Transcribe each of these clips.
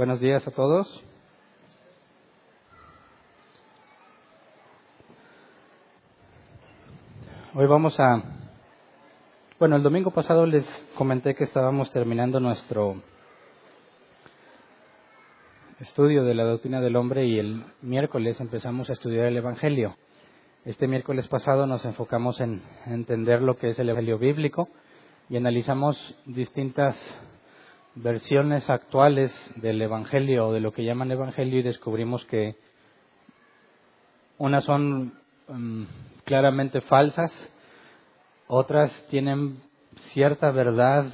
Buenos días a todos. Hoy vamos a... Bueno, el domingo pasado les comenté que estábamos terminando nuestro estudio de la doctrina del hombre y el miércoles empezamos a estudiar el Evangelio. Este miércoles pasado nos enfocamos en entender lo que es el Evangelio bíblico y analizamos distintas versiones actuales del Evangelio o de lo que llaman Evangelio y descubrimos que unas son mm, claramente falsas, otras tienen cierta verdad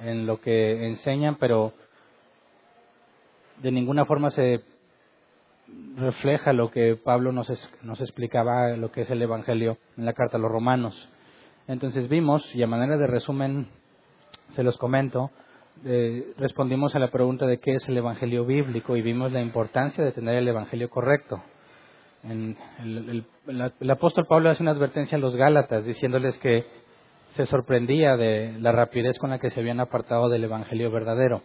en lo que enseñan, pero de ninguna forma se refleja lo que Pablo nos, nos explicaba, lo que es el Evangelio en la carta a los romanos. Entonces vimos, y a manera de resumen se los comento, eh, respondimos a la pregunta de qué es el Evangelio bíblico y vimos la importancia de tener el Evangelio correcto. el, el, apóstol Pablo hace una advertencia a los Gálatas diciéndoles que se sorprendía de la rapidez con la que se habían apartado del Evangelio verdadero.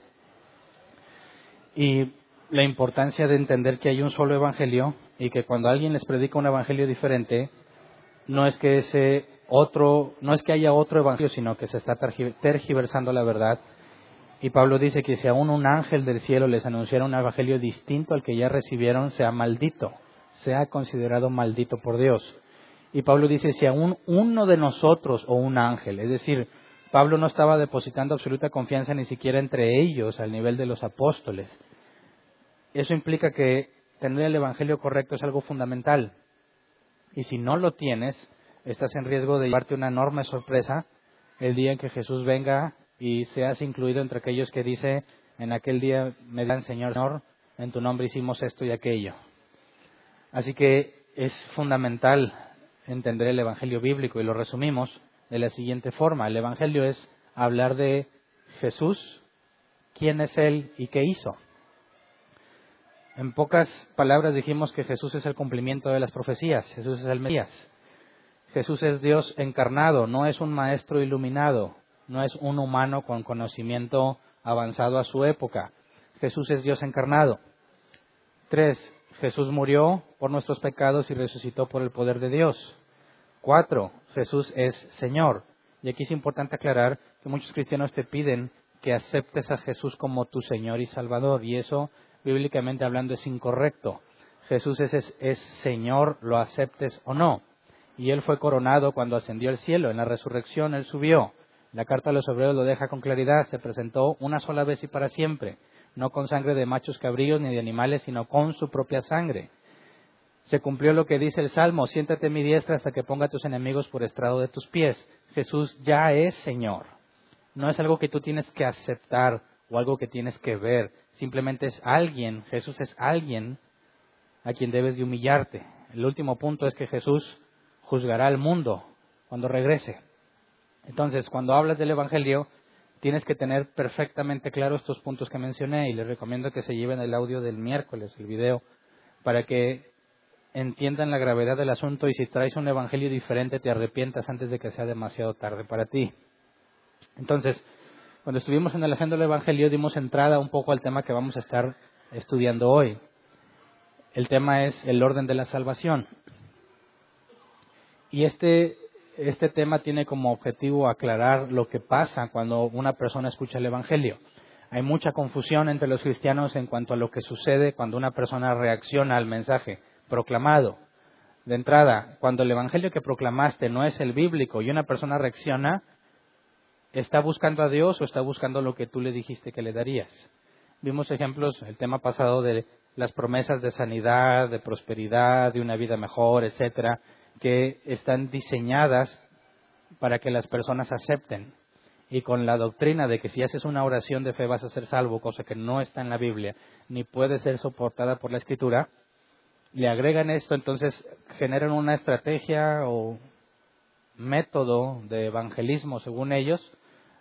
Y la importancia de entender que hay un solo Evangelio y que cuando alguien les predica un Evangelio diferente, no es que ese otro, no es que haya otro Evangelio, sino que se está tergiversando la verdad y Pablo dice que si aún un ángel del cielo les anunciara un evangelio distinto al que ya recibieron, sea maldito, sea considerado maldito por Dios. Y Pablo dice, si aún uno de nosotros o un ángel, es decir, Pablo no estaba depositando absoluta confianza ni siquiera entre ellos al nivel de los apóstoles. Eso implica que tener el Evangelio correcto es algo fundamental. Y si no lo tienes, estás en riesgo de llevarte una enorme sorpresa el día en que Jesús venga y seas incluido entre aquellos que dice, en aquel día me dan Señor, Señor, en tu nombre hicimos esto y aquello. Así que es fundamental entender el Evangelio bíblico y lo resumimos de la siguiente forma. El Evangelio es hablar de Jesús, quién es Él y qué hizo. En pocas palabras dijimos que Jesús es el cumplimiento de las profecías, Jesús es el Mesías. Jesús es Dios encarnado, no es un maestro iluminado, no es un humano con conocimiento avanzado a su época. Jesús es Dios encarnado. Tres, Jesús murió por nuestros pecados y resucitó por el poder de Dios. Cuatro, Jesús es Señor. Y aquí es importante aclarar que muchos cristianos te piden que aceptes a Jesús como tu Señor y Salvador. Y eso, bíblicamente hablando, es incorrecto. Jesús es, es, es Señor, lo aceptes o no. Y Él fue coronado cuando ascendió al cielo. En la resurrección Él subió. La carta a los obreros lo deja con claridad. Se presentó una sola vez y para siempre, no con sangre de machos cabríos ni de animales, sino con su propia sangre. Se cumplió lo que dice el Salmo, siéntate a mi diestra hasta que ponga a tus enemigos por estrado de tus pies. Jesús ya es Señor. No es algo que tú tienes que aceptar o algo que tienes que ver. Simplemente es alguien, Jesús es alguien a quien debes de humillarte. El último punto es que Jesús juzgará al mundo cuando regrese. Entonces, cuando hablas del Evangelio, tienes que tener perfectamente claro estos puntos que mencioné y les recomiendo que se lleven el audio del miércoles, el video, para que entiendan la gravedad del asunto y si traes un Evangelio diferente te arrepientas antes de que sea demasiado tarde para ti. Entonces, cuando estuvimos en el del Evangelio dimos entrada un poco al tema que vamos a estar estudiando hoy. El tema es el orden de la salvación. Y este este tema tiene como objetivo aclarar lo que pasa cuando una persona escucha el Evangelio. Hay mucha confusión entre los cristianos en cuanto a lo que sucede cuando una persona reacciona al mensaje proclamado. De entrada, cuando el Evangelio que proclamaste no es el bíblico y una persona reacciona, ¿está buscando a Dios o está buscando lo que tú le dijiste que le darías? Vimos ejemplos, el tema pasado de las promesas de sanidad, de prosperidad, de una vida mejor, etcétera, que están diseñadas para que las personas acepten. Y con la doctrina de que si haces una oración de fe vas a ser salvo, cosa que no está en la Biblia, ni puede ser soportada por la Escritura, le agregan esto, entonces generan una estrategia o método de evangelismo, según ellos,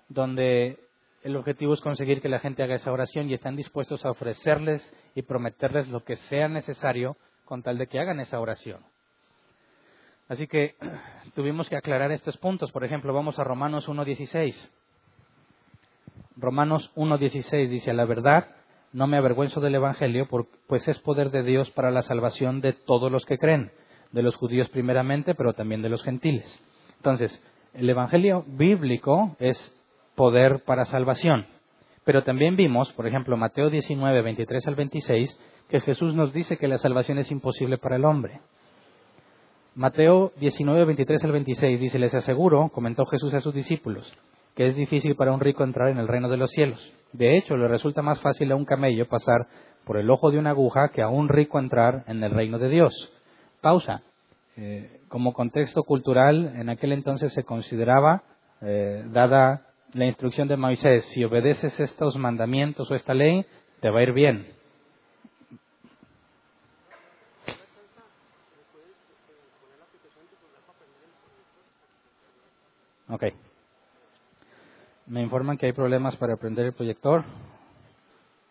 donde el objetivo es conseguir que la gente haga esa oración y están dispuestos a ofrecerles y prometerles lo que sea necesario con tal de que hagan esa oración. Así que tuvimos que aclarar estos puntos. Por ejemplo, vamos a Romanos 1.16. Romanos 1.16 dice, la verdad, no me avergüenzo del Evangelio, pues es poder de Dios para la salvación de todos los que creen, de los judíos primeramente, pero también de los gentiles. Entonces, el Evangelio bíblico es poder para salvación. Pero también vimos, por ejemplo, Mateo 19, 23 al 26, que Jesús nos dice que la salvación es imposible para el hombre. Mateo 19, 23 al 26 dice, les aseguro, comentó Jesús a sus discípulos, que es difícil para un rico entrar en el reino de los cielos. De hecho, le resulta más fácil a un camello pasar por el ojo de una aguja que a un rico entrar en el reino de Dios. Pausa. Eh, como contexto cultural, en aquel entonces se consideraba, eh, dada la instrucción de Moisés, si obedeces estos mandamientos o esta ley, te va a ir bien. Ok. Me informan que hay problemas para prender el proyector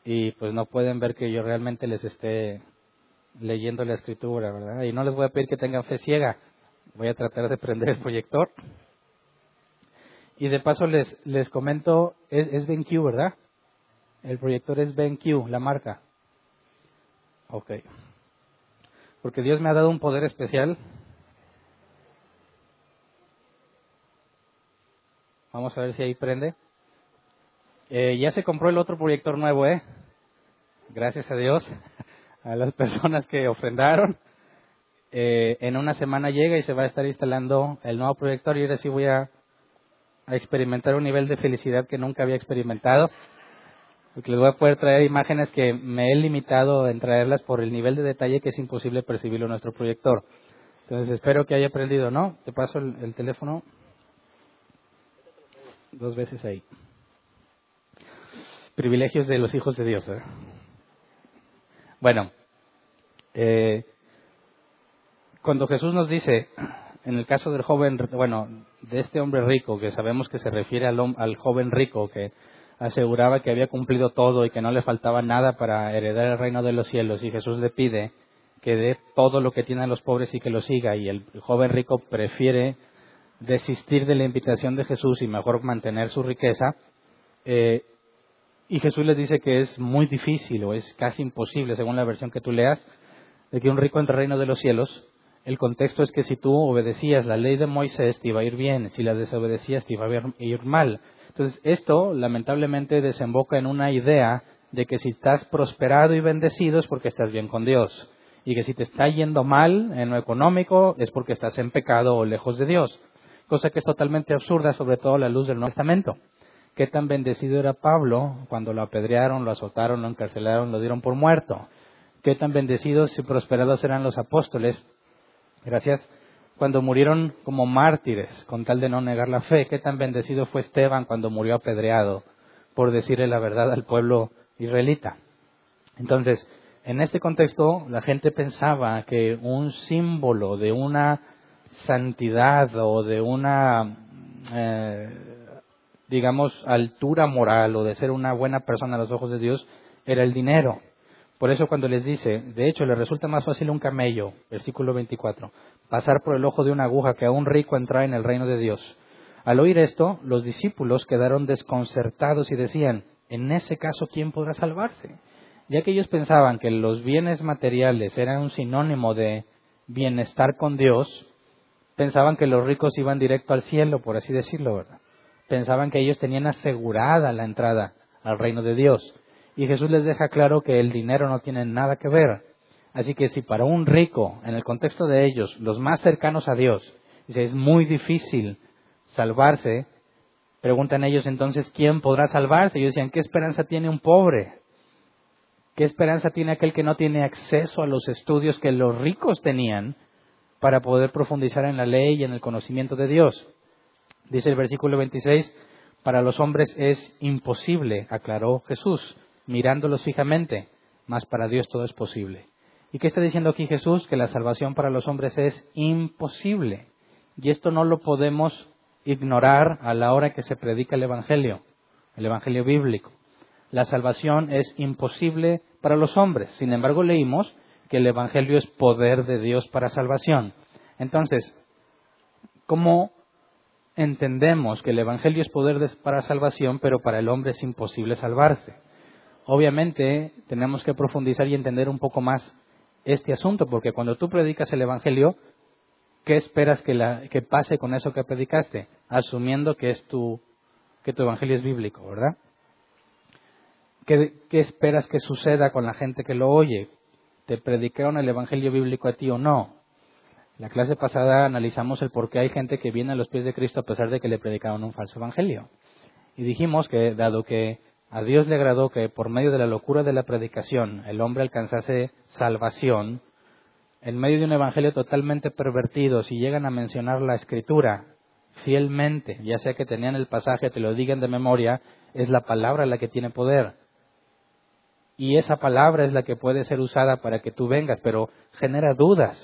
y pues no pueden ver que yo realmente les esté leyendo la escritura, ¿verdad? Y no les voy a pedir que tengan fe ciega. Voy a tratar de prender el proyector. Y de paso les, les comento, es, es BenQ, ¿verdad? El proyector es BenQ, la marca. Ok. Porque Dios me ha dado un poder especial Vamos a ver si ahí prende. Eh, ya se compró el otro proyector nuevo, ¿eh? Gracias a Dios, a las personas que ofrendaron. Eh, en una semana llega y se va a estar instalando el nuevo proyector y ahora sí voy a, experimentar un nivel de felicidad que nunca había experimentado. Porque les voy a poder traer imágenes que me he limitado en traerlas por el nivel de detalle que es imposible percibirlo en nuestro proyector. Entonces espero que haya aprendido, ¿no? Te paso el teléfono dos veces ahí. Privilegios de los hijos de Dios. ¿eh? Bueno, eh, cuando Jesús nos dice, en el caso del joven, bueno, de este hombre rico, que sabemos que se refiere al, al joven rico que aseguraba que había cumplido todo y que no le faltaba nada para heredar el reino de los cielos, y Jesús le pide que dé todo lo que tiene a los pobres y que lo siga, y el joven rico prefiere desistir de la invitación de Jesús y mejor mantener su riqueza. Eh, y Jesús les dice que es muy difícil o es casi imposible, según la versión que tú leas, de que un rico entre el reino de los cielos. El contexto es que si tú obedecías la ley de Moisés te iba a ir bien, si la desobedecías te iba a ir mal. Entonces esto lamentablemente desemboca en una idea de que si estás prosperado y bendecido es porque estás bien con Dios y que si te está yendo mal en lo económico es porque estás en pecado o lejos de Dios cosa que es totalmente absurda, sobre todo a la luz del Nuevo Testamento. Qué tan bendecido era Pablo cuando lo apedrearon, lo azotaron, lo encarcelaron, lo dieron por muerto. Qué tan bendecidos y prosperados eran los apóstoles, gracias, cuando murieron como mártires con tal de no negar la fe. Qué tan bendecido fue Esteban cuando murió apedreado por decirle la verdad al pueblo israelita. Entonces, en este contexto, la gente pensaba que un símbolo de una santidad o de una, eh, digamos, altura moral o de ser una buena persona a los ojos de Dios era el dinero. Por eso cuando les dice, de hecho, le resulta más fácil un camello, versículo 24, pasar por el ojo de una aguja que a un rico entrar en el reino de Dios. Al oír esto, los discípulos quedaron desconcertados y decían, en ese caso, ¿quién podrá salvarse? Ya que ellos pensaban que los bienes materiales eran un sinónimo de bienestar con Dios, pensaban que los ricos iban directo al cielo, por así decirlo, ¿verdad? Pensaban que ellos tenían asegurada la entrada al reino de Dios. Y Jesús les deja claro que el dinero no tiene nada que ver. Así que si para un rico, en el contexto de ellos, los más cercanos a Dios, es muy difícil salvarse, preguntan ellos entonces, ¿quién podrá salvarse? Ellos decían, ¿qué esperanza tiene un pobre? ¿Qué esperanza tiene aquel que no tiene acceso a los estudios que los ricos tenían para poder profundizar en la ley y en el conocimiento de Dios. Dice el versículo 26, para los hombres es imposible, aclaró Jesús, mirándolos fijamente, mas para Dios todo es posible. ¿Y qué está diciendo aquí Jesús? Que la salvación para los hombres es imposible. Y esto no lo podemos ignorar a la hora que se predica el Evangelio, el Evangelio bíblico. La salvación es imposible para los hombres. Sin embargo, leímos que el Evangelio es poder de Dios para salvación. Entonces, ¿cómo entendemos que el Evangelio es poder para salvación, pero para el hombre es imposible salvarse? obviamente tenemos que profundizar y entender un poco más este asunto, porque cuando tú predicas el Evangelio, ¿qué esperas que, la, que pase con eso que predicaste? Asumiendo que, es tu, que tu Evangelio es bíblico, ¿verdad? ¿Qué, ¿Qué esperas que suceda con la gente que lo oye? ¿Te predicaron el Evangelio bíblico a ti o no? La clase pasada analizamos el por qué hay gente que viene a los pies de Cristo a pesar de que le predicaron un falso evangelio. Y dijimos que, dado que a Dios le agradó que por medio de la locura de la predicación el hombre alcanzase salvación, en medio de un evangelio totalmente pervertido, si llegan a mencionar la escritura fielmente, ya sea que tenían el pasaje, te lo digan de memoria, es la palabra la que tiene poder. Y esa palabra es la que puede ser usada para que tú vengas, pero genera dudas.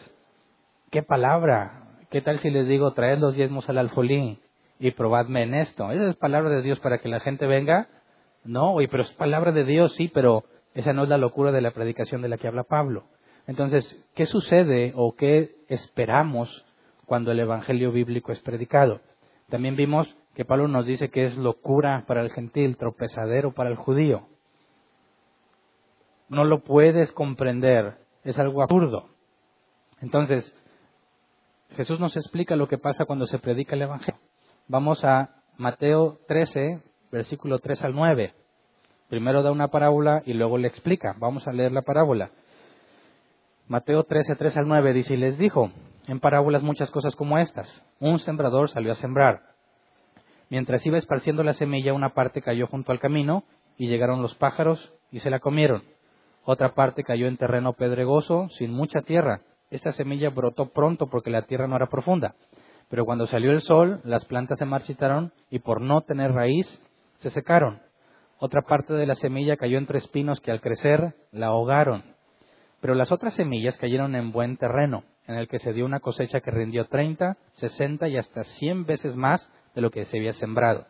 ¿Qué palabra? ¿Qué tal si les digo, traed los diezmos al alfolí y probadme en esto? ¿Esa es palabra de Dios para que la gente venga? No, pero es palabra de Dios, sí, pero esa no es la locura de la predicación de la que habla Pablo. Entonces, ¿qué sucede o qué esperamos cuando el Evangelio bíblico es predicado? También vimos que Pablo nos dice que es locura para el gentil, tropezadero para el judío. No lo puedes comprender, es algo absurdo. Entonces, Jesús nos explica lo que pasa cuando se predica el Evangelio. Vamos a Mateo 13, versículo 3 al 9. Primero da una parábola y luego le explica. Vamos a leer la parábola. Mateo 13, 3 al 9 dice, y les dijo en parábolas muchas cosas como estas. Un sembrador salió a sembrar. Mientras iba esparciendo la semilla, una parte cayó junto al camino y llegaron los pájaros y se la comieron. Otra parte cayó en terreno pedregoso, sin mucha tierra esta semilla brotó pronto porque la tierra no era profunda. Pero cuando salió el sol, las plantas se marchitaron y por no tener raíz, se secaron. Otra parte de la semilla cayó entre espinos que al crecer la ahogaron. Pero las otras semillas cayeron en buen terreno, en el que se dio una cosecha que rindió 30, 60 y hasta 100 veces más de lo que se había sembrado.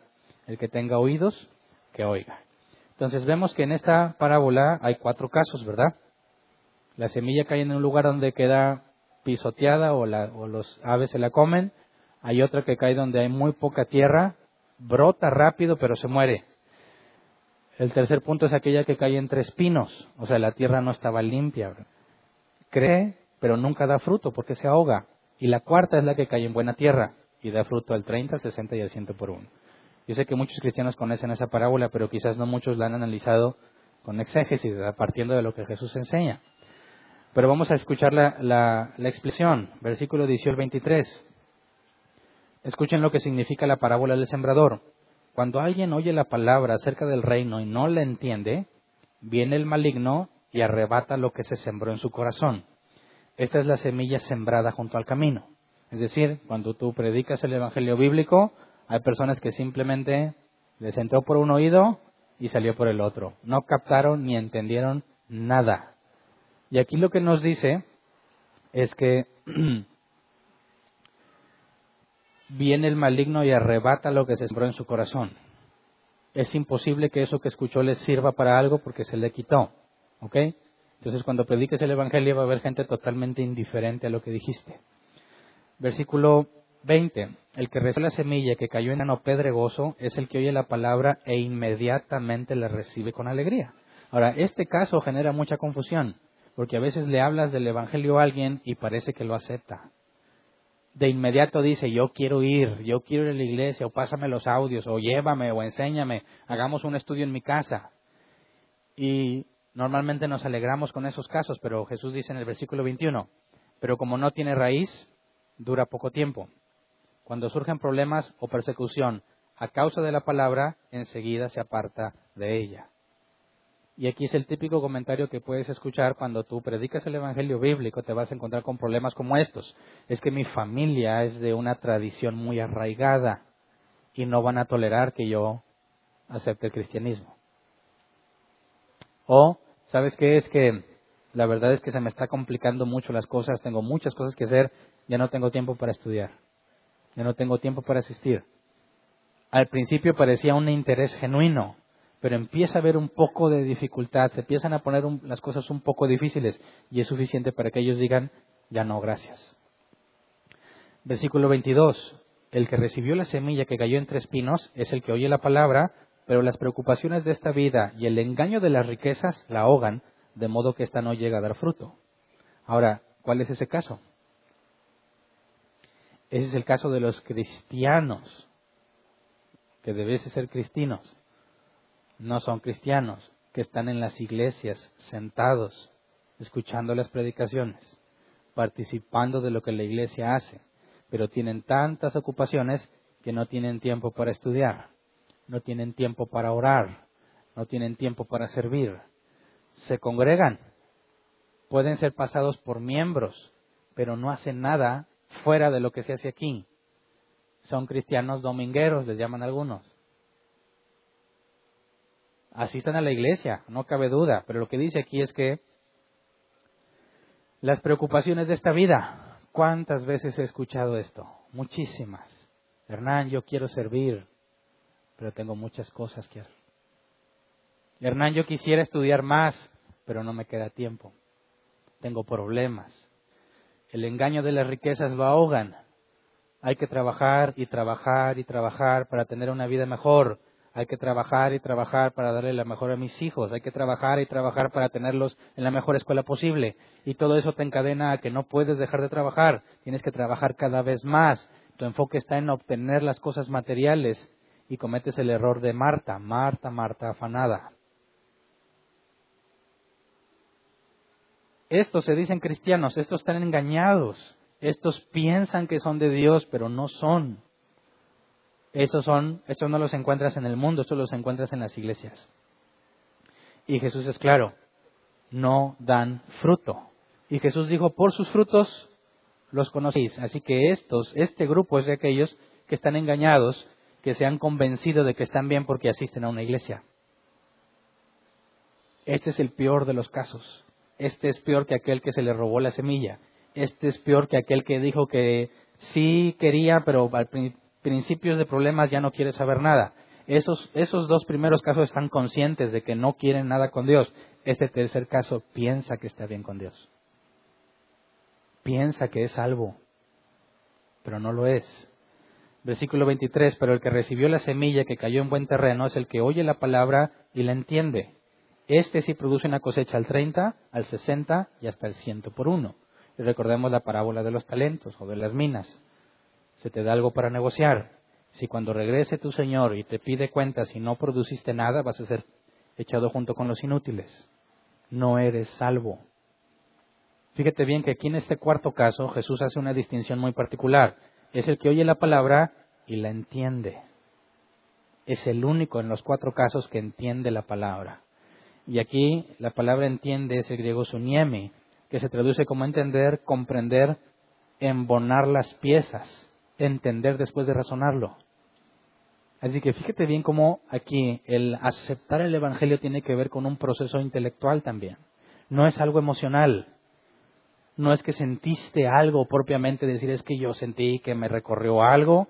El que tenga oídos, que oiga. Entonces vemos que en esta parábola hay cuatro casos, ¿verdad? La semilla cae en un lugar donde queda pisoteada o, los aves se la comen. Hay otra que cae donde hay muy poca tierra, brota rápido pero se muere. El tercer punto es aquella que cae entre espinos, o sea, la tierra no estaba limpia. Cree, pero nunca da fruto porque se ahoga. Y la cuarta es la que cae en buena tierra y da fruto al 30, al 60 y al 100 por uno. Yo sé que muchos cristianos conocen esa parábola, pero quizás no muchos la han analizado con exégesis, partiendo de lo que Jesús enseña. Pero vamos a escuchar la, la, expresión, versículo 18 23. Escuchen lo que significa la parábola del sembrador. Cuando alguien oye la palabra acerca del reino y no la entiende, viene el maligno y arrebata lo que se sembró en su corazón. Esta es la semilla sembrada junto al camino. Es decir, cuando tú predicas el Evangelio bíblico, hay personas que simplemente les entró por un oído y salió por el otro. No captaron ni entendieron nada. Y aquí lo que nos dice es que viene el maligno y arrebata lo que se sembró en su corazón. Es imposible que eso que escuchó le sirva para algo porque se le quitó. ¿Ok? Entonces cuando prediques el Evangelio va a haber gente totalmente indiferente a lo que dijiste. Versículo 20. El que recibe la semilla que cayó en ano pedregoso es el que oye la palabra e inmediatamente la recibe con alegría. Ahora, este caso genera mucha confusión porque a veces le hablas del Evangelio a alguien y parece que lo acepta. De inmediato dice, yo quiero ir, yo quiero ir a la iglesia, o pásame los audios, o llévame, o enséñame, hagamos un estudio en mi casa. Y normalmente nos alegramos con esos casos, pero Jesús dice en el versículo 21, pero como no tiene raíz, dura poco tiempo. Cuando surgen problemas o persecución a causa de la palabra, enseguida se aparta de ella. Y aquí es el típico comentario que puedes escuchar cuando tú predicas el Evangelio bíblico, te vas a encontrar con problemas como estos. Es que mi familia es de una tradición muy arraigada y no van a tolerar que yo acepte el cristianismo. O, ¿sabes qué? Es que la verdad es que se me está complicando mucho las cosas, tengo muchas cosas que hacer, ya no tengo tiempo para estudiar, ya no tengo tiempo para asistir. Al principio parecía un interés genuino, pero empieza a haber un poco de dificultad, se empiezan a poner las cosas un poco difíciles y es suficiente para que ellos digan, ya no, gracias. Versículo 22. El que recibió la semilla que cayó entre espinos es el que oye la palabra, pero las preocupaciones de esta vida y el engaño de las riquezas la ahogan, de modo que ésta no llega a dar fruto. Ahora, ¿cuál es ese caso? Ese es el caso de los cristianos, que deben ser cristianos, no son cristianos, que están en las iglesias sentados, escuchando las predicaciones, participando de lo que la iglesia hace, pero tienen tantas ocupaciones que no tienen tiempo para estudiar, no tienen tiempo para orar, no tienen tiempo para servir. Se congregan, pueden ser pasados por miembros, pero no hacen nada fuera de lo que se hace aquí. Son cristianos domingueros, les llaman algunos. Asistan a la iglesia, no cabe duda, pero lo que dice aquí es que las preocupaciones de esta vida, ¿cuántas veces he escuchado esto? Muchísimas. Hernán, yo quiero servir, pero tengo muchas cosas que hacer. Hernán, yo quisiera estudiar más, pero no me queda tiempo. Tengo problemas. El engaño de las riquezas lo ahogan. Hay que trabajar y trabajar y trabajar para tener una vida mejor. Hay que trabajar y trabajar para darle la mejor a mis hijos. Hay que trabajar y trabajar para tenerlos en la mejor escuela posible. Y todo eso te encadena a que no puedes dejar de trabajar. Tienes que trabajar cada vez más. Tu enfoque está en obtener las cosas materiales y cometes el error de Marta, Marta, Marta, afanada. Estos se dicen cristianos, estos están engañados, estos piensan que son de Dios, pero no son. Esos son, estos no los encuentras en el mundo, estos los encuentras en las iglesias. Y Jesús es claro, no dan fruto. Y Jesús dijo, por sus frutos los conocéis. Así que estos, este grupo es de aquellos que están engañados, que se han convencido de que están bien porque asisten a una iglesia. Este es el peor de los casos. Este es peor que aquel que se le robó la semilla. Este es peor que aquel que dijo que sí quería, pero al principios de problemas ya no quiere saber nada. Esos, esos dos primeros casos están conscientes de que no quieren nada con Dios. Este tercer caso piensa que está bien con Dios. Piensa que es salvo, pero no lo es. Versículo 23, pero el que recibió la semilla que cayó en buen terreno es el que oye la palabra y la entiende. Este sí produce una cosecha al 30, al 60 y hasta el 100 por uno. Y recordemos la parábola de los talentos o de las minas se te da algo para negociar. Si cuando regrese tu Señor y te pide cuentas y no produciste nada, vas a ser echado junto con los inútiles. No eres salvo. Fíjate bien que aquí en este cuarto caso Jesús hace una distinción muy particular. Es el que oye la palabra y la entiende. Es el único en los cuatro casos que entiende la palabra. Y aquí la palabra entiende es el griego suniemi, que se traduce como entender, comprender, embonar las piezas entender después de razonarlo. Así que fíjate bien cómo aquí el aceptar el Evangelio tiene que ver con un proceso intelectual también. No es algo emocional. No es que sentiste algo propiamente, decir es que yo sentí que me recorrió algo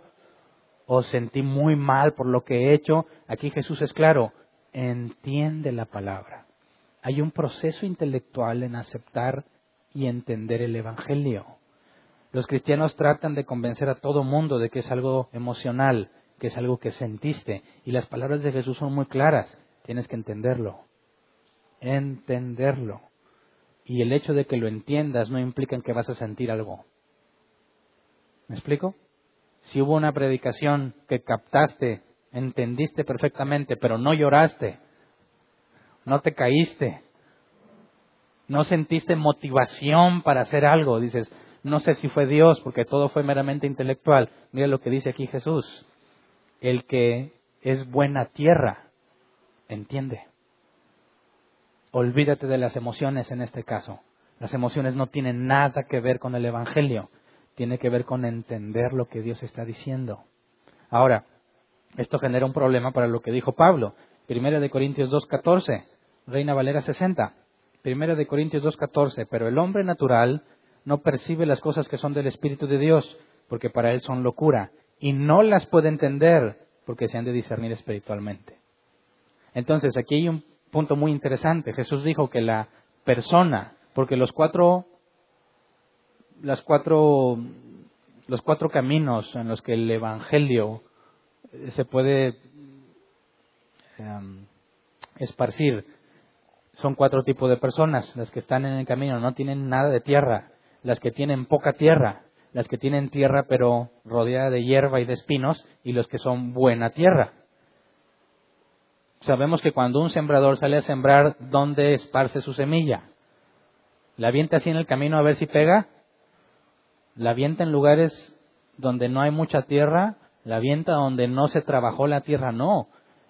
o sentí muy mal por lo que he hecho. Aquí Jesús es claro, entiende la palabra. Hay un proceso intelectual en aceptar y entender el Evangelio. Los cristianos tratan de convencer a todo mundo de que es algo emocional, que es algo que sentiste. Y las palabras de Jesús son muy claras. Tienes que entenderlo. Entenderlo. Y el hecho de que lo entiendas no implica que vas a sentir algo. ¿Me explico? Si hubo una predicación que captaste, entendiste perfectamente, pero no lloraste, no te caíste, no sentiste motivación para hacer algo, dices, no sé si fue Dios, porque todo fue meramente intelectual. Mira lo que dice aquí Jesús. El que es buena tierra, entiende. Olvídate de las emociones en este caso. Las emociones no tienen nada que ver con el Evangelio. Tiene que ver con entender lo que Dios está diciendo. Ahora, esto genera un problema para lo que dijo Pablo. Primera de Corintios 2.14, Reina Valera 60. Primera de Corintios 2.14, pero el hombre natural no percibe las cosas que son del Espíritu de Dios, porque para él son locura, y no las puede entender, porque se han de discernir espiritualmente. Entonces, aquí hay un punto muy interesante. Jesús dijo que la persona, porque los cuatro, las cuatro, los cuatro caminos en los que el Evangelio se puede em, esparcir. Son cuatro tipos de personas. Las que están en el camino no tienen nada de tierra. Las que tienen poca tierra. Las que tienen tierra pero rodeada de hierba y de espinos. Y los que son buena tierra. Sabemos que cuando un sembrador sale a sembrar, ¿dónde esparce su semilla? ¿La avienta así en el camino a ver si pega? ¿La avienta en lugares donde no hay mucha tierra? ¿La avienta donde no se trabajó la tierra? No.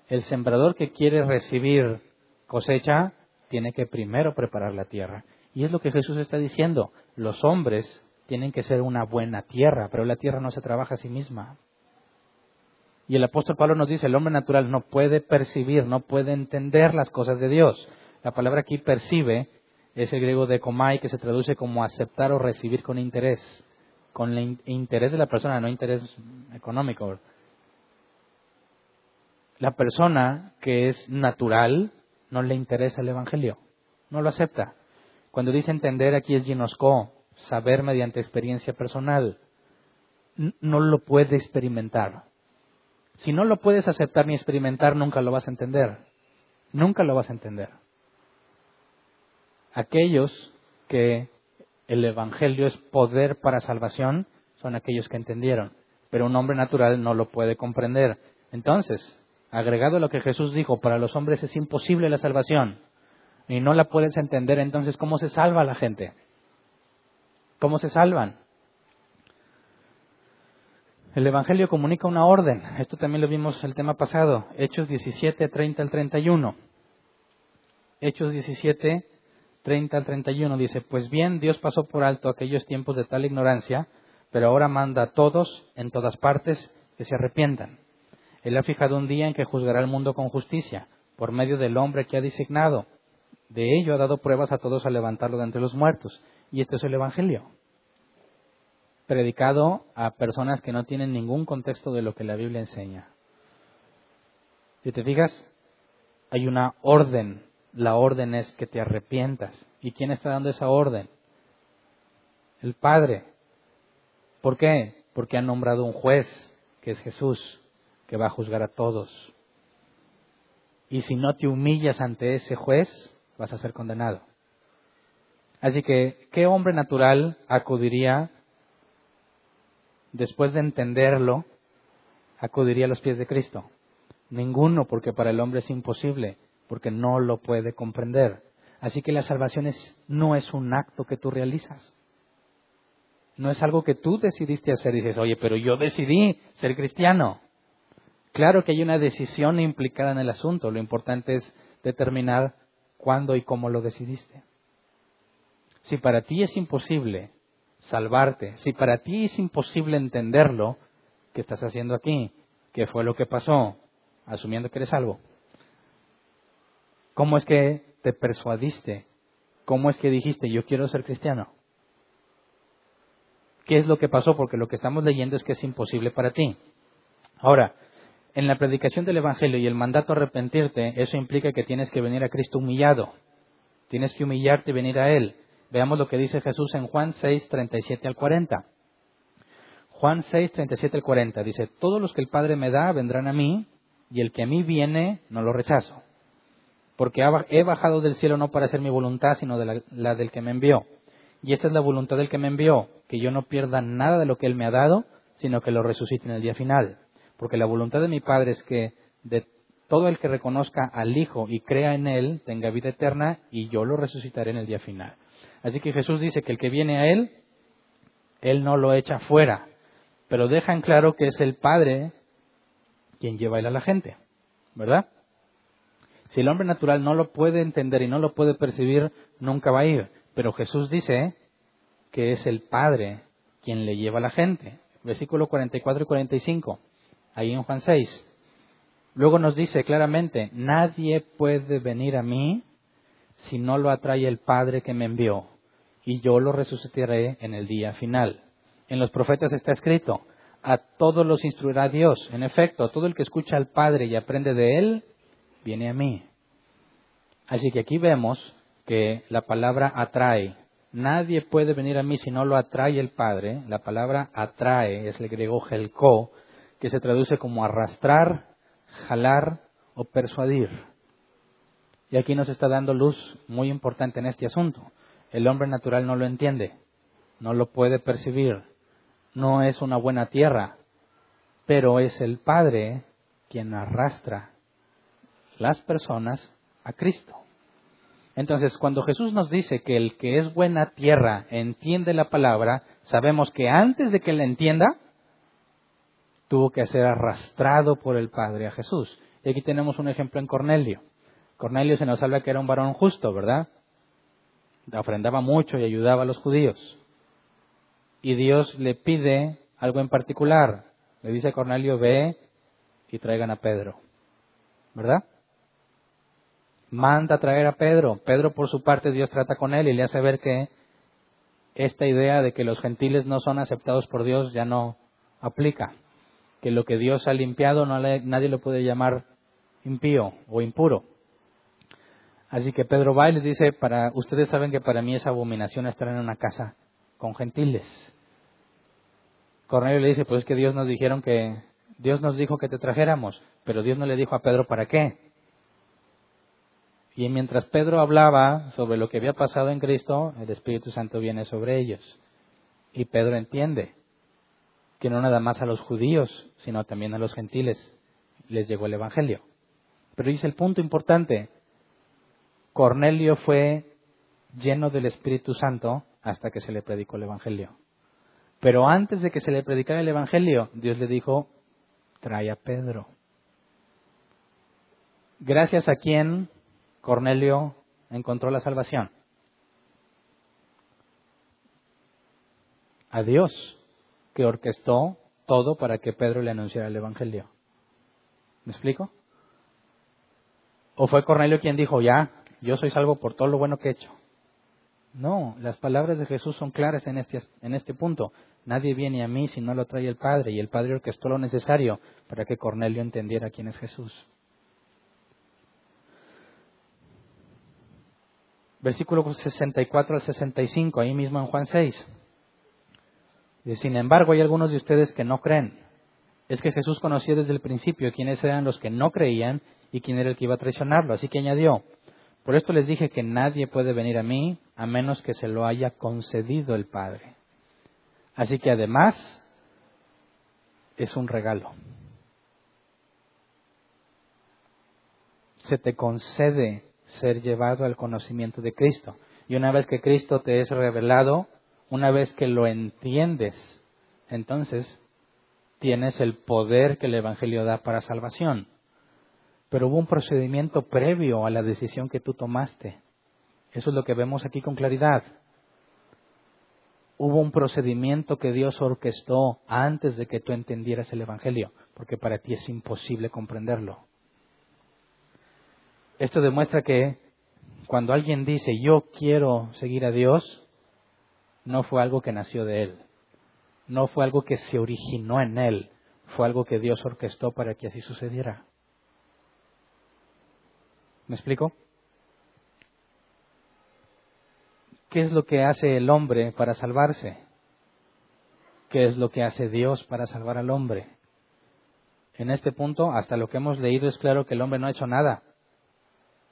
El sembrador que quiere recibir cosecha tiene que primero preparar la tierra. Y es lo que Jesús está diciendo. Los hombres tienen que ser una buena tierra, pero la tierra no se trabaja a sí misma. Y el apóstol Pablo nos dice, el hombre natural no puede percibir, no puede entender las cosas de Dios. La palabra aquí percibe es el griego de komai que se traduce como aceptar o recibir con interés, con el interés de la persona, no interés económico. La persona que es natural no le interesa el Evangelio, no lo acepta. Cuando dice entender aquí es ginosco, saber mediante experiencia personal, no lo puede experimentar. Si no lo puedes aceptar ni experimentar, nunca lo vas a entender. Nunca lo vas a entender. Aquellos que el Evangelio es poder para salvación son aquellos que entendieron, pero un hombre natural no lo puede comprender. Entonces, agregado a lo que Jesús dijo, para los hombres es imposible la salvación y no la puedes entender, entonces, ¿cómo se salva la gente? ¿Cómo se salvan? El Evangelio comunica una orden. Esto también lo vimos el tema pasado. Hechos 17, 30 al 31. Hechos 17, 30 al 31 dice, pues bien, Dios pasó por alto aquellos tiempos de tal ignorancia, pero ahora manda a todos, en todas partes, que se arrepientan. Él ha fijado un día en que juzgará al mundo con justicia, por medio del hombre que ha designado. De ello ha dado pruebas a todos al levantarlo de entre los muertos. Y esto es el Evangelio predicado a personas que no tienen ningún contexto de lo que la Biblia enseña. Si te fijas, hay una orden. La orden es que te arrepientas. ¿Y quién está dando esa orden? El Padre. ¿Por qué? Porque ha nombrado un juez, que es Jesús, que va a juzgar a todos. Y si no te humillas ante ese juez, vas a ser condenado. Así que, ¿qué hombre natural acudiría después de entenderlo, acudiría a los pies de Cristo. Ninguno, porque para el hombre es imposible, porque no lo puede comprender. Así que la salvación no es un acto que tú realizas. No es algo que tú decidiste hacer y dices, oye, pero yo decidí ser cristiano. Claro que hay una decisión implicada en el asunto. Lo importante es determinar cuándo y cómo lo decidiste. Si para ti es imposible salvarte. Si para ti es imposible entenderlo, ¿qué estás haciendo aquí? ¿Qué fue lo que pasó? Asumiendo que eres salvo. ¿Cómo es que te persuadiste? ¿Cómo es que dijiste, yo quiero ser cristiano? ¿Qué es lo que pasó? Porque lo que estamos leyendo es que es imposible para ti. Ahora, en la predicación del Evangelio y el mandato a arrepentirte, eso implica que tienes que venir a Cristo humillado. Tienes que humillarte y venir a Él. Veamos lo que dice Jesús en Juan 6, 37 al 40. Juan 6, 37 al 40 dice, todos los que el Padre me da vendrán a mí, y el que a mí viene no lo rechazo. Porque he bajado del cielo no para hacer mi voluntad, sino de la, del que me envió. Y esta es la voluntad del que me envió, que yo no pierda nada de lo que Él me ha dado, sino que lo resucite en el día final. Porque la voluntad de mi Padre es que de todo el que reconozca al Hijo y crea en Él tenga vida eterna, y yo lo resucitaré en el día final. Así que Jesús dice que el que viene a Él, Él no lo echa fuera, pero deja en claro que es el Padre quien lleva a Él a la gente, ¿verdad? Si el hombre natural no lo puede entender y no lo puede percibir, nunca va a ir. Pero Jesús dice que es el Padre quien le lleva a la gente. Versículo 44 y 45, ahí en Juan 6. Luego nos dice claramente, nadie puede venir a mí si no lo atrae el Padre que me envió y yo lo resucitaré en el día final. En los profetas está escrito, a todos los instruirá Dios. En efecto, todo el que escucha al Padre y aprende de Él, viene a mí. Así que aquí vemos que la palabra atrae. Nadie puede venir a mí si no lo atrae el Padre. La palabra atrae es el griego gelko, que se traduce como arrastrar, jalar o persuadir. Y aquí nos está dando luz muy importante en este asunto. El hombre natural no lo entiende, no lo puede percibir, no es una buena tierra, pero es el Padre quien arrastra las personas a Cristo. Entonces, cuando Jesús nos dice que el que es buena tierra entiende la palabra, sabemos que antes de que la entienda, tuvo que ser arrastrado por el Padre a Jesús. Y aquí tenemos un ejemplo en Cornelio. Cornelio se nos habla que era un varón justo, ¿verdad? Ofrendaba mucho y ayudaba a los judíos. Y Dios le pide algo en particular. Le dice a Cornelio, ve y traigan a Pedro. ¿Verdad? Manda a traer a Pedro. Pedro, por su parte, Dios trata con él y le hace ver que esta idea de que los gentiles no son aceptados por Dios ya no aplica. Que lo que Dios ha limpiado no nadie lo puede llamar impío o impuro. Así que Pedro va y les dice, para, ustedes saben que para mí es abominación estar en una casa con gentiles. Cornelio le dice, pues es que Dios nos dijeron que, Dios nos dijo que te trajéramos, pero Dios no le dijo a Pedro para qué. Y mientras Pedro hablaba sobre lo que había pasado en Cristo, el Espíritu Santo viene sobre ellos. Y Pedro entiende que no nada más a los judíos, sino también a los gentiles les llegó el Evangelio. Pero dice el punto importante, Cornelio fue lleno del Espíritu Santo hasta que se le predicó el Evangelio. Pero antes de que se le predicara el Evangelio, Dios le dijo, trae a Pedro. Gracias a quien Cornelio encontró la salvación. A Dios, que orquestó todo para que Pedro le anunciara el Evangelio. ¿Me explico? ¿O fue Cornelio quien dijo, ya, yo soy salvo por todo lo bueno que he hecho. No, las palabras de Jesús son claras en este, en este punto. Nadie viene a mí si no lo trae el Padre, y el Padre orquestó lo necesario para que Cornelio entendiera quién es Jesús. Versículo 64 al 65, ahí mismo en Juan 6. Y sin embargo, hay algunos de ustedes que no creen. Es que Jesús conocía desde el principio quiénes eran los que no creían y quién era el que iba a traicionarlo. Así que añadió, por esto les dije que nadie puede venir a mí a menos que se lo haya concedido el Padre. Así que además es un regalo. Se te concede ser llevado al conocimiento de Cristo. Y una vez que Cristo te es revelado, una vez que lo entiendes, entonces tienes el poder que el Evangelio da para salvación pero hubo un procedimiento previo a la decisión que tú tomaste. Eso es lo que vemos aquí con claridad. Hubo un procedimiento que Dios orquestó antes de que tú entendieras el Evangelio, porque para ti es imposible comprenderlo. Esto demuestra que cuando alguien dice yo quiero seguir a Dios, no fue algo que nació de Él, no fue algo que se originó en Él, fue algo que Dios orquestó para que así sucediera. ¿Me explico? ¿Qué es lo que hace el hombre para salvarse? ¿Qué es lo que hace Dios para salvar al hombre? En este punto, hasta lo que hemos leído es claro que el hombre no ha hecho nada,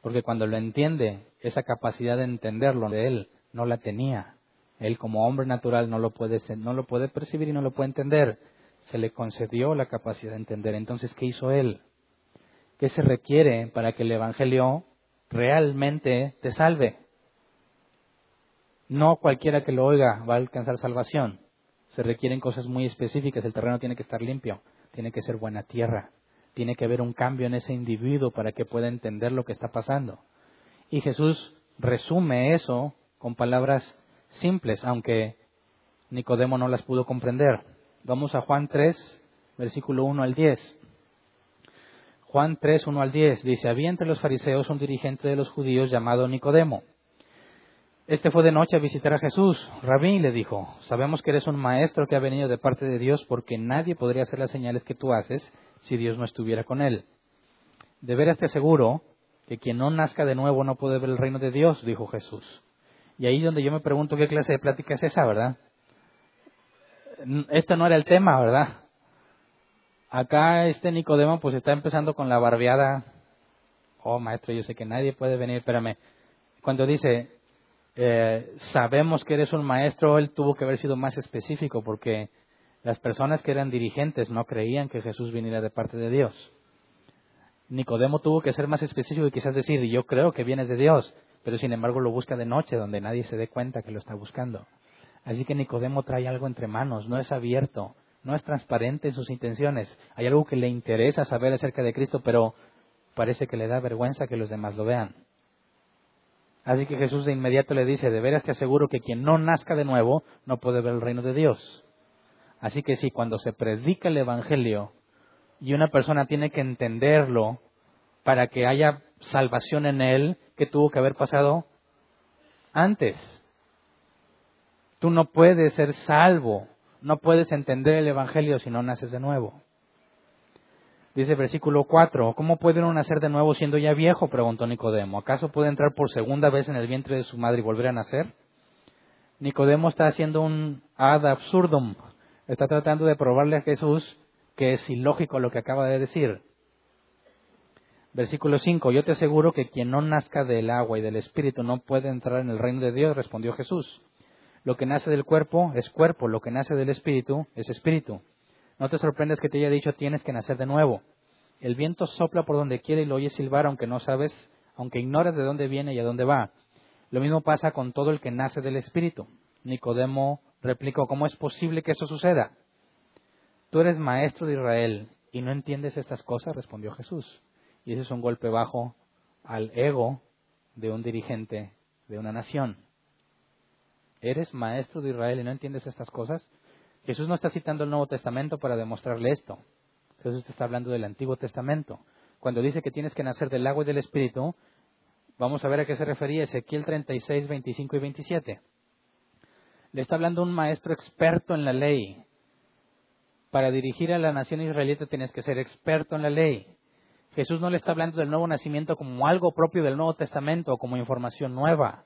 porque cuando lo entiende, esa capacidad de entenderlo de él no la tenía. Él como hombre natural no lo puede, no lo puede percibir y no lo puede entender. Se le concedió la capacidad de entender. Entonces, ¿qué hizo él? ¿Qué se requiere para que el Evangelio realmente te salve? No cualquiera que lo oiga va a alcanzar salvación. Se requieren cosas muy específicas. El terreno tiene que estar limpio, tiene que ser buena tierra, tiene que haber un cambio en ese individuo para que pueda entender lo que está pasando. Y Jesús resume eso con palabras simples, aunque Nicodemo no las pudo comprender. Vamos a Juan 3, versículo 1 al 10. Juan 3, 1 al 10 dice, había entre los fariseos un dirigente de los judíos llamado Nicodemo. Este fue de noche a visitar a Jesús. Rabí le dijo, sabemos que eres un maestro que ha venido de parte de Dios porque nadie podría hacer las señales que tú haces si Dios no estuviera con él. De veras te aseguro que quien no nazca de nuevo no puede ver el reino de Dios, dijo Jesús. Y ahí donde yo me pregunto qué clase de plática es esa, ¿verdad? Este no era el tema, ¿verdad? Acá este Nicodemo pues está empezando con la barbeada oh maestro, yo sé que nadie puede venir, espérame. Cuando dice, eh, sabemos que eres un maestro, él tuvo que haber sido más específico porque las personas que eran dirigentes no creían que Jesús viniera de parte de Dios. Nicodemo tuvo que ser más específico y quizás decir, yo creo que viene de Dios, pero sin embargo lo busca de noche, donde nadie se dé cuenta que lo está buscando. Así que Nicodemo trae algo entre manos, no es abierto, no es transparente en sus intenciones. Hay algo que le interesa saber acerca de Cristo, pero parece que le da vergüenza que los demás lo vean. Así que Jesús de inmediato le dice, de veras te aseguro que quien no nazca de nuevo no puede ver el reino de Dios. Así que si cuando se predica el Evangelio y una persona tiene que entenderlo para que haya salvación en él, ¿qué tuvo que haber pasado antes? Tú no puedes ser salvo, no puedes entender el Evangelio si no naces de nuevo. Dice versículo 4, ¿cómo puede uno nacer de nuevo siendo ya viejo? preguntó Nicodemo. ¿Acaso puede entrar por segunda vez en el vientre de su madre y volver a nacer? Nicodemo está haciendo un ad absurdum. Está tratando de probarle a Jesús que es ilógico lo que acaba de decir. Versículo 5, yo te aseguro que quien no nazca del agua y del espíritu no puede entrar en el reino de Dios, respondió Jesús. Lo que nace del cuerpo es cuerpo, lo que nace del espíritu es espíritu. No te sorprendas que te haya dicho tienes que nacer de nuevo. El viento sopla por donde quiere y lo oyes silbar aunque no sabes, aunque ignoras de dónde viene y a dónde va. Lo mismo pasa con todo el que nace del Espíritu. Nicodemo replicó, ¿cómo es posible que eso suceda? Tú eres maestro de Israel y no entiendes estas cosas, respondió Jesús. Y ese es un golpe bajo al ego de un dirigente de una nación. ¿Eres maestro de Israel y no entiendes estas cosas? Jesús no está citando el Nuevo Testamento para demostrarle esto. Jesús está hablando del Antiguo Testamento. Cuando dice que tienes que nacer del agua y del Espíritu, vamos a ver a qué se refería Ezequiel 36, 25 y 27. Le está hablando un maestro experto en la ley. Para dirigir a la nación israelita tienes que ser experto en la ley. Jesús no le está hablando del nuevo nacimiento como algo propio del Nuevo Testamento o como información nueva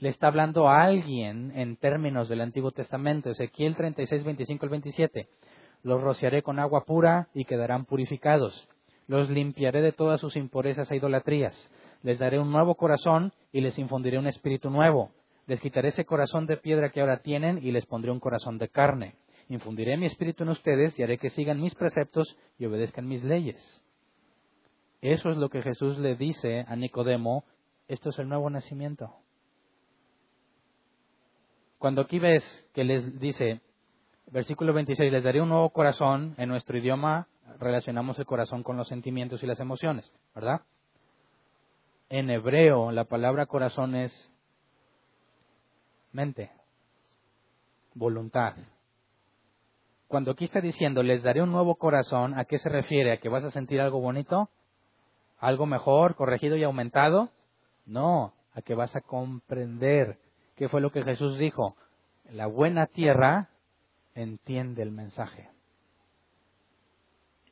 le está hablando a alguien en términos del Antiguo Testamento. Ezequiel 36, 25 al 27. Los rociaré con agua pura y quedarán purificados. Los limpiaré de todas sus impurezas e idolatrías. Les daré un nuevo corazón y les infundiré un espíritu nuevo. Les quitaré ese corazón de piedra que ahora tienen y les pondré un corazón de carne. Infundiré mi espíritu en ustedes y haré que sigan mis preceptos y obedezcan mis leyes. Eso es lo que Jesús le dice a Nicodemo. Esto es el nuevo nacimiento. Cuando aquí ves que les dice, versículo 26, les daré un nuevo corazón, en nuestro idioma relacionamos el corazón con los sentimientos y las emociones, ¿verdad? En hebreo la palabra corazón es mente, voluntad. Cuando aquí está diciendo, les daré un nuevo corazón, ¿a qué se refiere? ¿A que vas a sentir algo bonito? ¿Algo mejor, corregido y aumentado? No, a que vas a comprender ¿Qué fue lo que Jesús dijo? La buena tierra entiende el mensaje.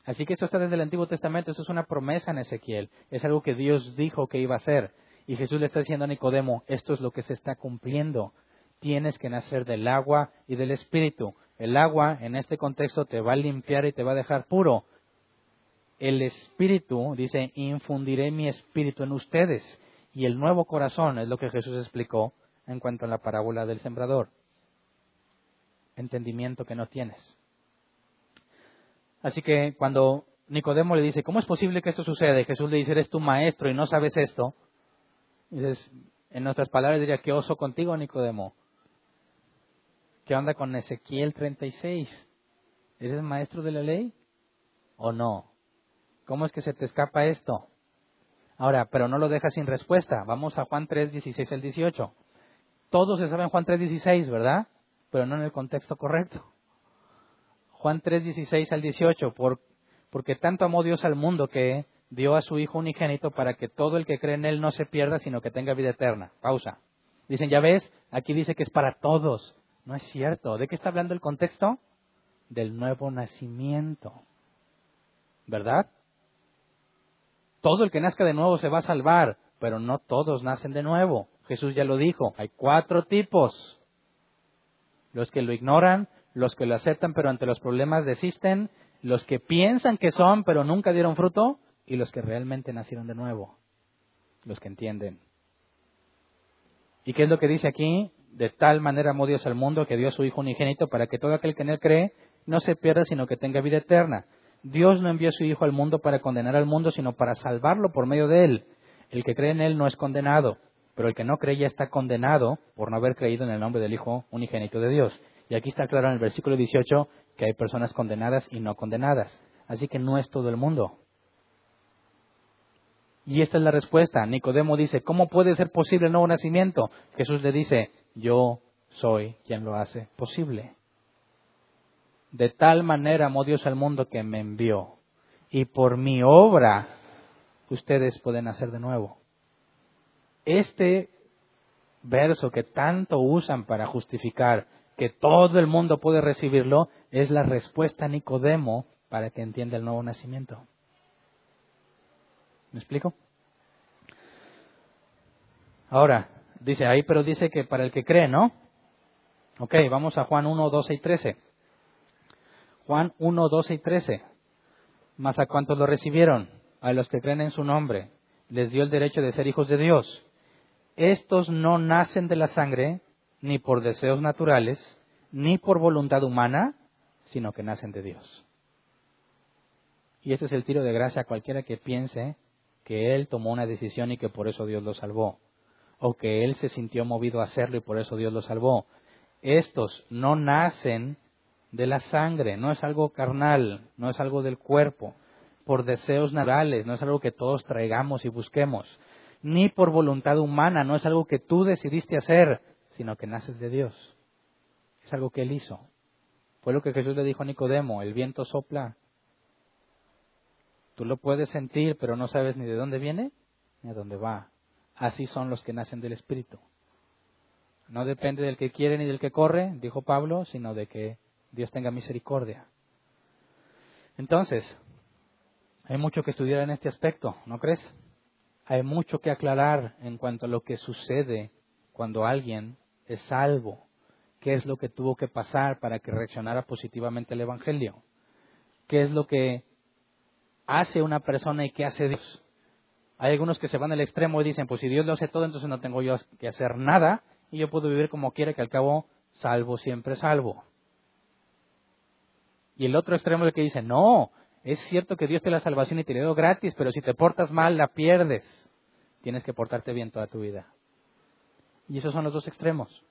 Así que esto está desde el Antiguo Testamento, esto es una promesa en Ezequiel, es algo que Dios dijo que iba a hacer. Y Jesús le está diciendo a Nicodemo, esto es lo que se está cumpliendo. Tienes que nacer del agua y del espíritu. El agua en este contexto te va a limpiar y te va a dejar puro. El espíritu, dice, infundiré mi espíritu en ustedes. Y el nuevo corazón, es lo que Jesús explicó, en cuanto a la parábola del sembrador. Entendimiento que no tienes. Así que cuando Nicodemo le dice, ¿cómo es posible que esto suceda? Jesús le dice, eres tu maestro y no sabes esto. En nuestras palabras diría, ¿qué oso contigo, Nicodemo? ¿Qué onda con Ezequiel 36? ¿Eres maestro de la ley o no? ¿Cómo es que se te escapa esto? Ahora, pero no lo dejas sin respuesta. Vamos a Juan 3, 16 al 18. Todos se saben Juan 3.16, ¿verdad? Pero no en el contexto correcto. Juan 3.16 al 18, por, porque tanto amó Dios al mundo que dio a su Hijo unigénito para que todo el que cree en Él no se pierda, sino que tenga vida eterna. Pausa. Dicen, ya ves, aquí dice que es para todos. No es cierto. ¿De qué está hablando el contexto? Del nuevo nacimiento. ¿Verdad? Todo el que nazca de nuevo se va a salvar, pero no todos nacen de nuevo. Jesús ya lo dijo, hay cuatro tipos. Los que lo ignoran, los que lo aceptan pero ante los problemas desisten, los que piensan que son pero nunca dieron fruto y los que realmente nacieron de nuevo, los que entienden. ¿Y qué es lo que dice aquí? De tal manera amó Dios al mundo que dio a su Hijo unigénito para que todo aquel que en él cree no se pierda, sino que tenga vida eterna. Dios no envió a su Hijo al mundo para condenar al mundo, sino para salvarlo por medio de él. El que cree en él no es condenado, pero el que no cree ya está condenado por no haber creído en el nombre del Hijo unigénito de Dios. Y aquí está claro en el versículo 18 que hay personas condenadas y no condenadas. Así que no es todo el mundo. Y esta es la respuesta. Nicodemo dice, ¿cómo puede ser posible el nuevo nacimiento? Jesús le dice, yo soy quien lo hace posible. De tal manera amó Dios al mundo que me envió. Y por mi obra ustedes pueden hacer de nuevo. Este verso que tanto usan para justificar que todo el mundo puede recibirlo es la respuesta a Nicodemo para que entienda el nuevo nacimiento. ¿Me explico? Ahora, dice ahí, pero dice que para el que cree, ¿no? Ok, vamos a Juan 1, 12 y 13. Juan 1, 12 y 13. Más a cuantos lo recibieron, a los que creen en su nombre, les dio el derecho de ser hijos de Dios. Estos no nacen de la sangre, ni por deseos naturales, ni por voluntad humana, sino que nacen de Dios. Y este es el tiro de gracia a cualquiera que piense que Él tomó una decisión y que por eso Dios lo salvó, o que Él se sintió movido a hacerlo y por eso Dios lo salvó. Estos no nacen de la sangre, no es algo carnal, no es algo del cuerpo, por deseos naturales, no es algo que todos traigamos y busquemos, ni por voluntad humana, no es algo que tú decidiste hacer, sino que naces de Dios. Es algo que Él hizo. Fue lo que Jesús le dijo a Nicodemo, el viento sopla Tú lo puedes sentir, pero no sabes ni de dónde viene ni a dónde va. Así son los que nacen del Espíritu. No depende del que quiere ni del que corre, dijo Pablo, sino de que Dios tenga misericordia. Entonces, hay mucho que estudiar en este aspecto, ¿no crees? Hay mucho que aclarar en cuanto a lo que sucede cuando alguien es salvo. ¿Qué es lo que tuvo que pasar para que reaccionara positivamente al Evangelio? ¿Qué es lo que hace una persona y qué hace Dios. Hay algunos que se van al extremo y dicen, pues si Dios lo hace todo, entonces no tengo yo que hacer nada y yo puedo vivir como quiera, que al cabo salvo siempre salvo. Y el otro extremo es el que dice, no, es cierto que Dios te la salvación y te la dio gratis, pero si te portas mal la pierdes. Tienes que portarte bien toda tu vida. Y esos son los dos extremos.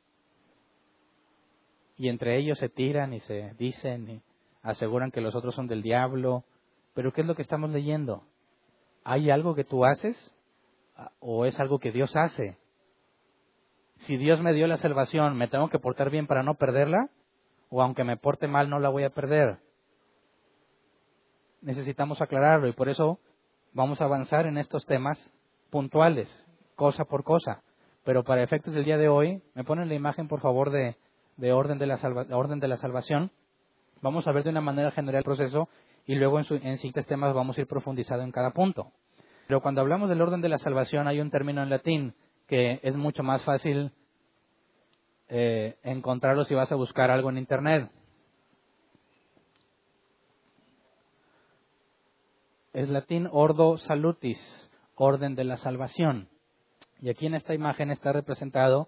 Y entre ellos se tiran y se dicen y aseguran que los otros son del diablo pero ¿qué es lo que estamos leyendo? ¿Hay algo que tú haces o es algo que Dios hace? Si Dios me dio la salvación, ¿me tengo que portar bien para no perderla? ¿O aunque me porte mal no la voy a perder? Necesitamos aclararlo y por eso vamos a avanzar en estos temas puntuales, cosa por cosa. Pero para efectos del día de hoy, me ponen la imagen por favor de, orden, de la orden de la salvación. Vamos a ver de una manera general el proceso y luego en, su, siguientes temas vamos a ir profundizando en cada punto. Pero cuando hablamos del orden de la salvación hay un término en latín que es mucho más fácil eh, encontrarlo si vas a buscar algo en Internet. Es latín ordo salutis, orden de la salvación. Y aquí en esta imagen está representado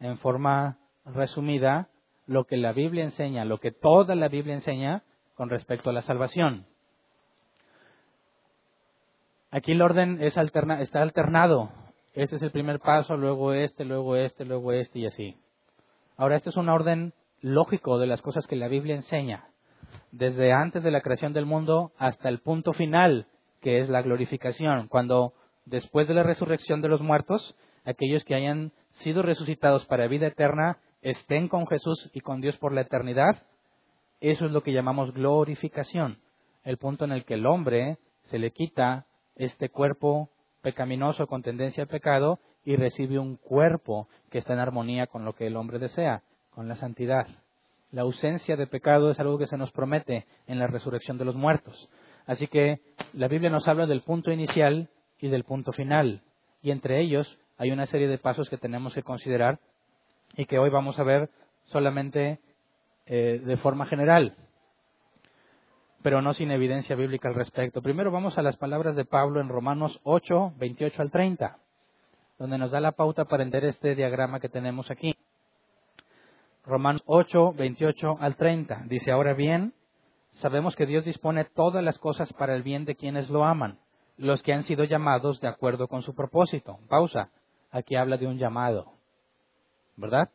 en forma resumida lo que la Biblia enseña, lo que toda la Biblia enseña con respecto a la salvación. Aquí el orden es está alternado. Este es el primer paso, luego este, luego este, luego este y así. Ahora, este es un orden lógico de las cosas que la Biblia enseña, desde antes de la creación del mundo hasta el punto final, que es la glorificación, cuando después de la resurrección de los muertos, aquellos que hayan sido resucitados para vida eterna estén con Jesús y con Dios por la eternidad eso es lo que llamamos glorificación, el punto en el que el hombre se le quita este cuerpo pecaminoso con tendencia al pecado y recibe un cuerpo que está en armonía con lo que el hombre desea, con la santidad. La ausencia de pecado es algo que se nos promete en la resurrección de los muertos. Así que la Biblia nos habla del punto inicial y del punto final. Y entre ellos hay una serie de pasos que tenemos que considerar y que hoy vamos a ver solamente eh, de forma general. pero no sin evidencia bíblica al respecto. Primero vamos a las palabras de Pablo en Romanos 8, 28 al 30, donde nos da la pauta para entender este diagrama que tenemos aquí. Romanos 8, 28 al 30. Dice, ahora bien, sabemos que Dios dispone todas las cosas para el bien de quienes lo aman, los que han sido llamados de acuerdo con su propósito. Pausa. Aquí habla de un llamado. ¿Verdad?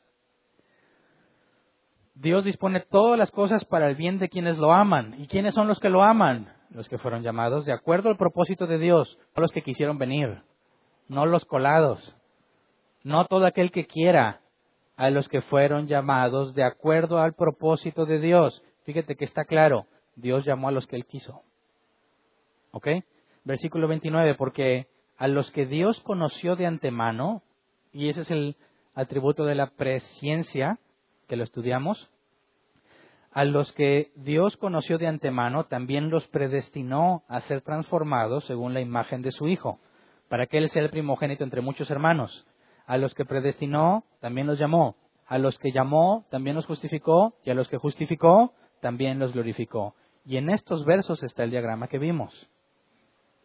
Dios dispone todas las cosas para el bien de quienes lo aman. ¿Y quiénes son los que lo aman? Los que fueron llamados de acuerdo al propósito de Dios, no los que quisieron venir, no los colados, no todo aquel que quiera, a los que fueron llamados de acuerdo al propósito de Dios. Fíjate que está claro, Dios llamó a los que Él quiso. ¿Ok? Versículo 29, porque a los que Dios conoció de antemano, y ese es el atributo de la presciencia, que lo estudiamos, a los que Dios conoció de antemano, también los predestinó a ser transformados según la imagen de su Hijo, para que Él sea el primogénito entre muchos hermanos. A los que predestinó, también los llamó. A los que llamó, también los justificó. Y a los que justificó, también los glorificó. Y en estos versos está el diagrama que vimos.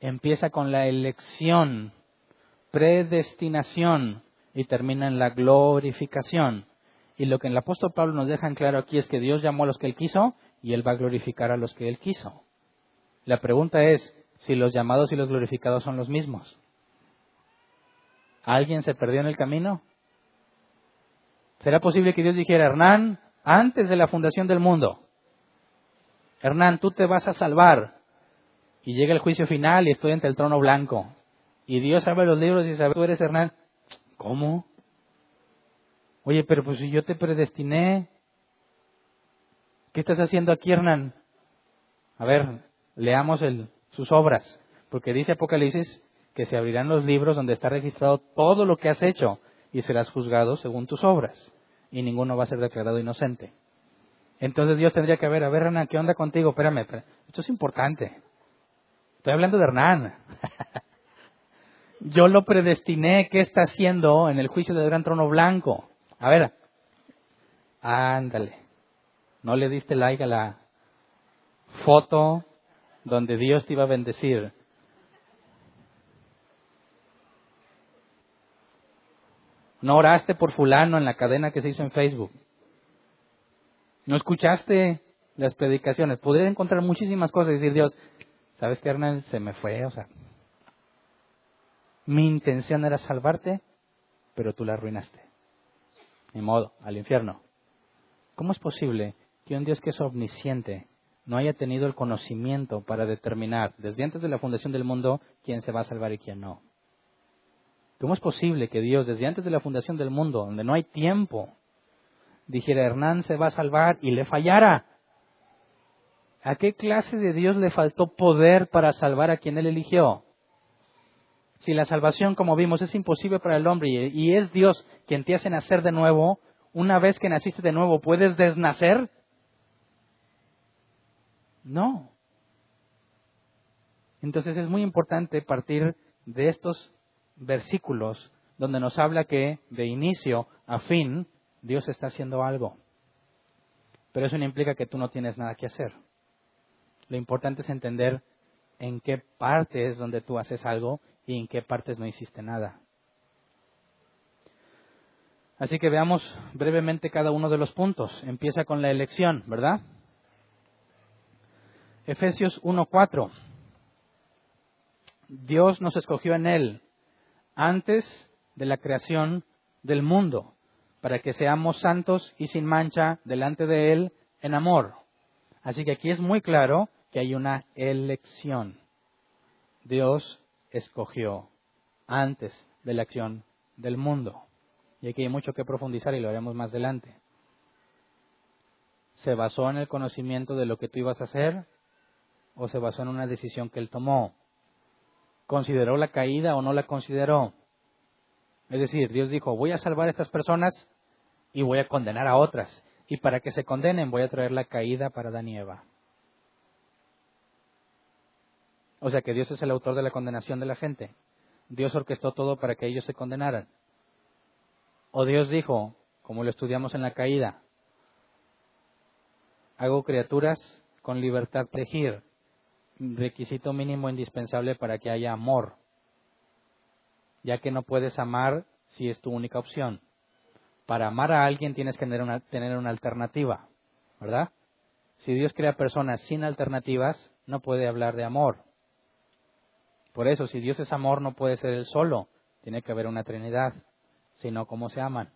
Empieza con la elección, predestinación y termina en la glorificación. Y lo que el apóstol Pablo nos deja en claro aquí es que Dios llamó a los que Él quiso y Él va a glorificar a los que Él quiso. La pregunta es si los llamados y los glorificados son los mismos. ¿Alguien se perdió en el camino? ¿Será posible que Dios dijera, Hernán, antes de la fundación del mundo, Hernán, tú te vas a salvar? Y llega el juicio final y estoy ante el trono blanco. Y Dios abre los libros y dice, tú eres Hernán. ¿Cómo? Oye, pero pues si yo te predestiné, ¿qué estás haciendo aquí, Hernán? A ver, leamos sus obras, porque dice Apocalipsis que se abrirán los libros donde está registrado todo lo que has hecho y serás juzgado según tus obras, y ninguno va a ser declarado inocente. Entonces Dios tendría que ver, a ver, Hernán, ¿qué onda contigo? Espérame, esto es importante. Estoy hablando de Hernán. Yo lo predestiné, ¿qué está haciendo en el juicio del gran trono blanco? A ver, ándale. ¿No le diste like a la foto donde Dios te iba a bendecir? ¿No oraste por fulano en la cadena que se hizo en Facebook? ¿No escuchaste las predicaciones? Podría encontrar muchísimas cosas y decir, Dios, ¿sabes qué, Hernán? Se me fue, o sea, mi intención era salvarte, pero tú la arruinaste. Ni modo, al infierno. ¿Cómo es posible que un Dios que es omnisciente no haya tenido el conocimiento para determinar desde antes de la fundación del mundo quién se va a salvar y quién no? ¿Cómo es posible que Dios desde antes de la fundación del mundo, donde no hay tiempo, dijera Hernán se va a salvar y le fallara? ¿A qué clase de Dios le faltó poder para salvar a quien él eligió? Si la salvación, como vimos, es imposible para el hombre y es Dios quien te hace nacer de nuevo, una vez que naciste de nuevo, ¿puedes desnacer? No. Entonces es muy importante partir de estos versículos donde nos habla que de inicio a fin Dios está haciendo algo. Pero eso no implica que tú no tienes nada que hacer. Lo importante es entender en qué parte es donde tú haces algo y en qué partes no hiciste nada. Así que veamos brevemente cada uno de los puntos. Empieza con la elección, ¿verdad? Efesios 1.4. Dios nos escogió en Él antes de la creación del mundo, para que seamos santos y sin mancha delante de Él en amor. Así que aquí es muy claro que hay una elección. Dios escogió antes de la acción del mundo. Y aquí hay mucho que profundizar y lo haremos más adelante. ¿Se basó en el conocimiento de lo que tú ibas a hacer o se basó en una decisión que él tomó? ¿Consideró la caída o no la consideró? Es decir, Dios dijo, voy a salvar a estas personas y voy a condenar a otras. Y para que se condenen voy a traer la caída para Adán y Eva. O sea que Dios es el autor de la condenación de la gente. Dios orquestó todo para que ellos se condenaran. O Dios dijo, como lo estudiamos en la caída, hago criaturas con libertad de elegir. Requisito mínimo indispensable para que haya amor, ya que no puedes amar si es tu única opción. Para amar a alguien tienes que tener una, tener una alternativa, ¿verdad? Si Dios crea personas sin alternativas, no puede hablar de amor. Por eso, si Dios es amor, no puede ser Él solo. Tiene que haber una Trinidad, sino cómo se aman.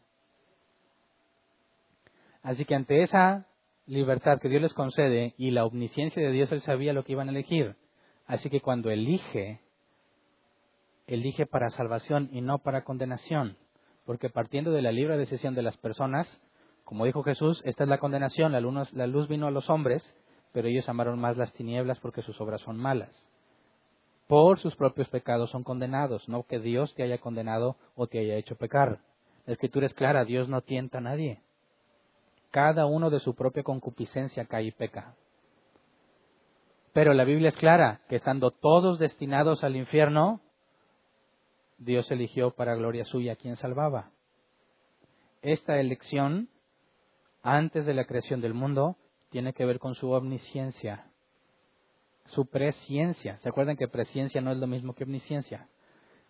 Así que ante esa libertad que Dios les concede y la omnisciencia de Dios, Él sabía lo que iban a elegir. Así que cuando elige, elige para salvación y no para condenación. Porque partiendo de la libre decisión de las personas, como dijo Jesús, esta es la condenación, la luz, la luz vino a los hombres, pero ellos amaron más las tinieblas porque sus obras son malas. Por sus propios pecados son condenados, no que Dios te haya condenado o te haya hecho pecar. La escritura es clara, Dios no tienta a nadie cada uno de su propia concupiscencia cae y peca. Pero la Biblia es clara, que estando todos destinados al infierno, Dios eligió para gloria suya a quien salvaba. Esta elección, antes de la creación del mundo, tiene que ver con su omnisciencia, su presciencia. ¿Se acuerdan que presciencia no es lo mismo que omnisciencia?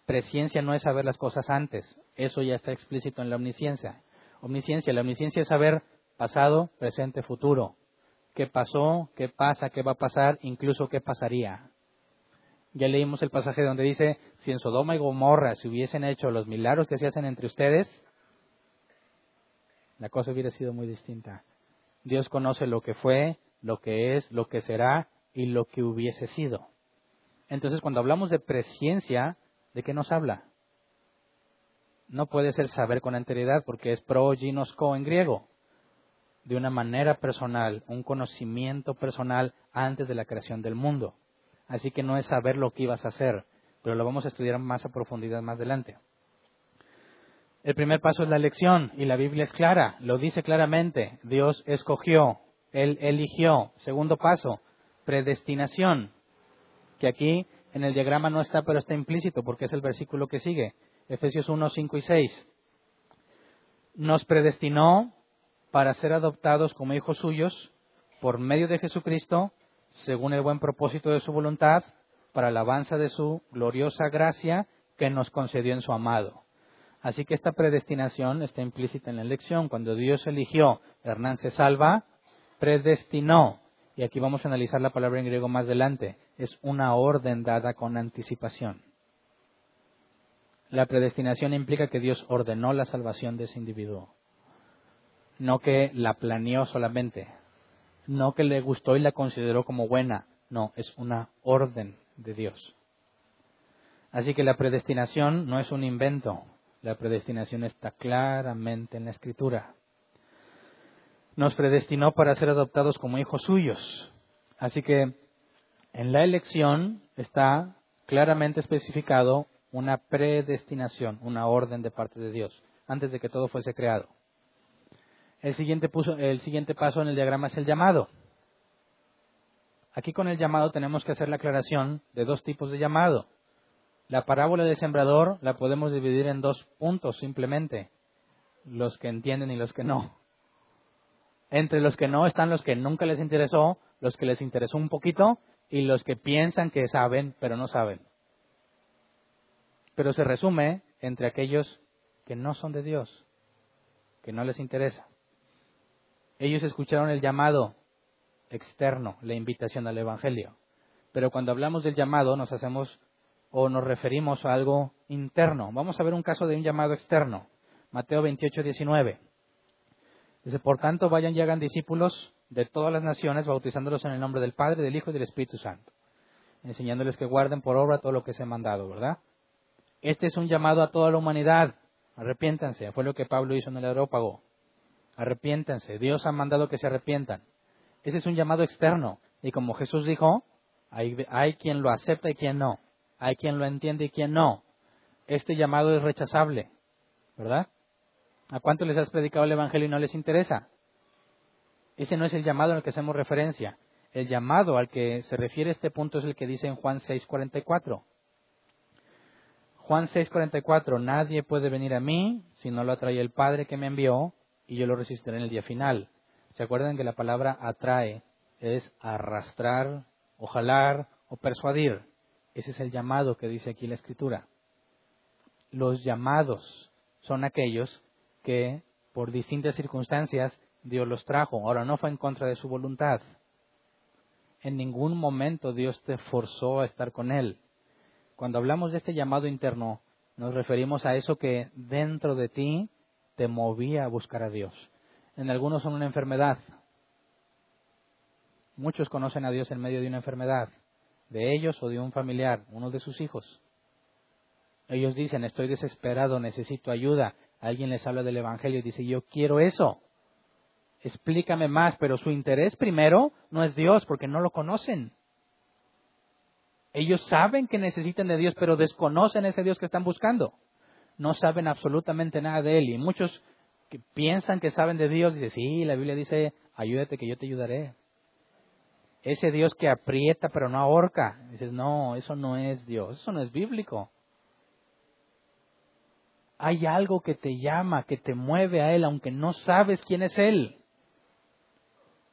Presciencia no es saber las cosas antes, eso ya está explícito en la omnisciencia. Omnisciencia, la omnisciencia es saber pasado, presente, futuro. ¿Qué pasó? ¿Qué pasa? ¿Qué va a pasar? Incluso qué pasaría. Ya leímos el pasaje donde dice, si en Sodoma y Gomorra se hubiesen hecho los milagros que se hacen entre ustedes, la cosa hubiera sido muy distinta. Dios conoce lo que fue, lo que es, lo que será y lo que hubiese sido. Entonces, cuando hablamos de presciencia, ¿de qué nos habla? No puede ser saber con anterioridad porque es pro co en griego de una manera personal, un conocimiento personal antes de la creación del mundo. Así que no es saber lo que ibas a hacer, pero lo vamos a estudiar más a profundidad más adelante. El primer paso es la elección y la Biblia es clara, lo dice claramente, Dios escogió, Él eligió. Segundo paso, predestinación, que aquí en el diagrama no está, pero está implícito porque es el versículo que sigue, Efesios 1, 5 y 6. Nos predestinó para ser adoptados como hijos suyos por medio de Jesucristo, según el buen propósito de su voluntad, para alabanza de su gloriosa gracia que nos concedió en su amado. Así que esta predestinación está implícita en la elección. Cuando Dios eligió, Hernán se salva, predestinó. Y aquí vamos a analizar la palabra en griego más adelante. Es una orden dada con anticipación. La predestinación implica que Dios ordenó la salvación de ese individuo no que la planeó solamente, no que le gustó y la consideró como buena, no, es una orden de Dios. Así que la predestinación no es un invento, la predestinación está claramente en la escritura. Nos predestinó para ser adoptados como hijos suyos. Así que en la elección está claramente especificado una predestinación, una orden de parte de Dios, antes de que todo fuese creado. El siguiente, el siguiente paso en el diagrama es el llamado. Aquí con el llamado tenemos que hacer la aclaración de dos tipos de llamado. La parábola del sembrador la podemos dividir en dos puntos simplemente, los que entienden y los que no. Entre los que no están los que nunca les interesó, los que les interesó un poquito y los que piensan que saben pero no saben. Pero se resume entre aquellos que no son de Dios, que no les interesa. Ellos escucharon el llamado externo, la invitación al Evangelio. Pero cuando hablamos del llamado nos hacemos o nos referimos a algo interno. Vamos a ver un caso de un llamado externo. Mateo 28, 19. Dice, por tanto, vayan y hagan discípulos de todas las naciones, bautizándolos en el nombre del Padre, del Hijo y del Espíritu Santo, enseñándoles que guarden por obra todo lo que se ha mandado, ¿verdad? Este es un llamado a toda la humanidad. Arrepiéntanse. Fue lo que Pablo hizo en el Aerópago. Arrepiéntanse. Dios ha mandado que se arrepientan. Ese es un llamado externo. Y como Jesús dijo, hay, hay quien lo acepta y quien no. Hay quien lo entiende y quien no. Este llamado es rechazable. ¿Verdad? ¿A cuánto les has predicado el Evangelio y no les interesa? Ese no es el llamado al que hacemos referencia. El llamado al que se refiere este punto es el que dice en Juan 6:44. Juan 6:44, nadie puede venir a mí si no lo atrae el Padre que me envió, y yo lo resistiré en el día final. ¿Se acuerdan que la palabra atrae es arrastrar o jalar o persuadir. Ese es el llamado que dice aquí la Escritura. Los llamados son aquellos que por distintas circunstancias Dios los trajo. Ahora no fue en contra de su voluntad. En ningún momento Dios te forzó a estar con Él. Cuando hablamos de este llamado interno, nos referimos a eso que dentro de ti te movía a buscar a Dios. En algunos son una enfermedad. Muchos conocen a Dios en medio de una enfermedad, de ellos o de un familiar, uno de sus hijos. Ellos dicen, estoy desesperado, necesito ayuda. Alguien les habla del Evangelio y dice, yo quiero eso. Explícame más, pero su interés primero no es Dios porque no lo conocen. Ellos saben que necesitan de Dios, pero desconocen ese Dios que están buscando. No saben absolutamente nada de Él. Y muchos que piensan que saben de Dios dicen, sí, la Biblia dice, ayúdate que yo te ayudaré. Ese Dios que aprieta pero no ahorca. Dices, no, eso no es Dios, eso no es bíblico. Hay algo que te llama, que te mueve a Él, aunque no sabes quién es Él.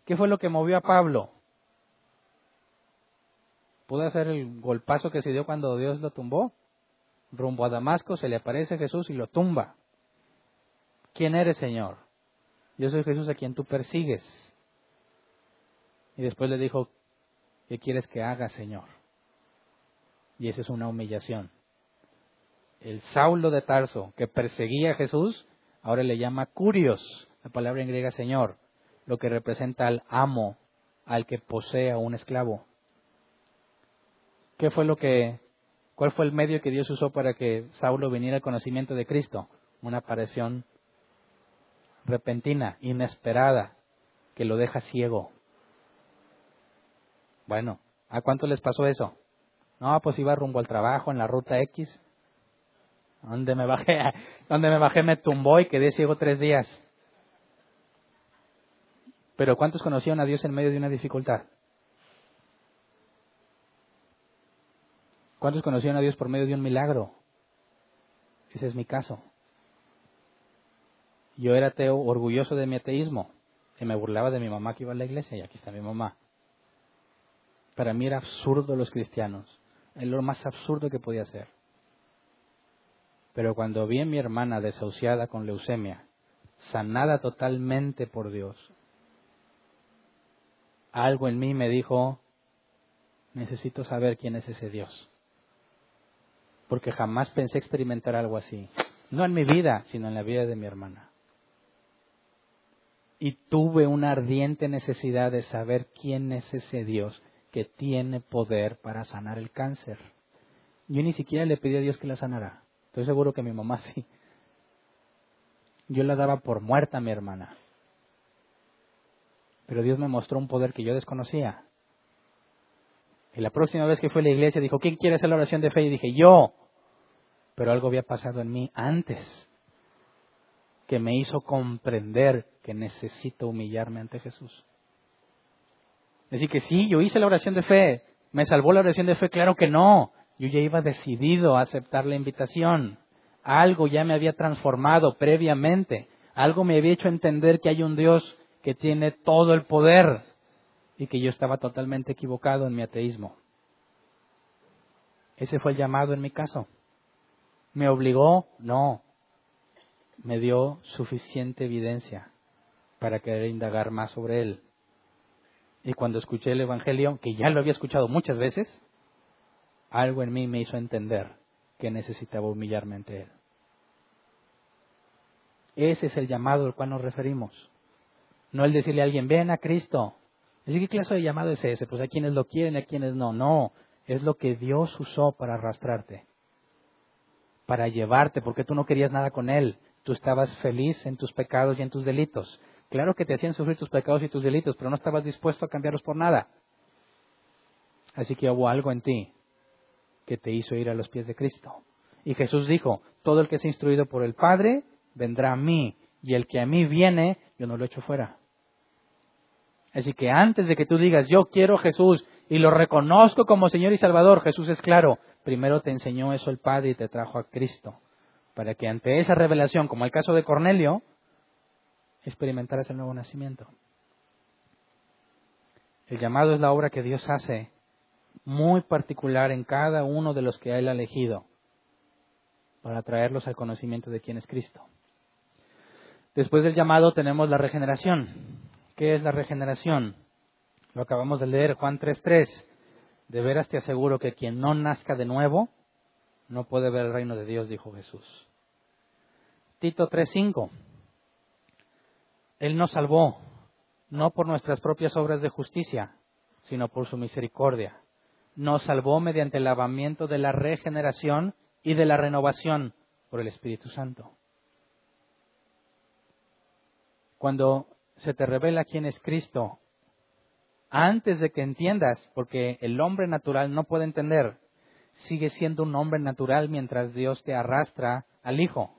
¿Qué fue lo que movió a Pablo? pudo hacer el golpazo que se dio cuando Dios lo tumbó. Rumbo a Damasco se le aparece Jesús y lo tumba. ¿Quién eres, Señor? Yo soy Jesús a quien tú persigues. Y después le dijo, ¿qué quieres que haga, Señor? Y esa es una humillación. El Saulo de Tarso, que perseguía a Jesús, ahora le llama Curios, la palabra en griega Señor, lo que representa al amo, al que posee a un esclavo. ¿Qué fue lo que, cuál fue el medio que Dios usó para que Saulo viniera al conocimiento de Cristo? Una aparición repentina, inesperada, que lo deja ciego. Bueno, ¿a cuánto les pasó eso? No, pues iba rumbo al trabajo en la ruta X. Donde me bajé, donde me bajé me tumbó y quedé ciego tres días. Pero ¿cuántos conocían a Dios en medio de una dificultad? ¿Cuántos conocieron a Dios por medio de un milagro? Ese es mi caso. Yo era ateo, orgulloso de mi ateísmo. Se me burlaba de mi mamá que iba a la iglesia y aquí está mi mamá. Para mí era absurdo los cristianos. Es lo más absurdo que podía ser. Pero cuando vi a mi hermana desahuciada con leucemia, sanada totalmente por Dios, algo en mí me dijo, necesito saber quién es ese Dios porque jamás pensé experimentar algo así. No en mi vida, sino en la vida de mi hermana. Y tuve una ardiente necesidad de saber quién es ese Dios que tiene poder para sanar el cáncer. Yo ni siquiera le pedí a Dios que la sanara. Estoy seguro que mi mamá sí. Yo la daba por muerta a mi hermana. Pero Dios me mostró un poder que yo desconocía. Y la próxima vez que fue a la iglesia dijo, ¿quién quiere hacer la oración de fe? Y dije, yo. Pero algo había pasado en mí antes que me hizo comprender que necesito humillarme ante Jesús. Decir que sí, yo hice la oración de fe. ¿Me salvó la oración de fe? Claro que no. Yo ya iba decidido a aceptar la invitación. Algo ya me había transformado previamente. Algo me había hecho entender que hay un Dios que tiene todo el poder y que yo estaba totalmente equivocado en mi ateísmo. Ese fue el llamado en mi caso. ¿Me obligó? No. Me dio suficiente evidencia para querer indagar más sobre él. Y cuando escuché el Evangelio, que ya lo había escuchado muchas veces, algo en mí me hizo entender que necesitaba humillarme ante él. Ese es el llamado al cual nos referimos. No el decirle a alguien, ven a Cristo. ¿qué clase de llamado es ese? Pues hay quienes lo quieren hay quienes no. No, es lo que Dios usó para arrastrarte para llevarte, porque tú no querías nada con Él. Tú estabas feliz en tus pecados y en tus delitos. Claro que te hacían sufrir tus pecados y tus delitos, pero no estabas dispuesto a cambiarlos por nada. Así que hubo algo en ti que te hizo ir a los pies de Cristo. Y Jesús dijo, todo el que es instruido por el Padre vendrá a mí, y el que a mí viene, yo no lo echo fuera. Así que antes de que tú digas, yo quiero a Jesús y lo reconozco como Señor y Salvador, Jesús es claro, primero te enseñó eso el Padre y te trajo a Cristo, para que ante esa revelación, como el caso de Cornelio, experimentaras el nuevo nacimiento. El llamado es la obra que Dios hace muy particular en cada uno de los que Él ha elegido para traerlos al conocimiento de quién es Cristo. Después del llamado tenemos la regeneración. ¿Qué es la regeneración? Lo acabamos de leer, Juan 3.3. De veras te aseguro que quien no nazca de nuevo no puede ver el reino de Dios, dijo Jesús. Tito 3.5. Él nos salvó, no por nuestras propias obras de justicia, sino por su misericordia. Nos salvó mediante el lavamiento de la regeneración y de la renovación por el Espíritu Santo. Cuando se te revela quién es Cristo, antes de que entiendas, porque el hombre natural no puede entender, sigue siendo un hombre natural mientras Dios te arrastra al Hijo.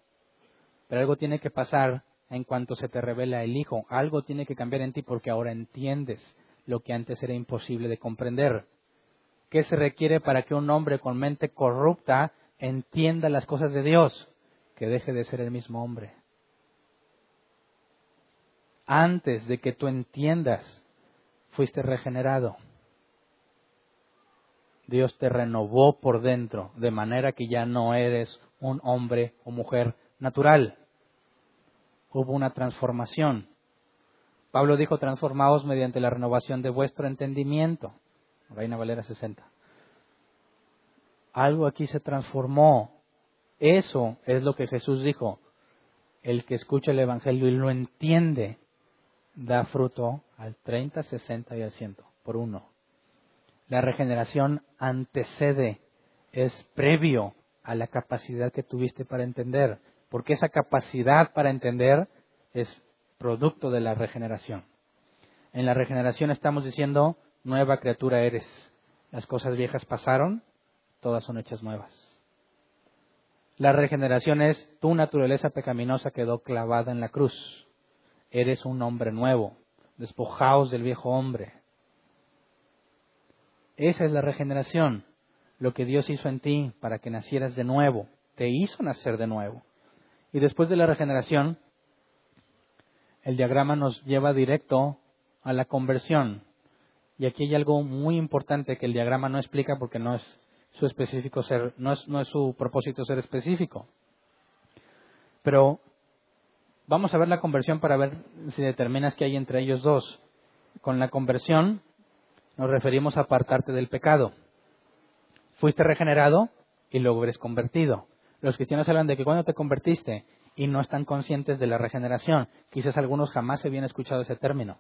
Pero algo tiene que pasar en cuanto se te revela el Hijo. Algo tiene que cambiar en ti porque ahora entiendes lo que antes era imposible de comprender. ¿Qué se requiere para que un hombre con mente corrupta entienda las cosas de Dios? Que deje de ser el mismo hombre. Antes de que tú entiendas, fuiste regenerado. Dios te renovó por dentro, de manera que ya no eres un hombre o mujer natural hubo una transformación. Pablo dijo, transformaos mediante la renovación de vuestro entendimiento. Reina Valera 60. Algo aquí se transformó. Eso es lo que Jesús dijo. El que escucha el Evangelio y lo entiende, da fruto al 30, 60 y al 100 por uno. La regeneración antecede, es previo a la capacidad que tuviste para entender porque esa capacidad para entender es producto de la regeneración. En la regeneración estamos diciendo, nueva criatura eres. Las cosas viejas pasaron, todas son hechas nuevas. La regeneración es tu naturaleza pecaminosa quedó clavada en la cruz. Eres un hombre nuevo, despojaos del viejo hombre. Esa es la regeneración, lo que Dios hizo en ti para que nacieras de nuevo, te hizo nacer de nuevo. Y después de la regeneración, el diagrama nos lleva directo a la conversión. Y aquí hay algo muy importante que el diagrama no explica porque no es su específico ser, no es, no es su propósito ser específico. Pero vamos a ver la conversión para ver si determinas qué hay entre ellos dos. Con la conversión nos referimos a apartarte del pecado. Fuiste regenerado y luego eres convertido. Los cristianos hablan de que cuando te convertiste y no están conscientes de la regeneración. Quizás algunos jamás se habían escuchado ese término,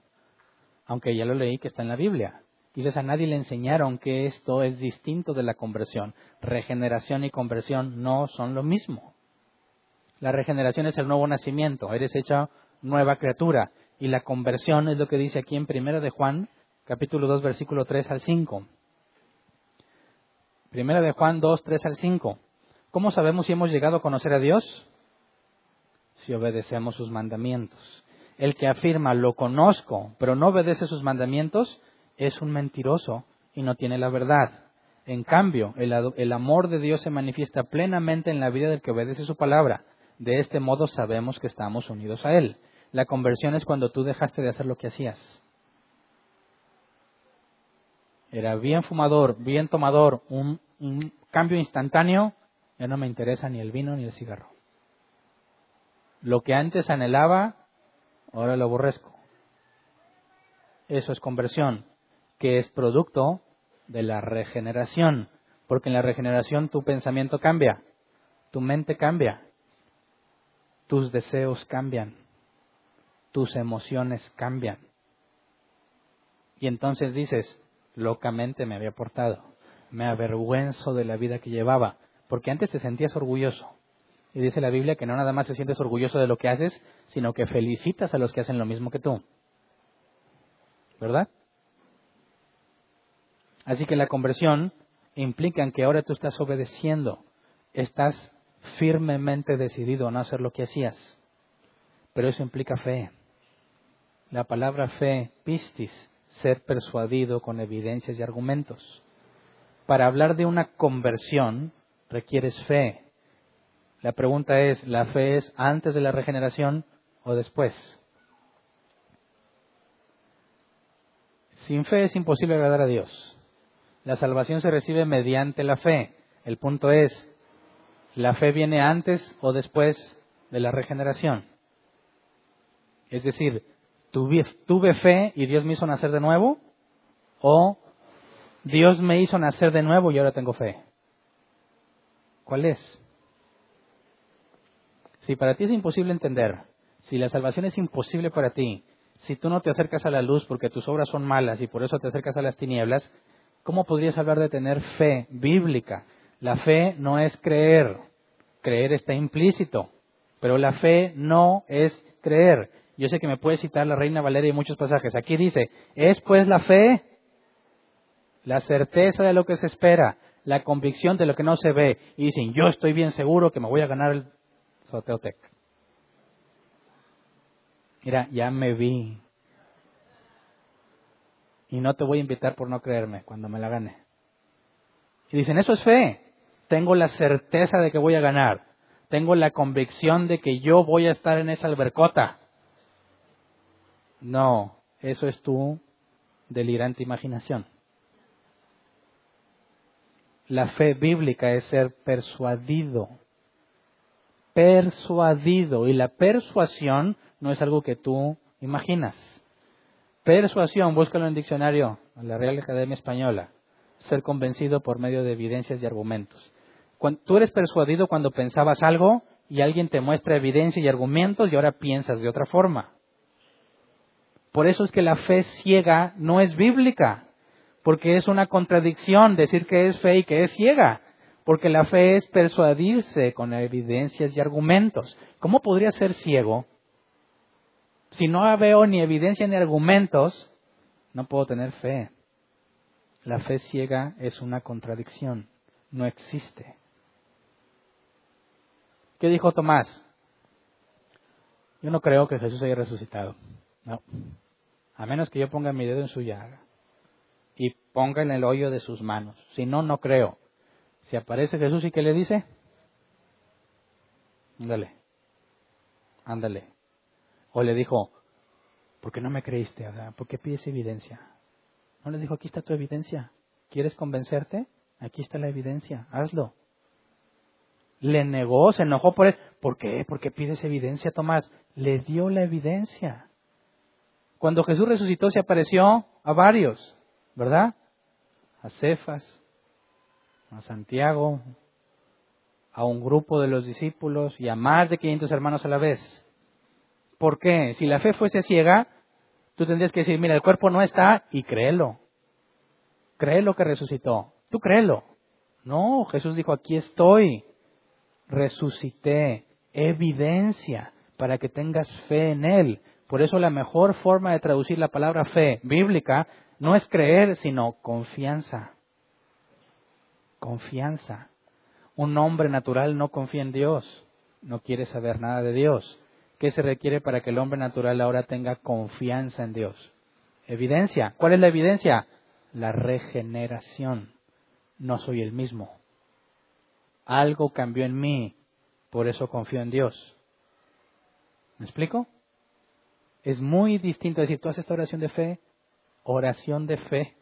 aunque ya lo leí que está en la Biblia. Quizás a nadie le enseñaron que esto es distinto de la conversión. Regeneración y conversión no son lo mismo. La regeneración es el nuevo nacimiento, eres hecha nueva criatura. Y la conversión es lo que dice aquí en 1 de Juan, capítulo 2, versículo 3 al 5. Primera de Juan 2, 3 al 5. ¿Cómo sabemos si hemos llegado a conocer a Dios? Si obedecemos sus mandamientos. El que afirma lo conozco, pero no obedece sus mandamientos, es un mentiroso y no tiene la verdad. En cambio, el, amor de Dios se manifiesta plenamente en la vida del que obedece su palabra. De este modo sabemos que estamos unidos a Él. La conversión es cuando tú dejaste de hacer lo que hacías. Era bien fumador, bien tomador, un, un cambio instantáneo ya no me interesa ni el vino ni el cigarro. Lo que antes anhelaba, ahora lo aborrezco. Eso es conversión, que es producto de la regeneración, porque en la regeneración tu pensamiento cambia, tu mente cambia, tus deseos cambian, tus emociones cambian. Y entonces dices, locamente me había portado, me avergüenzo de la vida que llevaba, porque antes te sentías orgulloso. Y dice la Biblia que no nada más te sientes orgulloso de lo que haces, sino que felicitas a los que hacen lo mismo que tú. ¿Verdad? Así que la conversión implica que ahora tú estás obedeciendo, estás firmemente decidido a no hacer lo que hacías. Pero eso implica fe. La palabra fe, pistis, ser persuadido con evidencias y argumentos. Para hablar de una conversión, requieres fe. La pregunta es, ¿la fe es antes de la regeneración o después? Sin fe es imposible agradar a Dios. La salvación se recibe mediante la fe. El punto es, ¿la fe viene antes o después de la regeneración? Es decir, ¿tuve, ¿tuve fe y Dios me hizo nacer de nuevo? ¿O Dios me hizo nacer de nuevo y ahora tengo fe? ¿Cuál es? Si para ti es imposible entender, si la salvación es imposible para ti, si tú no te acercas a la luz porque tus obras son malas y por eso te acercas a las tinieblas, ¿cómo podrías hablar de tener fe bíblica? La fe no es creer, creer está implícito, pero la fe no es creer. Yo sé que me puede citar la Reina Valeria en muchos pasajes. Aquí dice, es pues la fe, la certeza de lo que se espera, la convicción de lo que no se ve. Y dicen, yo estoy bien seguro que me voy a ganar el Soteotec. Mira, ya me vi. Y no te voy a invitar por no creerme cuando me la gane. Y dicen, eso es fe. Tengo la certeza de que voy a ganar. Tengo la convicción de que yo voy a estar en esa albercota. No, eso es tu delirante imaginación. La fe bíblica es ser persuadido. Persuadido. Y la persuasión no es algo que tú imaginas. Persuasión, búscalo en el diccionario, en la Real Academia Española. Ser convencido por medio de evidencias y argumentos. Cuando, tú eres persuadido cuando pensabas algo y alguien te muestra evidencia y argumentos y ahora piensas de otra forma. Por eso es que la fe ciega no es bíblica, porque es una contradicción decir que es fe y que es ciega, porque la fe es persuadirse con evidencias y argumentos. ¿Cómo podría ser ciego si no veo ni evidencia ni argumentos, no puedo tener fe. La fe ciega es una contradicción, no existe. ¿Qué dijo Tomás? Yo no creo que Jesús haya resucitado. No. A menos que yo ponga mi dedo en su llaga y ponga en el hoyo de sus manos. Si no, no creo. Si aparece Jesús y qué le dice, ándale, ándale, o le dijo, ¿por qué no me creíste, Adán? ¿Por qué pides evidencia? No le dijo, aquí está tu evidencia. ¿Quieres convencerte? Aquí está la evidencia, hazlo. Le negó, se enojó por él. ¿Por qué? ¿Por qué pides evidencia, Tomás? Le dio la evidencia. Cuando Jesús resucitó se apareció a varios, ¿verdad? A Cefas, a Santiago, a un grupo de los discípulos y a más de 500 hermanos a la vez. ¿Por qué? Si la fe fuese ciega, tú tendrías que decir, mira, el cuerpo no está y créelo. Créelo que resucitó. Tú créelo. No, Jesús dijo, aquí estoy. Resucité. Evidencia para que tengas fe en Él. Por eso la mejor forma de traducir la palabra fe bíblica no es creer, sino confianza. Confianza. Un hombre natural no confía en Dios, no quiere saber nada de Dios. ¿Qué se requiere para que el hombre natural ahora tenga confianza en Dios? Evidencia. ¿Cuál es la evidencia? La regeneración. No soy el mismo. Algo cambió en mí, por eso confío en Dios. ¿Me explico? Es muy distinto decir, tú haces esta oración de fe, oración de fe.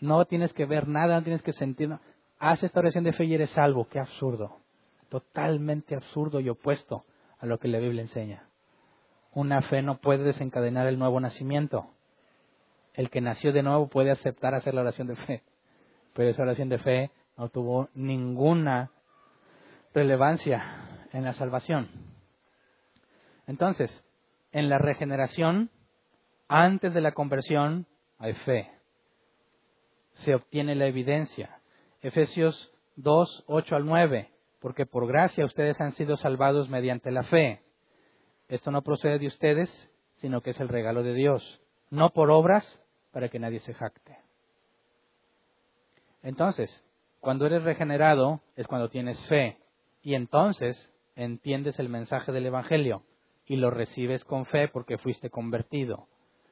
No tienes que ver nada, no tienes que sentir. nada. Haz esta oración de fe y eres salvo. Qué absurdo totalmente absurdo y opuesto a lo que la Biblia enseña. Una fe no puede desencadenar el nuevo nacimiento. El que nació de nuevo puede aceptar hacer la oración de fe, pero esa oración de fe no tuvo ninguna relevancia en la salvación. Entonces, en la regeneración, antes de la conversión, hay fe. Se obtiene la evidencia. Efesios 2, 8 al 9 porque por gracia ustedes han sido salvados mediante la fe. Esto no procede de ustedes, sino que es el regalo de Dios, no por obras para que nadie se jacte. Entonces, cuando eres regenerado es cuando tienes fe y entonces entiendes el mensaje del Evangelio y lo recibes con fe porque fuiste convertido.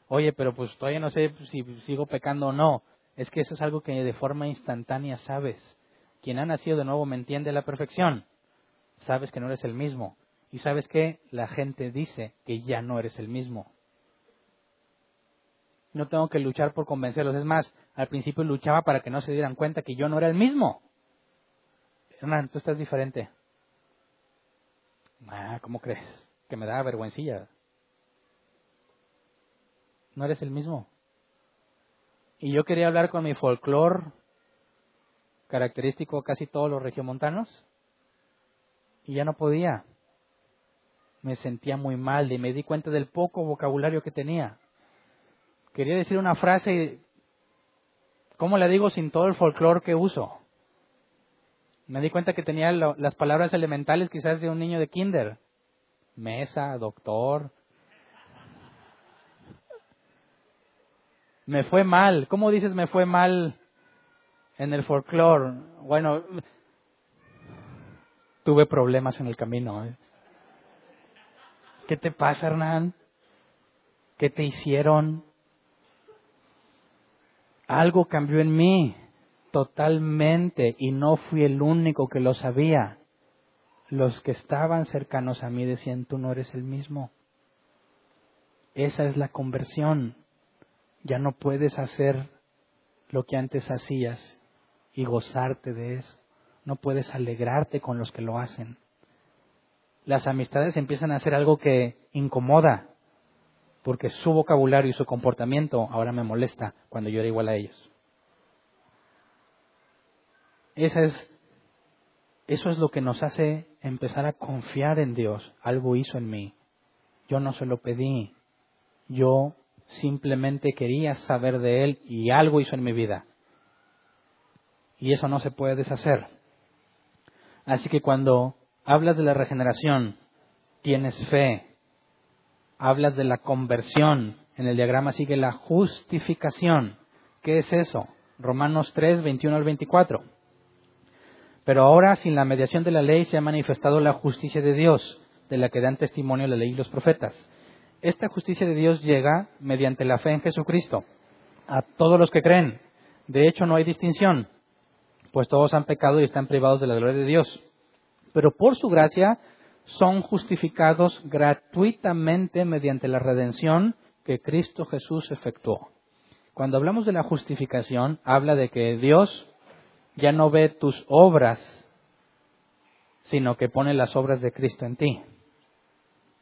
Oye, pero pues todavía no sé si sigo pecando o no. Es que eso es algo que de forma instantánea sabes. Quien ha nacido de nuevo me entiende a la perfección. Sabes que no eres el mismo. Y sabes que la gente dice que ya no eres el mismo. no tengo que luchar por convencerlos. Es más, al principio luchaba para que no se dieran cuenta que yo no era el mismo. Hernán, tú estás diferente. Ah, ¿cómo crees? Que me da vergüencilla. No eres el mismo. Y yo quería hablar con mi folclore característico casi todos los regiomontanos y ya no podía. Me sentía muy mal y me di cuenta del poco vocabulario que tenía. Quería decir una frase ¿cómo la digo sin todo el folclore que uso? Me di cuenta que tenía las palabras elementales quizás de un niño de kinder. Mesa, doctor. Me fue mal. ¿Cómo dices me fue mal en el folclore? Bueno, tuve problemas en el camino. ¿eh? ¿Qué te pasa, Hernán? ¿Qué te hicieron? Algo cambió en mí totalmente y no fui el único que lo sabía. Los que estaban cercanos a mí decían, tú no eres el mismo. Esa es la conversión. Ya no puedes hacer lo que antes hacías y gozarte de eso. No puedes alegrarte con los que lo hacen. Las amistades empiezan a ser algo que incomoda, porque su vocabulario y su comportamiento ahora me molesta cuando yo era igual a ellos. Esa es, eso es lo que nos hace empezar a confiar en Dios. Algo hizo en mí. Yo no se lo pedí. Yo simplemente quería saber de Él y algo hizo en mi vida. Y eso no se puede deshacer. Así que cuando hablas de la regeneración, tienes fe. Hablas de la conversión. En el diagrama sigue la justificación. ¿Qué es eso? Romanos 3, 21 al 24. Pero ahora, sin la mediación de la ley, se ha manifestado la justicia de Dios, de la que dan testimonio la ley y los profetas. Esta justicia de Dios llega mediante la fe en Jesucristo a todos los que creen. De hecho, no hay distinción, pues todos han pecado y están privados de la gloria de Dios. Pero por su gracia son justificados gratuitamente mediante la redención que Cristo Jesús efectuó. Cuando hablamos de la justificación, habla de que Dios ya no ve tus obras, sino que pone las obras de Cristo en ti.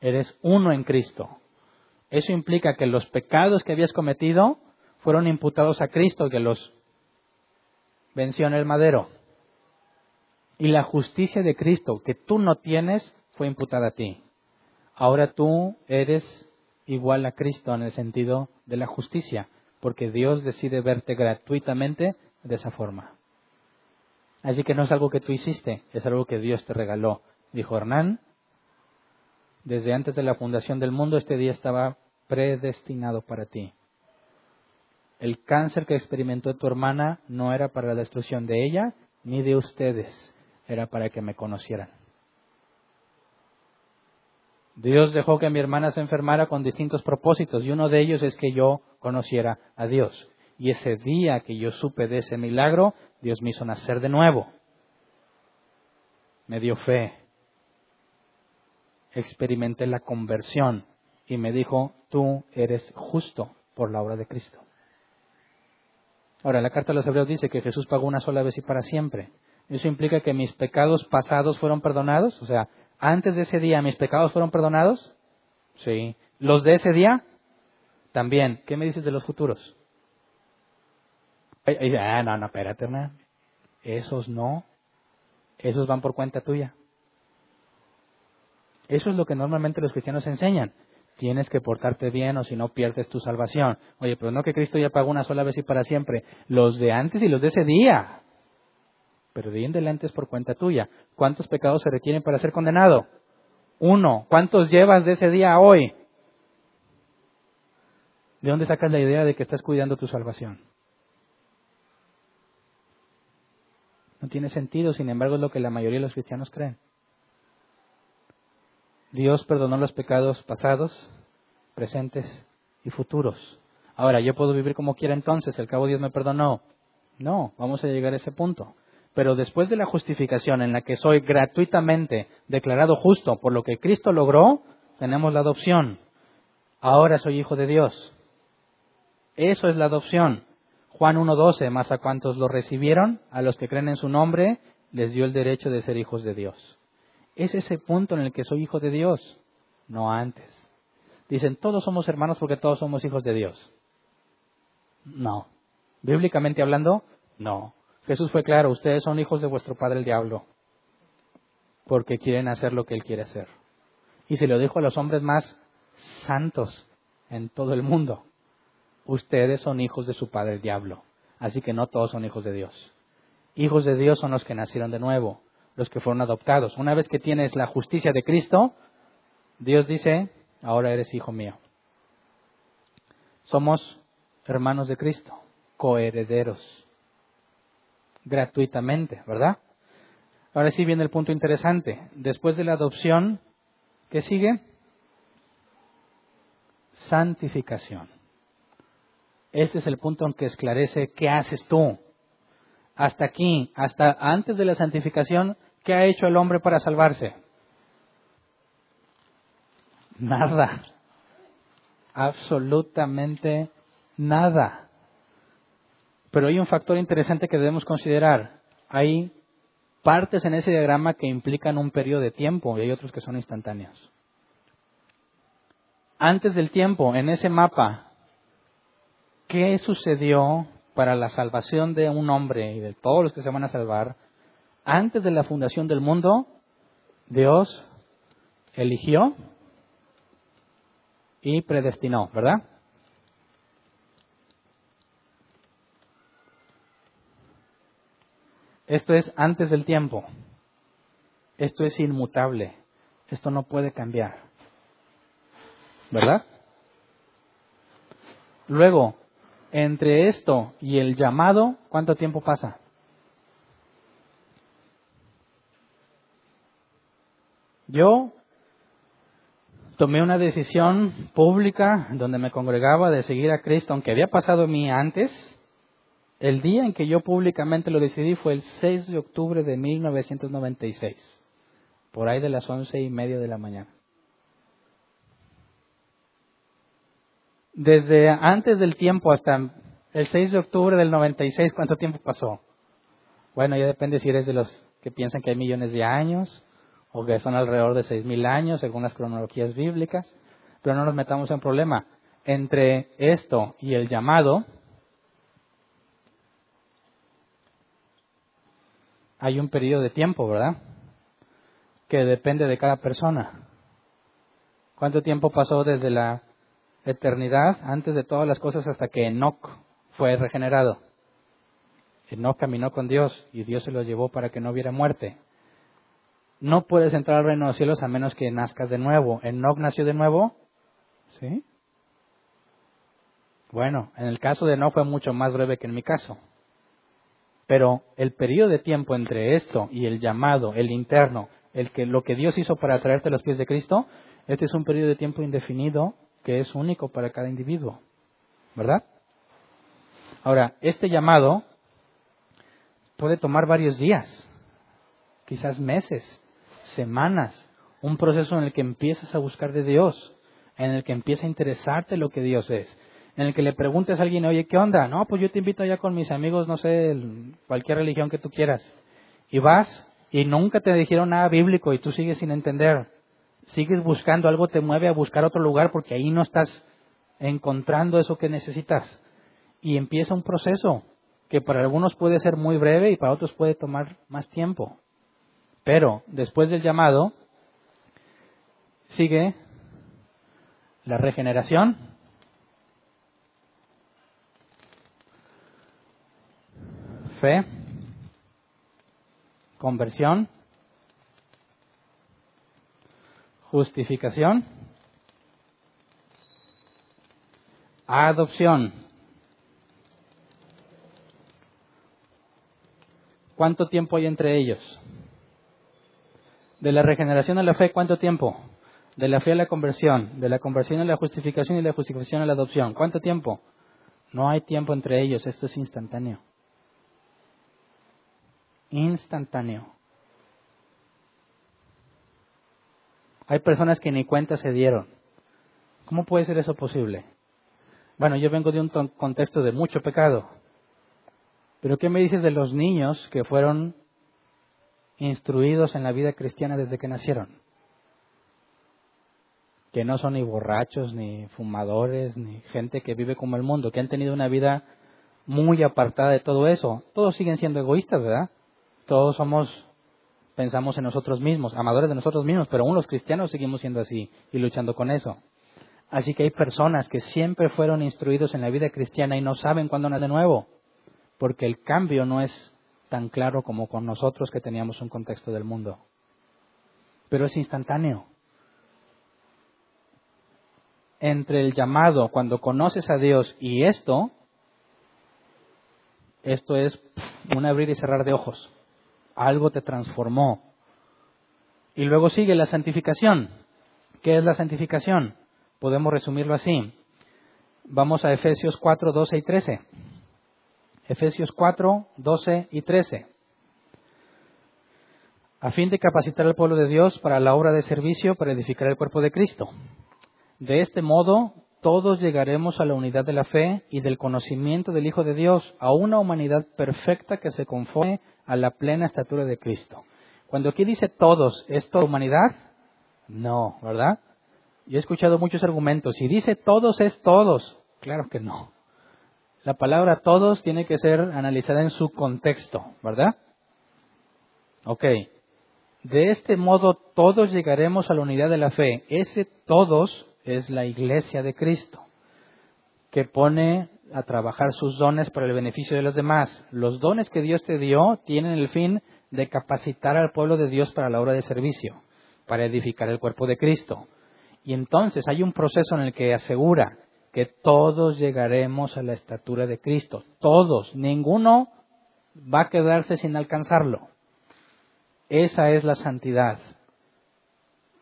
Eres uno en Cristo. Eso implica que los pecados que habías cometido fueron imputados a Cristo que los venció en el madero. Y la justicia de Cristo que tú no tienes fue imputada a ti. Ahora tú eres igual a Cristo en el sentido de la justicia, porque Dios decide verte gratuitamente de esa forma. Así que no es algo que tú hiciste, es algo que Dios te regaló. Dijo Hernán, desde antes de la fundación del mundo este día estaba predestinado para ti. El cáncer que experimentó tu hermana no era para la destrucción de ella ni de ustedes, era para que me conocieran. Dios dejó que mi hermana se enfermara con distintos propósitos y uno de ellos es que yo conociera a Dios. Y ese día que yo supe de ese milagro, Dios me hizo nacer de nuevo. Me dio fe. Experimenté la conversión y me dijo, tú eres justo por la obra de Cristo. Ahora, la carta de los Hebreos dice que Jesús pagó una sola vez y para siempre. ¿Eso implica que mis pecados pasados fueron perdonados? O sea, antes de ese día mis pecados fueron perdonados? Sí. ¿Los de ese día? También. ¿Qué me dices de los futuros? ah, no, no, espérate, hermano. Esos no. Esos van por cuenta tuya. Eso es lo que normalmente los cristianos enseñan. Tienes que portarte bien o si no pierdes tu salvación. Oye, pero no que Cristo ya pagó una sola vez y para siempre. Los de antes y los de ese día. Pero de ahí en adelante es por cuenta tuya. ¿Cuántos pecados se requieren para ser condenado? Uno. ¿Cuántos llevas de ese día a hoy? ¿De dónde sacas la idea de que estás cuidando tu salvación? No tiene sentido, sin embargo, es lo que la mayoría de los cristianos creen. Dios perdonó los pecados pasados, presentes y futuros. Ahora, ¿yo puedo vivir como quiera entonces? ¿El cabo Dios me perdonó? No, vamos a llegar a ese punto. Pero después de la justificación en la que soy gratuitamente declarado justo por lo que Cristo logró, tenemos la adopción. Ahora soy hijo de Dios. Eso es la adopción. Juan 1.12, más a cuantos lo recibieron, a los que creen en su nombre, les dio el derecho de ser hijos de Dios. Es ese punto en el que soy hijo de Dios, no antes. Dicen, todos somos hermanos porque todos somos hijos de Dios. No. Bíblicamente hablando, no. Jesús fue claro, ustedes son hijos de vuestro padre el diablo, porque quieren hacer lo que él quiere hacer. Y se lo dijo a los hombres más santos en todo el mundo. Ustedes son hijos de su padre el diablo, así que no todos son hijos de Dios. Hijos de Dios son los que nacieron de nuevo, los que fueron adoptados. Una vez que tienes la justicia de Cristo, Dios dice, ahora eres hijo mío. Somos hermanos de Cristo, coherederos, gratuitamente, ¿verdad? Ahora sí viene el punto interesante. Después de la adopción, ¿qué sigue? Santificación. Este es el punto en que esclarece qué haces tú. Hasta aquí, hasta antes de la santificación, ¿qué ha hecho el hombre para salvarse? Nada. Absolutamente nada. Pero hay un factor interesante que debemos considerar. Hay partes en ese diagrama que implican un periodo de tiempo y hay otros que son instantáneos. Antes del tiempo, en ese mapa, ¿qué sucedió para la salvación de un hombre y de todos los que se van a salvar? Antes de la fundación del mundo, Dios eligió y predestinó, ¿verdad? Esto es antes del tiempo. Esto es inmutable. Esto no puede cambiar. ¿Verdad? Luego, entre esto y el llamado, ¿cuánto tiempo pasa? Yo tomé una decisión pública donde me congregaba de seguir a Cristo, aunque había pasado a mí antes. El día en que yo públicamente lo decidí fue el 6 de octubre de 1996, por ahí de las once y media de la mañana. Desde antes del tiempo hasta el 6 de octubre del 96, ¿cuánto tiempo pasó? Bueno, ya depende si eres de los que piensan que hay millones de años o que son alrededor de 6.000 años según las cronologías bíblicas, pero no nos metamos en problema. Entre esto y el llamado hay un periodo de tiempo, ¿verdad? Que depende de cada persona. ¿Cuánto tiempo pasó desde la eternidad, antes de todas las cosas, hasta que Enoch fue regenerado. Enoch caminó con Dios y Dios se lo llevó para que no hubiera muerte. No puedes entrar al reino de los cielos a menos que nazcas de nuevo. ¿Enoch nació de nuevo? ¿Sí? Bueno, en el caso de Enoch fue mucho más breve que en mi caso. Pero el periodo de tiempo entre esto y el llamado, el interno, el que lo que Dios hizo para traerte a los pies de Cristo, este es un periodo de tiempo indefinido que es único para cada individuo. ¿Verdad? Ahora, este llamado puede tomar varios días, quizás meses, semanas, un proceso en el que empiezas a buscar de Dios, en el que empieza a interesarte lo que Dios es, en el que le preguntes a alguien, oye, ¿qué onda? No, pues yo te invito allá con mis amigos, no sé, cualquier religión que tú quieras. Y vas y nunca te dijeron nada bíblico y tú sigues sin entender sigues buscando, algo te mueve a buscar otro lugar porque ahí no estás encontrando eso que necesitas. Y empieza un proceso que para algunos puede ser muy breve y para otros puede tomar más tiempo. Pero después del llamado sigue la regeneración, fe, conversión, justificación, adopción. ¿Cuánto tiempo hay entre ellos? De la regeneración a la fe, ¿cuánto tiempo? De la fe a la conversión, de la conversión a la justificación y de la justificación a la adopción. ¿Cuánto tiempo? No hay tiempo entre ellos, esto es instantáneo. Instantáneo. Hay personas que ni cuenta se dieron. ¿Cómo puede ser eso posible? Bueno, yo vengo de un contexto de mucho pecado. Pero ¿qué me dices de los niños que fueron instruidos en la vida cristiana desde que nacieron? Que no son ni borrachos, ni fumadores, ni gente que vive como el mundo, que han tenido una vida muy apartada de todo eso. Todos siguen siendo egoístas, ¿verdad? Todos somos, pensamos en nosotros mismos, amadores de nosotros mismos, pero aún los cristianos seguimos siendo así y luchando con eso. Así que hay personas que siempre fueron instruidos en la vida cristiana y no saben cuándo nacer de nuevo, porque el cambio no es tan claro como con nosotros que teníamos un contexto del mundo. Pero es instantáneo. Entre el llamado, cuando conoces a Dios y esto, esto es un abrir y cerrar de ojos. Algo te transformó. Y luego sigue la santificación. ¿Qué es la santificación? Podemos resumirlo así. Vamos a Efesios 4, 12 y 13. Efesios 4, 12 y 13. A fin de capacitar al pueblo de Dios para la obra de servicio, para edificar el cuerpo de Cristo. De este modo, todos llegaremos a la unidad de la fe y del conocimiento del Hijo de Dios, a una humanidad perfecta que se conforme a la plena estatura de Cristo. Cuando aquí dice todos, ¿es toda humanidad? No, ¿verdad? Yo he escuchado muchos argumentos. Si dice todos, es todos. Claro que no. La palabra todos tiene que ser analizada en su contexto, ¿verdad? Ok. De este modo todos llegaremos a la unidad de la fe. Ese todos es la iglesia de Cristo, que pone a trabajar sus dones para el beneficio de los demás. Los dones que Dios te dio tienen el fin de capacitar al pueblo de Dios para la obra de servicio, para edificar el cuerpo de Cristo. Y entonces hay un proceso en el que asegura que todos llegaremos a la estatura de Cristo. Todos, ninguno va a quedarse sin alcanzarlo. Esa es la santidad,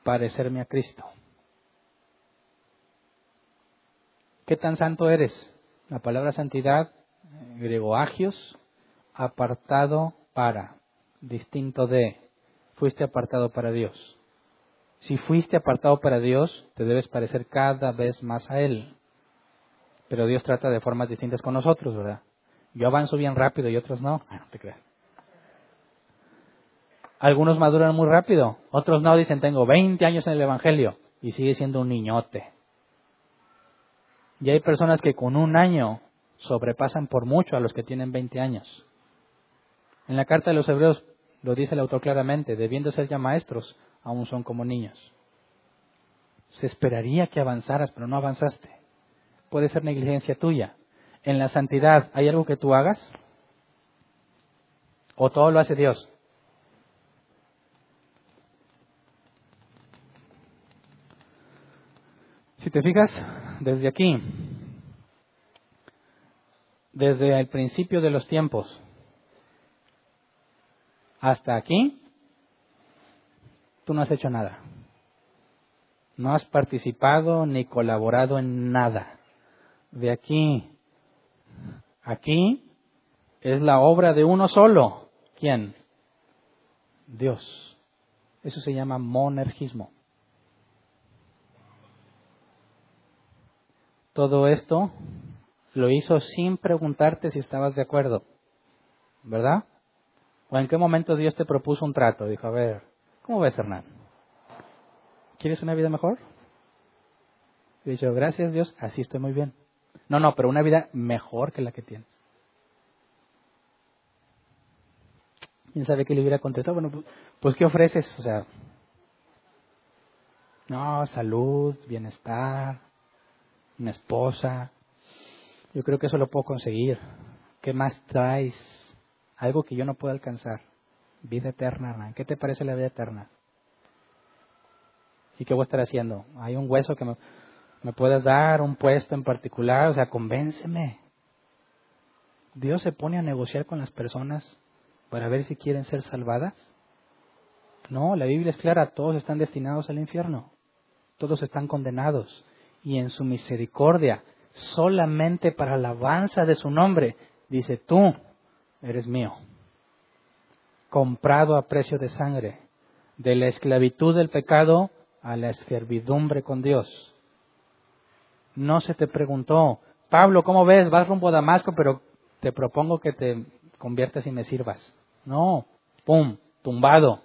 parecerme a Cristo. ¿Qué tan santo eres? La palabra santidad, griego agios, apartado para, distinto de, fuiste apartado para Dios. Si fuiste apartado para Dios, te debes parecer cada vez más a Él. Pero Dios trata de formas distintas con nosotros, ¿verdad? Yo avanzo bien rápido y otros no. Ah, no te creas. Algunos maduran muy rápido, otros no, dicen tengo 20 años en el Evangelio y sigue siendo un niñote. Y hay personas que con un año sobrepasan por mucho a los que tienen 20 años. En la carta de los hebreos lo dice el autor claramente, debiendo ser ya maestros, aún son como niños. Se esperaría que avanzaras, pero no avanzaste. Puede ser negligencia tuya. En la santidad, ¿hay algo que tú hagas? ¿O todo lo hace Dios? Si te fijas, desde aquí, desde el principio de los tiempos hasta aquí, tú no has hecho nada. No has participado ni colaborado en nada. De aquí, aquí es la obra de uno solo. ¿Quién? Dios. Eso se llama monergismo. Todo esto lo hizo sin preguntarte si estabas de acuerdo, ¿verdad? ¿O en qué momento Dios te propuso un trato? Dijo, a ver, ¿cómo ves, Hernán? ¿Quieres una vida mejor? Y dijo, gracias Dios, así estoy muy bien. No, no, pero una vida mejor que la que tienes. ¿Quién sabe qué le hubiera contestado? Bueno, pues, pues ¿qué ofreces? O sea, no, salud, bienestar, una esposa. Yo creo que eso lo puedo conseguir. ¿Qué más traes? Algo que yo no puedo alcanzar. Vida eterna, ¿Qué te parece la vida eterna? ¿Y qué voy a estar haciendo? ¿Hay un hueso que me, me puedas dar, un puesto en particular? O sea, convénceme. Dios se pone a negociar con las personas para ver si quieren ser salvadas. No, la Biblia es clara, todos están destinados al infierno. Todos están condenados y en su misericordia, solamente para la alabanza de su nombre, dice, tú eres mío, comprado a precio de sangre, de la esclavitud del pecado a la servidumbre con Dios. No se te preguntó Pablo, ¿cómo ves? Vas rumbo a Damasco, pero te propongo que te conviertas y me sirvas. No, pum, tumbado.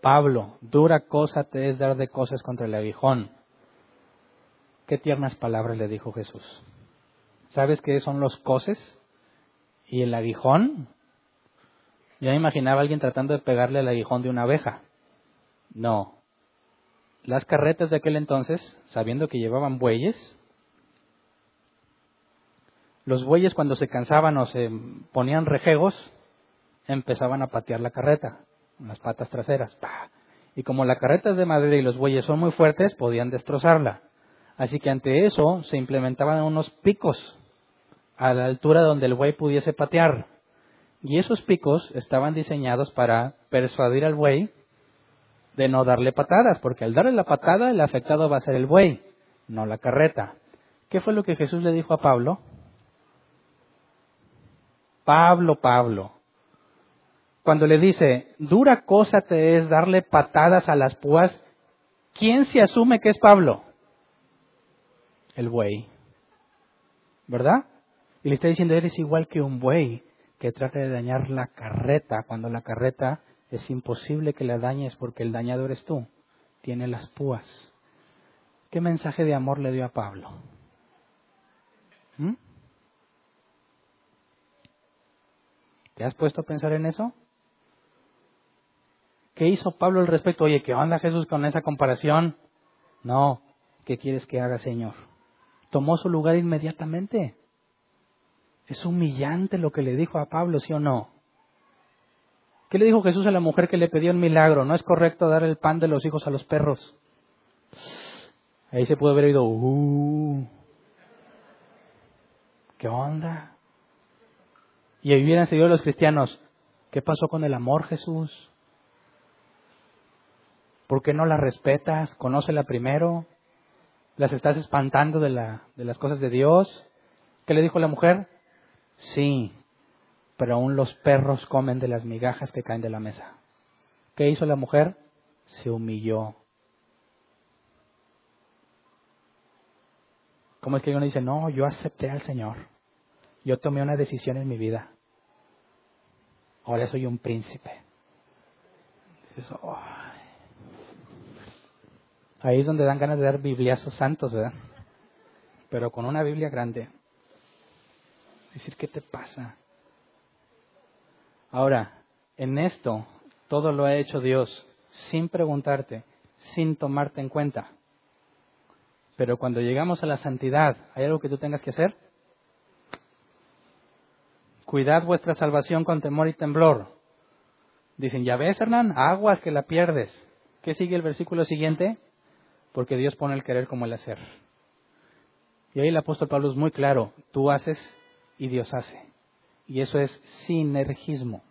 Pablo, dura cosa te es dar de cosas contra el aguijón. Qué tiernas palabras le dijo Jesús. ¿Sabes qué son los coces? ¿Y el aguijón? Yo me imaginaba alguien tratando de pegarle el aguijón de una abeja. No. Las carretas de aquel entonces, sabiendo que llevaban bueyes, los bueyes cuando se cansaban o se ponían rejegos, empezaban a patear la carreta, las patas traseras. Y como la carreta es de madera y los bueyes son muy fuertes, podían destrozarla. Así que ante eso se implementaban unos picos a la altura donde el buey pudiese patear. Y esos picos estaban diseñados para persuadir al buey de no darle patadas, porque al darle la patada el afectado va a ser el buey, no la carreta. ¿Qué fue lo que Jesús le dijo a Pablo? Pablo, Pablo. Cuando le dice, dura cosa te es darle patadas a las púas, ¿quién se asume que es Pablo? El buey. ¿Verdad? Y le está diciendo, eres igual que un buey que trata de dañar la carreta, cuando la carreta es imposible que la dañes porque el dañado eres tú. Tiene las púas. ¿Qué mensaje de amor le dio a Pablo? ¿Mm? ¿Te has puesto a pensar en eso? ¿Qué hizo Pablo al respecto? Oye, ¿qué onda Jesús con esa comparación? No, ¿qué quieres que haga, Señor? Tomó su lugar inmediatamente. Es humillante lo que le dijo a Pablo, ¿sí o no? ¿Qué le dijo Jesús a la mujer que le pidió el milagro? No es correcto dar el pan de los hijos a los perros. Ahí se puede haber oído, uh, ¿qué onda? Y ahí hubieran seguido los cristianos, ¿qué pasó con el amor, Jesús? ¿Por qué no la respetas? Conócela primero. ¿Las estás espantando de, la, las cosas de Dios? ¿Qué le dijo la mujer? Sí, pero aún los perros comen de las migajas que caen de la mesa. ¿Qué hizo la mujer? Se humilló. ¿Cómo es que uno dice, no, yo acepté al Señor? Yo tomé una decisión en mi vida. Ahora soy un príncipe. Ahí es donde dan ganas de dar bibliazos santos, ¿verdad? Pero con una Biblia grande. Decir, ¿qué te pasa? Ahora, en esto, todo lo ha hecho Dios sin preguntarte, sin tomarte en cuenta. Pero cuando llegamos a la santidad, ¿hay algo que tú tengas que hacer? Cuidad vuestra salvación con temor y temblor. Dicen, ya ves, Hernán, aguas que la pierdes. ¿Qué sigue el versículo siguiente? Porque Dios pone el querer como el hacer. Y ahí el apóstol Pablo es muy claro, tú haces y Dios hace. Y eso es sinergismo.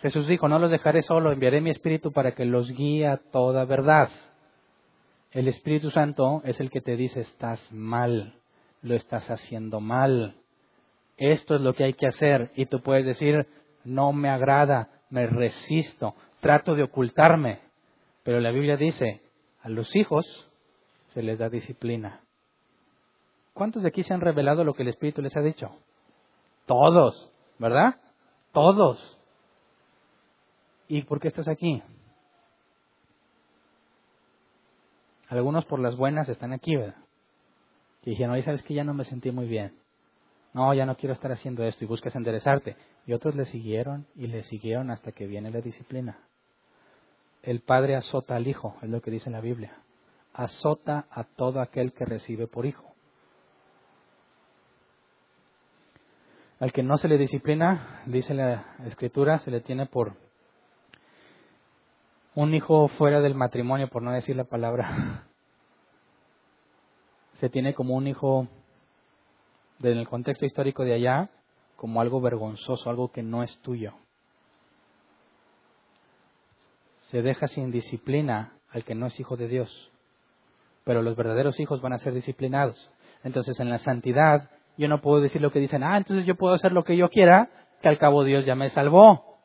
Jesús dijo, no los dejaré solo, enviaré mi Espíritu para que los guíe a toda verdad. El Espíritu Santo es el que te dice, estás mal, lo estás haciendo mal. Esto es lo que hay que hacer. Y tú puedes decir, no me agrada, me resisto, trato de ocultarme. Pero la Biblia dice, a los hijos se les da disciplina. ¿Cuántos de aquí se han revelado lo que el Espíritu les ha dicho? Todos, ¿verdad? Todos. ¿Y por qué estás aquí? Algunos por las buenas están aquí, ¿verdad? Que dijeron, oye, ¿sabes que Ya no me sentí muy bien. No, ya no quiero estar haciendo esto y buscas enderezarte. Y otros le siguieron y le siguieron hasta que viene la disciplina. El padre azota al hijo, es lo que dice la Biblia. Azota a todo aquel que recibe por hijo. Al que no se le disciplina, dice la escritura, se le tiene por un hijo fuera del matrimonio, por no decir la palabra. Se tiene como un hijo, en el contexto histórico de allá, como algo vergonzoso, algo que no es tuyo. Se deja sin disciplina al que no es hijo de Dios. Pero los verdaderos hijos van a ser disciplinados. Entonces, en la santidad yo no puedo decir lo que dicen, ah, entonces yo puedo hacer lo que yo quiera, que al cabo Dios ya me salvó.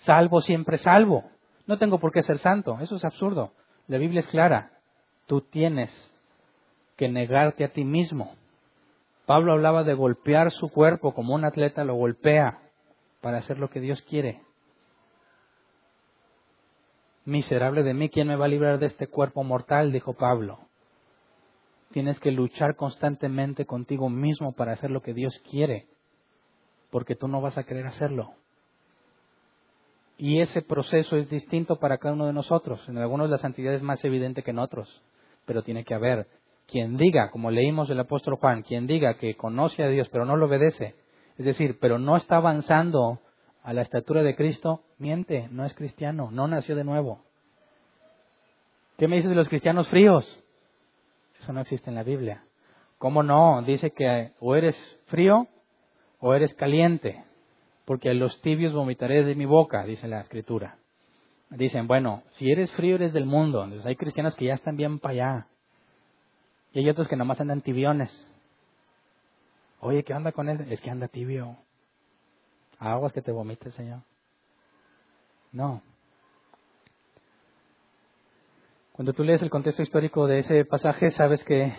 Salvo siempre salvo. No tengo por qué ser santo. Eso es absurdo. La Biblia es clara. Tú tienes que negarte a ti mismo. Pablo hablaba de golpear su cuerpo como un atleta lo golpea para hacer lo que Dios quiere. Miserable de mí, ¿quién me va a librar de este cuerpo mortal? dijo Pablo. Tienes que luchar constantemente contigo mismo para hacer lo que Dios quiere, porque tú no vas a querer hacerlo. Y ese proceso es distinto para cada uno de nosotros. En algunos la santidad es más evidente que en otros, pero tiene que haber quien diga, como leímos del apóstol Juan, quien diga que conoce a Dios pero no lo obedece, es decir, pero no está avanzando a la estatura de Cristo, miente, no es cristiano, no nació de nuevo. ¿Qué me dices de los cristianos fríos? Eso no existe en la Biblia. ¿Cómo no? Dice que o eres frío o eres caliente, porque los tibios vomitaré de mi boca, dice la escritura. Dicen, bueno, si eres frío eres del mundo. Entonces hay cristianos que ya están bien para allá. Y hay otros que nomás andan tibiones. Oye, ¿qué onda con él? Es que anda tibio. Aguas que te vomite Señor. No. Cuando tú lees el contexto histórico de ese pasaje, sabes que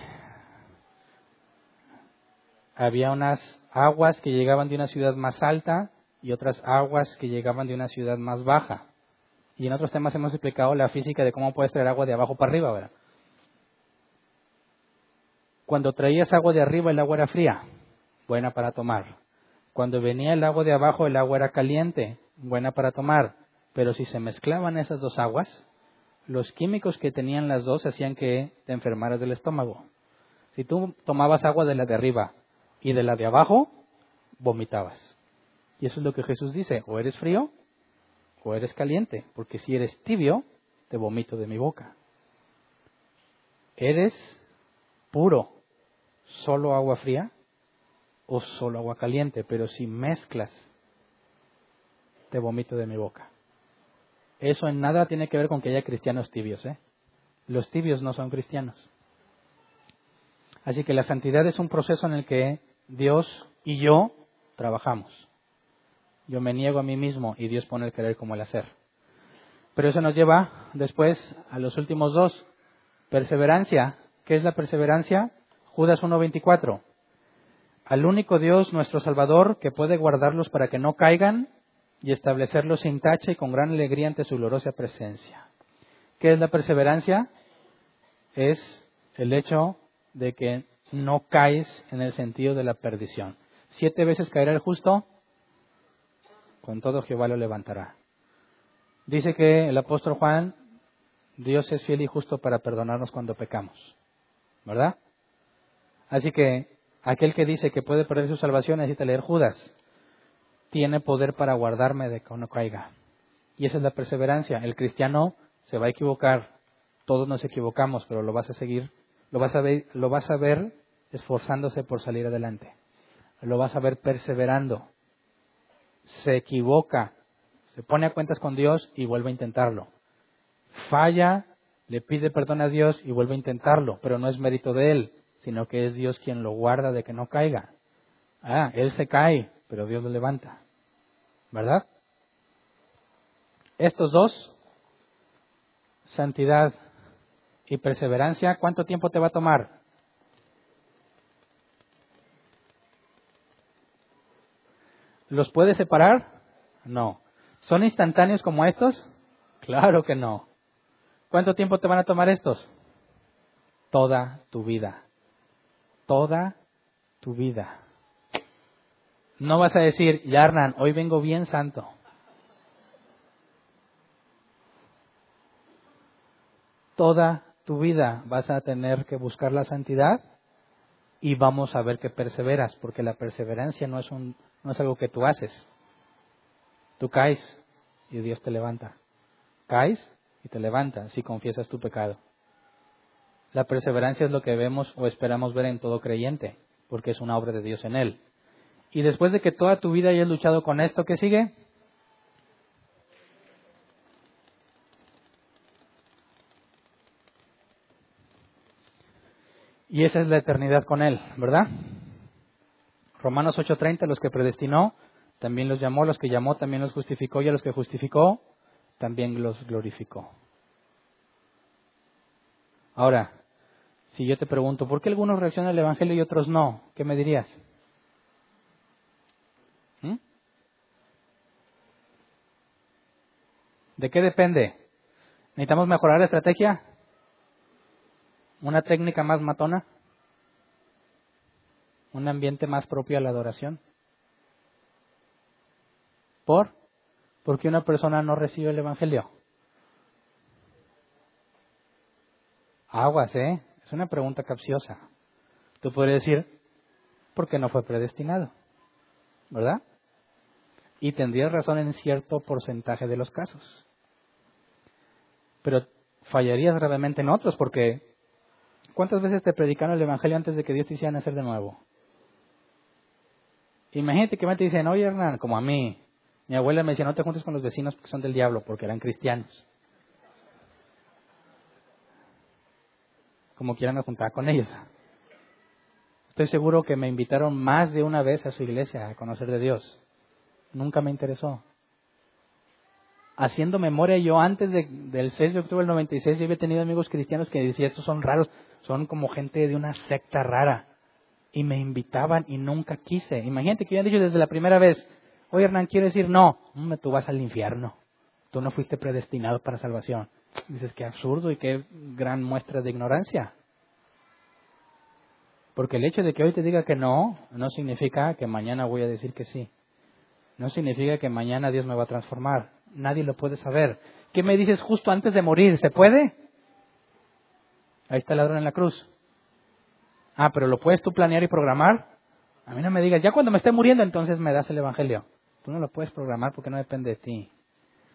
había unas aguas que llegaban de una ciudad más alta y otras aguas que llegaban de una ciudad más baja. Y en otros temas hemos explicado la física de cómo puedes traer agua de abajo para arriba, ¿verdad? Cuando traías agua de arriba, el agua era fría, buena para tomar. Cuando venía el agua de abajo, el agua era caliente, buena para tomar. Pero si se mezclaban esas dos aguas, los químicos que tenían las dos hacían que te enfermaras del estómago. Si tú tomabas agua de la de arriba y de la de abajo, vomitabas. Y eso es lo que Jesús dice, o eres frío o eres caliente, porque si eres tibio, te vomito de mi boca. Eres puro solo agua fría o solo agua caliente, pero si mezclas, te vomito de mi boca. Eso en nada tiene que ver con que haya cristianos tibios. ¿eh? Los tibios no son cristianos. Así que la santidad es un proceso en el que Dios y yo trabajamos. Yo me niego a mí mismo y Dios pone el querer como el hacer. Pero eso nos lleva después a los últimos dos. Perseverancia. ¿Qué es la perseverancia? Judas 1.24. Al único Dios, nuestro Salvador, que puede guardarlos para que no caigan y establecerlos sin tacha y con gran alegría ante su gloriosa presencia. ¿Qué es la perseverancia? Es el hecho de que no caes en el sentido de la perdición. Siete veces caerá el justo, con todo Jehová lo levantará. Dice que el apóstol Juan, Dios es fiel y justo para perdonarnos cuando pecamos. ¿Verdad? Así que aquel que dice que puede perder su salvación necesita leer Judas. Tiene poder para guardarme de que no caiga. Y esa es la perseverancia. El cristiano se va a equivocar. Todos nos equivocamos, pero lo vas a seguir, lo vas a ver, lo vas a ver esforzándose por salir adelante. Lo vas a ver perseverando. Se equivoca, se pone a cuentas con Dios y vuelve a intentarlo. Falla, le pide perdón a Dios y vuelve a intentarlo, pero no es mérito de él, sino que es Dios quien lo guarda de que no caiga. Ah, él se cae, pero Dios lo levanta. ¿Verdad? Estos dos, santidad y perseverancia, ¿cuánto tiempo te va a tomar? ¿Los puedes separar? No. ¿Son instantáneos como estos? Claro que no. ¿Cuánto tiempo te van a tomar estos? Toda tu vida toda tu vida. No vas a decir, Yarnan, hoy vengo bien santo. Toda tu vida vas a tener que buscar la santidad y vamos a ver que perseveras, porque la perseverancia no es, un, no es algo que tú haces. Tú caes y Dios te levanta. Caes y te levanta si confiesas tu pecado. La perseverancia es lo que vemos o esperamos ver en todo creyente, porque es una obra de Dios en él. Y después de que toda tu vida hayas luchado con esto, ¿qué sigue? Y esa es la eternidad con Él, ¿verdad? Romanos 8:30, los que predestinó, también los llamó, los que llamó, también los justificó, y a los que justificó, también los glorificó. Ahora, Si yo te pregunto, ¿por qué algunos reaccionan al Evangelio y otros no? ¿Qué me dirías? ¿Mm? ¿De qué depende? ¿Necesitamos mejorar la estrategia? ¿Una técnica más matona? ¿Un ambiente más propio a la adoración? ¿Por? ¿Por qué una persona no recibe el Evangelio? Aguas, ¿eh? Es una pregunta capciosa. Tú podrías decir, porque no fue predestinado, ¿verdad? Y tendrías razón en cierto porcentaje de los casos. Pero fallarías gravemente en otros, porque ¿cuántas veces te predicaron el Evangelio antes de que Dios te hiciera nacer de nuevo? Imagínate que me te dicen, oye Hernán, como a mí, mi abuela me decía, no te juntes con los vecinos porque son del diablo, porque eran cristianos. Como quieran me con ellos. Estoy seguro que me invitaron más de una vez a su iglesia a conocer de Dios. Nunca me interesó. Haciendo memoria, yo antes del 6 de octubre del 96, yo había tenido amigos cristianos que decían, estos son raros, son como gente de una secta rara y me invitaban y nunca quise. Imagínate que hubieran dicho desde la primera vez, oye Hernán, quiero decir no, tú vas al infierno, tú no fuiste predestinado para salvación. Dices, qué absurdo y qué gran muestra de ignorancia. Porque el hecho de que hoy te diga que no, no significa que mañana voy a decir que sí. No significa que mañana Dios me va a transformar. Nadie lo puede saber. ¿Qué me dices justo antes de morir? ¿Se puede? Ahí está el ladrón en la cruz. Ah, pero lo puedes tú planear y programar. A mí no me digas, ya cuando me esté muriendo, entonces me das el Evangelio. Tú no lo puedes programar porque no depende de ti.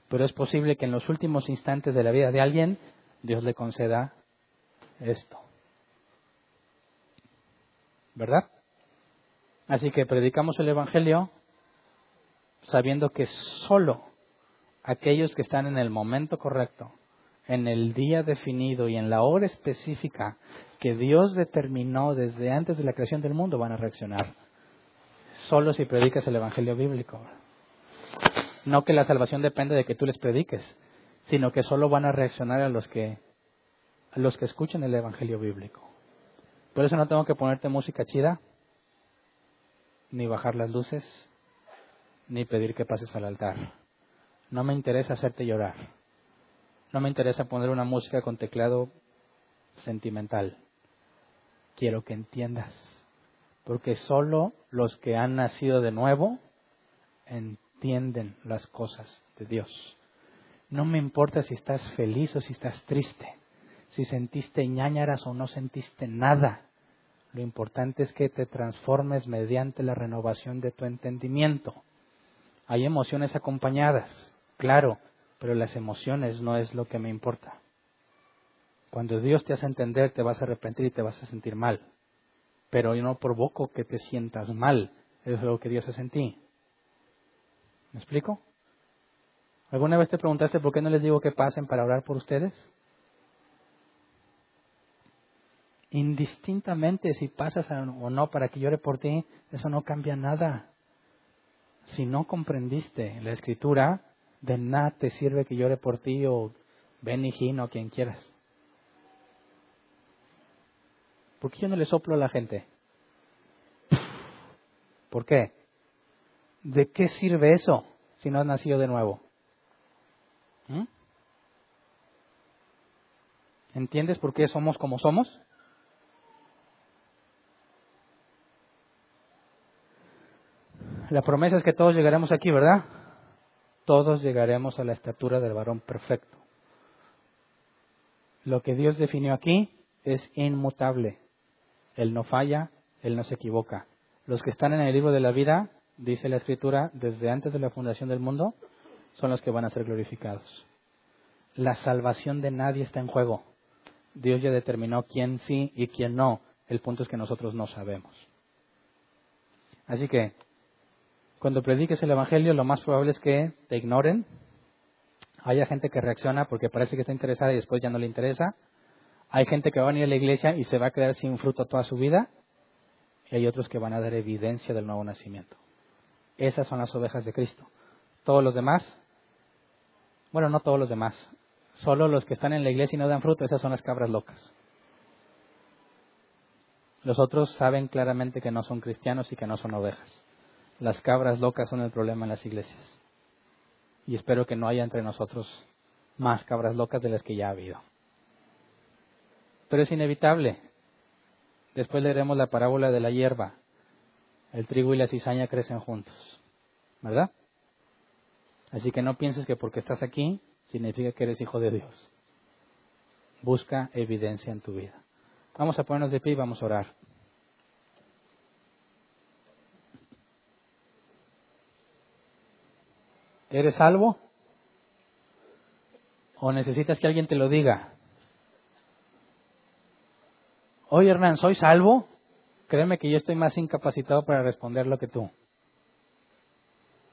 Pero es posible que en los últimos instantes de la vida de alguien, Dios le conceda esto. ¿Verdad? Así que predicamos el Evangelio sabiendo que solo aquellos que están en el momento correcto, en el día definido y en la hora específica que Dios determinó desde antes de la creación del mundo van a reaccionar. Solo si predicas el Evangelio bíblico. No que la salvación depende de que tú les prediques, sino que solo van a reaccionar a los que, a los que escuchen el Evangelio bíblico. Por eso no tengo que ponerte música chida, ni bajar las luces, ni pedir que pases al altar. No me interesa hacerte llorar. No me interesa poner una música con teclado sentimental quiero que entiendas. Porque solo los que han nacido de nuevo entienden las cosas de Dios. No me importa si estás feliz o si estás triste, si sentiste ñañaras o no sentiste nada. Lo importante es que te transformes mediante la renovación de tu entendimiento. Hay emociones acompañadas, claro, pero las emociones no es lo que me importa. Cuando Dios te hace entender, te vas a arrepentir y te vas a sentir mal. Pero yo no provoco que te sientas mal. Es lo que Dios hace en ti. ¿Me explico? ¿Alguna vez te preguntaste por qué no les digo que pasen para orar por ustedes? Indistintamente si pasas o no para que llore por ti, eso no cambia nada. Si no comprendiste la escritura, de nada te sirve que llore por ti o Ben y o quien quieras. ¿Por qué yo no le soplo a la gente? ¿Por qué? ¿De qué sirve eso si no has nacido de nuevo? ¿Mm? ¿Entiendes por qué somos como somos? La promesa es que todos llegaremos aquí, ¿verdad? Todos llegaremos a la estatura del varón perfecto. Lo que Dios definió aquí es inmutable. Él no falla, Él no se equivoca. Los que están en el libro de la vida, dice la Escritura, desde antes de la fundación del mundo, son los que van a ser glorificados. La salvación de nadie está en juego. Dios ya determinó quién sí y quién no. El punto es que nosotros no sabemos. Así que, cuando prediques el Evangelio, lo más probable es que te ignoren. Haya gente que reacciona porque parece que está interesada y después ya no le interesa. Hay gente que va a venir a la iglesia y se va a quedar sin fruto toda su vida. Y hay otros que van a dar evidencia del nuevo nacimiento. Esas son las ovejas de Cristo. Todos los demás, bueno, no todos los demás, solo los que están en la iglesia y no dan fruto, esas son las cabras locas. Los otros saben claramente que no son cristianos y que no son ovejas. Las cabras locas son el problema en las iglesias. Y espero que no haya entre nosotros más cabras locas de las que ya ha habido. Pero es inevitable. Después leeremos la parábola de la hierba. El trigo y la cizaña crecen juntos. ¿Verdad? Así que no pienses que porque estás aquí significa que eres hijo de Dios. Busca evidencia en tu vida. Vamos a ponernos de pie y vamos a orar. ¿Eres salvo? ¿O necesitas que alguien te lo diga? Oye, Hernán, ¿soy salvo? Créeme que yo estoy más incapacitado para responder lo que tú.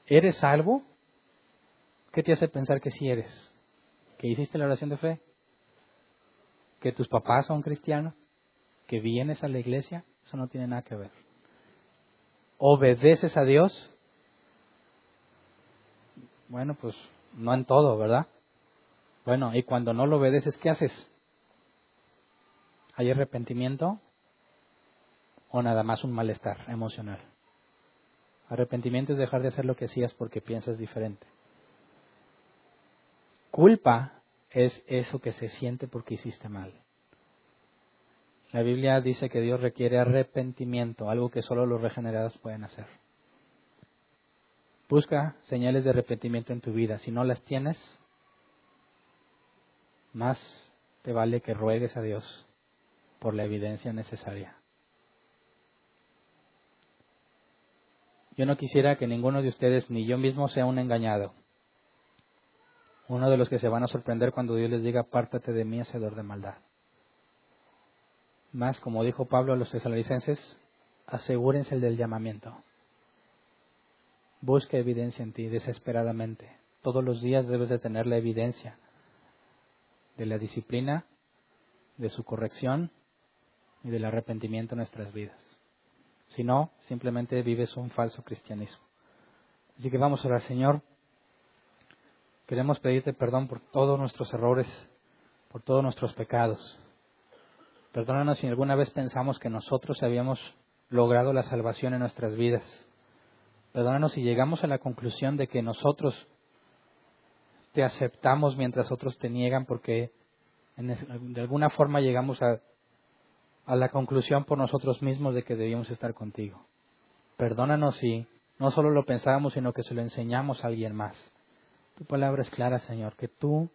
¿Eres salvo? ¿Qué te hace pensar que sí eres? ¿Que hiciste la oración de fe? ¿Que tus papás son cristianos? ¿Que vienes a la iglesia? Eso no tiene nada que ver. ¿Obedeces a Dios? Bueno, pues no en todo, ¿verdad? Bueno, y cuando no lo obedeces, ¿qué haces? ¿Hay arrepentimiento o nada más un malestar emocional? Arrepentimiento es dejar de hacer lo que hacías porque piensas diferente. Culpa es eso que se siente porque hiciste mal. La Biblia dice que Dios requiere arrepentimiento, algo que solo los regenerados pueden hacer. Busca señales de arrepentimiento en tu vida. Si no las tienes, más te vale que ruegues a Dios por la evidencia necesaria. Yo no quisiera que ninguno de ustedes, ni yo mismo, sea un engañado. Uno de los que se van a sorprender cuando Dios les diga, apártate de mí, hacedor de maldad. Más, como dijo Pablo a los tesalonicenses, asegúrense del llamamiento. Busca evidencia en ti desesperadamente. Todos los días debes de tener la evidencia de la disciplina, de su corrección y del arrepentimiento en nuestras vidas. Si no, simplemente vives un falso cristianismo. Así que vamos a orar, Señor. Queremos pedirte perdón por todos nuestros errores, por todos nuestros pecados. Perdónanos si alguna vez pensamos que nosotros habíamos logrado la salvación en nuestras vidas. Perdónanos si llegamos a la conclusión de que nosotros te aceptamos mientras otros te niegan porque de alguna forma llegamos a a la conclusión por nosotros mismos de que debíamos estar contigo. Perdónanos si no solo lo pensábamos, sino que se lo enseñamos a alguien más. Tu palabra es clara, Señor, que tú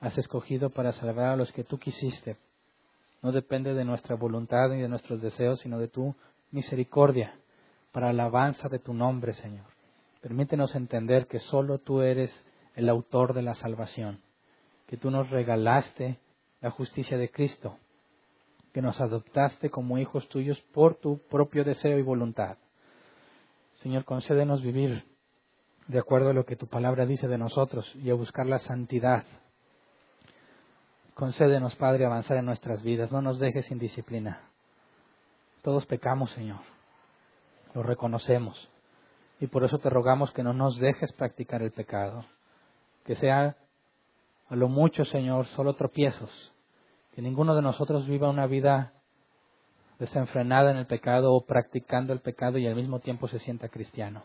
has escogido para salvar a los que tú quisiste. No depende de nuestra voluntad ni de nuestros deseos, sino de tu misericordia, para alabanza de tu nombre, Señor. Permítenos entender que solo tú eres el autor de la salvación, que tú nos regalaste la justicia de Cristo que nos adoptaste como hijos tuyos por tu propio deseo y voluntad. Señor, concédenos vivir de acuerdo a lo que tu palabra dice de nosotros y a buscar la santidad. Concédenos, Padre, avanzar en nuestras vidas. No nos dejes sin disciplina. Todos pecamos, Señor. Lo reconocemos. Y por eso te rogamos que no nos dejes practicar el pecado. Que sea a lo mucho, Señor, solo tropiezos que ninguno de nosotros viva una vida desenfrenada en el pecado o practicando el pecado y al mismo tiempo se sienta cristiano.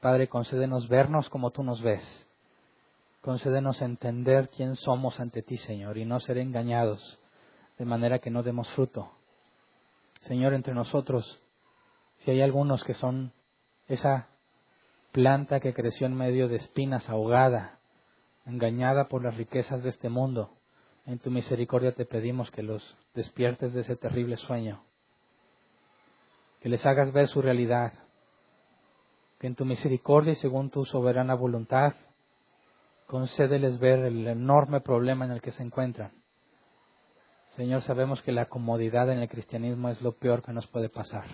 Padre, concédenos vernos como tú nos ves. Concédenos entender quién somos ante ti, Señor, y no ser engañados de manera que no demos fruto. Señor, entre nosotros, si hay algunos que son esa planta que creció en medio de espinas, ahogada, engañada por las riquezas de este mundo, en tu misericordia te pedimos que los despiertes de ese terrible sueño, que les hagas ver su realidad, que en tu misericordia y según tu soberana voluntad concédeles ver el enorme problema en el que se encuentran. Señor, sabemos que la comodidad en el cristianismo es lo peor que nos puede pasar.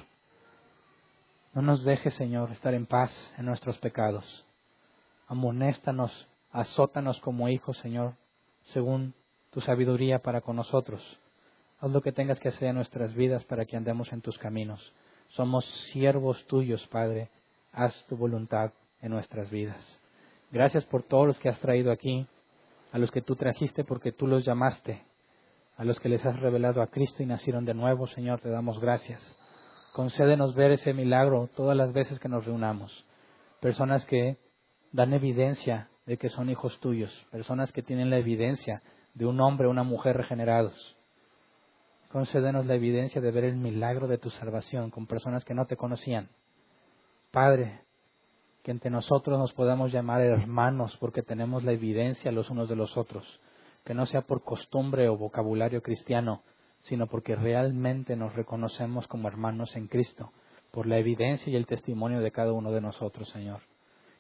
No nos dejes, Señor, estar en paz en nuestros pecados. Amonéstanos, azótanos como hijos, Señor, según tu sabiduría para con nosotros. Haz lo que tengas que hacer en nuestras vidas para que andemos en tus caminos. Somos siervos tuyos, Padre. Haz tu voluntad en nuestras vidas. Gracias por todos los que has traído aquí, a los que tú trajiste porque tú los llamaste. a los que les has revelado a Cristo y nacieron de nuevo, Señor, te damos gracias. Concédenos ver ese milagro todas las veces que nos reunamos. Personas que dan evidencia de que son hijos tuyos, personas que tienen la evidencia de un hombre o una mujer regenerados. Concédenos la evidencia de ver el milagro de tu salvación con personas que no te conocían. Padre, que entre nosotros nos podamos llamar hermanos porque tenemos la evidencia los unos de los otros, que no sea por costumbre o vocabulario cristiano, sino porque realmente nos reconocemos como hermanos en Cristo, por la evidencia y el testimonio de cada uno de nosotros, Señor.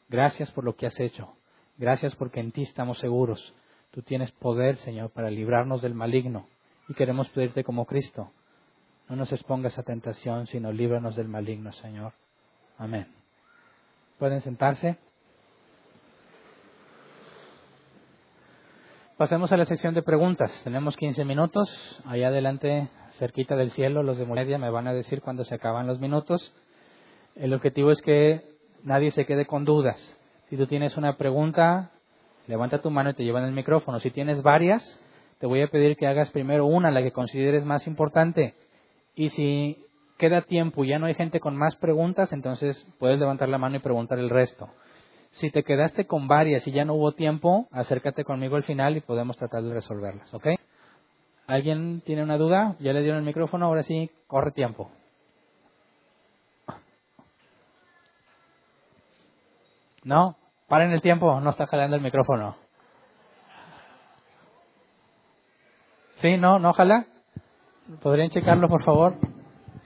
Gracias por lo que has hecho. Gracias porque en ti estamos seguros. Tú tienes poder, Señor, para librarnos del maligno y queremos pedirte como Cristo. No nos expongas a tentación, sino líbranos del maligno, Señor. Amén. ¿Pueden sentarse? Pasemos a la sección de preguntas. Tenemos 15 minutos. Allá adelante, cerquita del cielo, los de media me van a decir cuando se acaban los minutos. El objetivo es que nadie se quede con dudas. Si tú tienes una pregunta, levanta tu mano y te llevan el micrófono. Si tienes varias, te voy a pedir que hagas primero una, la que consideres más importante. Y si queda tiempo y ya no hay gente con más preguntas, entonces puedes levantar la mano y preguntar el resto. Si te quedaste con varias y ya no hubo tiempo, acércate conmigo al final y podemos tratar de resolverlas, ¿ok? ¿Alguien tiene una duda? ¿Ya le dieron el micrófono? Ahora sí, corre tiempo. ¿No? Paren el tiempo, no está jalando el micrófono. ¿Sí? ¿No? ¿No jala? ¿Podrían checarlo, por favor?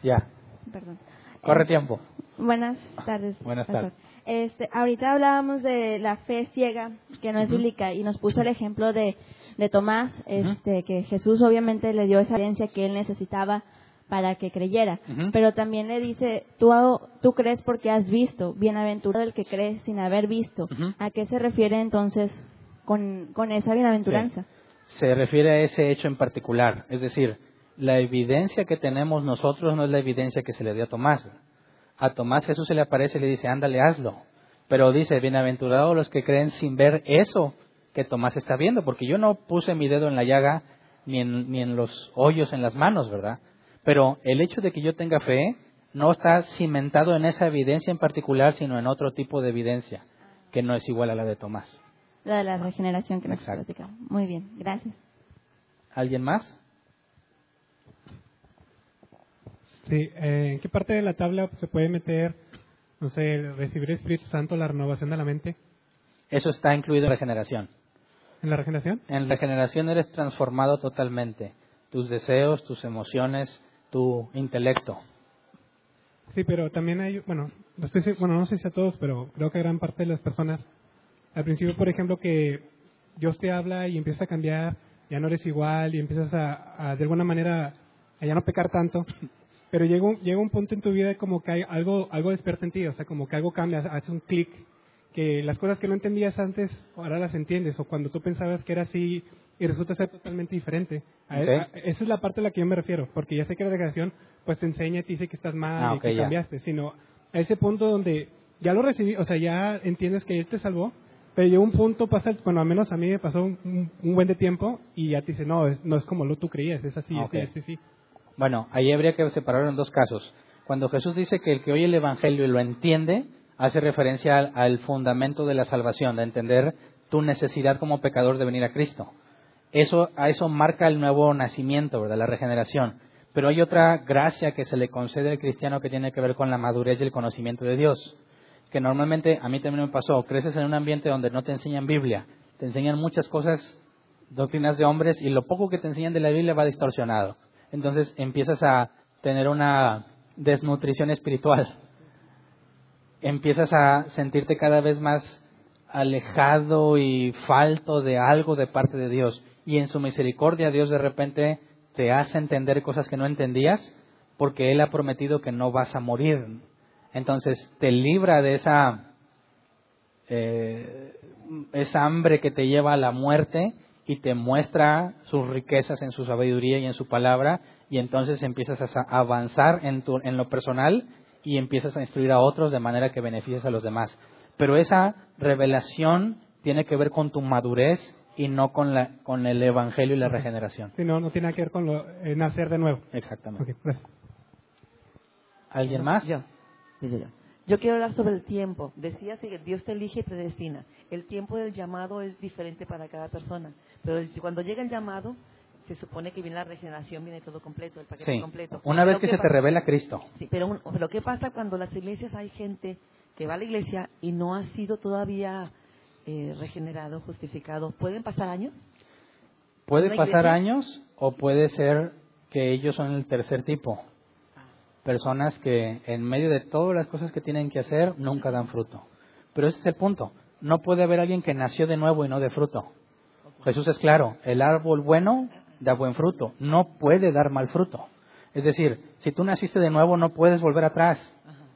Ya. Perdón. Corre eh, tiempo. Buenas tardes. Buenas tardes. Este, ahorita hablábamos de la fe ciega, que no es bíblica, y nos puso el ejemplo de, de Tomás, este, que Jesús obviamente le dio esa evidencia que él necesitaba para que creyera. Pero también le dice, tú, tú crees porque has visto, bienaventurado el que cree sin haber visto. ¿A qué se refiere entonces con, con esa bienaventuranza? Se refiere a ese hecho en particular. Es decir, la evidencia que tenemos nosotros no es la evidencia que se le dio a Tomás a Tomás Jesús se le aparece y le dice, ándale, hazlo. Pero dice, bienaventurados los que creen sin ver eso que Tomás está viendo, porque yo no puse mi dedo en la llaga ni en, ni en los hoyos en las manos, ¿verdad? Pero el hecho de que yo tenga fe no está cimentado en esa evidencia en particular, sino en otro tipo de evidencia, que no es igual a la de Tomás. La de la regeneración que nos platicado. Muy bien, gracias. ¿Alguien más? Sí, eh, ¿en qué parte de la tabla se puede meter, no sé, recibir el Espíritu Santo, la renovación de la mente? Eso está incluido en la regeneración. ¿En la regeneración? En la regeneración eres transformado totalmente. Tus deseos, tus emociones, tu intelecto. Sí, pero también hay, bueno, no, bueno, no sé si a todos, pero creo que gran parte de las personas, al principio, por ejemplo, que Dios te habla y empieza a cambiar, ya no eres igual y empiezas a, a de alguna manera, a ya no pecar tanto, pero llega un, llega un punto en tu vida como que hay algo, algo despierta en ti, o sea, como que algo cambia, hace un clic, que las cosas que no entendías antes, ahora las entiendes, o cuando tú pensabas que era así y resulta ser totalmente diferente. esa es la parte a la que yo me refiero, porque ya sé que la degradación pues te enseña y te dice que estás mal ah, y que cambiaste, sino a ese punto donde ya lo recibí, o sea, ya entiendes que Él te salvó, pero llegó un punto, pasa, bueno, al menos a mí me pasó un, buen de tiempo y ya te dice, no, es, no es como lo tú creías, es así, es así, así. Bueno, ahí habría que separarlo en dos casos. Cuando Jesús dice que el que oye el Evangelio y lo entiende, hace referencia al, fundamento de la salvación, de entender tu necesidad como pecador de venir a Cristo. Eso, a eso marca el nuevo nacimiento, ¿verdad? La regeneración. Pero hay otra gracia que se le concede al cristiano que tiene que ver con la madurez y el conocimiento de Dios. Que normalmente, a mí también me pasó, creces en un ambiente donde no te enseñan Biblia, te enseñan muchas cosas, doctrinas de hombres, y lo poco que te enseñan de la Biblia va distorsionado entonces empiezas a tener una desnutrición espiritual. Empiezas a sentirte cada vez más alejado y falto de algo de parte de Dios. Y en su misericordia Dios de repente te hace entender cosas que no entendías porque Él ha prometido que no vas a morir. Entonces te libra de esa, eh, esa hambre que te lleva a la muerte y te muestra sus riquezas en su sabiduría y en su palabra, y entonces empiezas a avanzar en, tu, en lo personal y empiezas a instruir a otros de manera que beneficies a los demás. Pero esa revelación tiene que ver con tu madurez y no con, la, con el Evangelio y la regeneración. Sí, no, no tiene que ver con lo, eh, nacer de nuevo. Exactamente. Ok, gracias. ¿Alguien más? Yo. Digo yo. Yo quiero hablar sobre el tiempo. Decía que Dios te elige y predestina. El tiempo del llamado es diferente para cada persona. Pero cuando llega el llamado, se supone que viene la regeneración, viene todo completo, el paquete Sí. completo. Una vez que ¿qué se te revela Cristo. Sí, pero, un- pero ¿qué pasa cuando las iglesias hay gente que va a la iglesia y no ha sido todavía eh, regenerado, justificado? ¿Pueden pasar años? Puede ¿Una pasar años o puede ser que ellos son el tercer tipo. Personas que en medio de todas las cosas que tienen que hacer nunca dan fruto. Pero ese es el punto. No puede haber alguien que nació de nuevo y no de fruto. Jesús es claro, el árbol bueno da buen fruto, no puede dar mal fruto. Es decir, si tú naciste de nuevo no puedes volver atrás,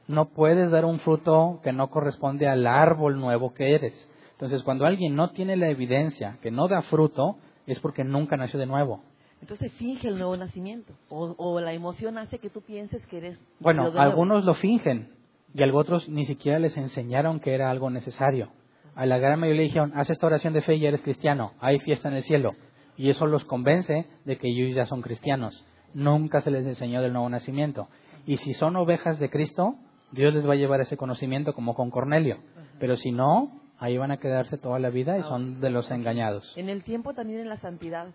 no puedes dar un fruto que no corresponde al árbol nuevo que eres. Entonces, cuando alguien no tiene la evidencia que no da fruto, es porque nunca nació de nuevo. Entonces finge el nuevo nacimiento. O, o la emoción hace que tú pienses que eres... Bueno, algunos lo fingen y otros ni siquiera les enseñaron que era algo necesario. A la gran mayoría le dijeron, haz esta oración de fe y eres cristiano, hay fiesta en el cielo. Y eso los convence de que ellos ya son cristianos. Nunca se les enseñó del nuevo nacimiento. Y si son ovejas de Cristo, Dios les va a llevar ese conocimiento como con Cornelio. Pero si no, ahí van a quedarse toda la vida y son de los engañados. En el tiempo también en la santidad.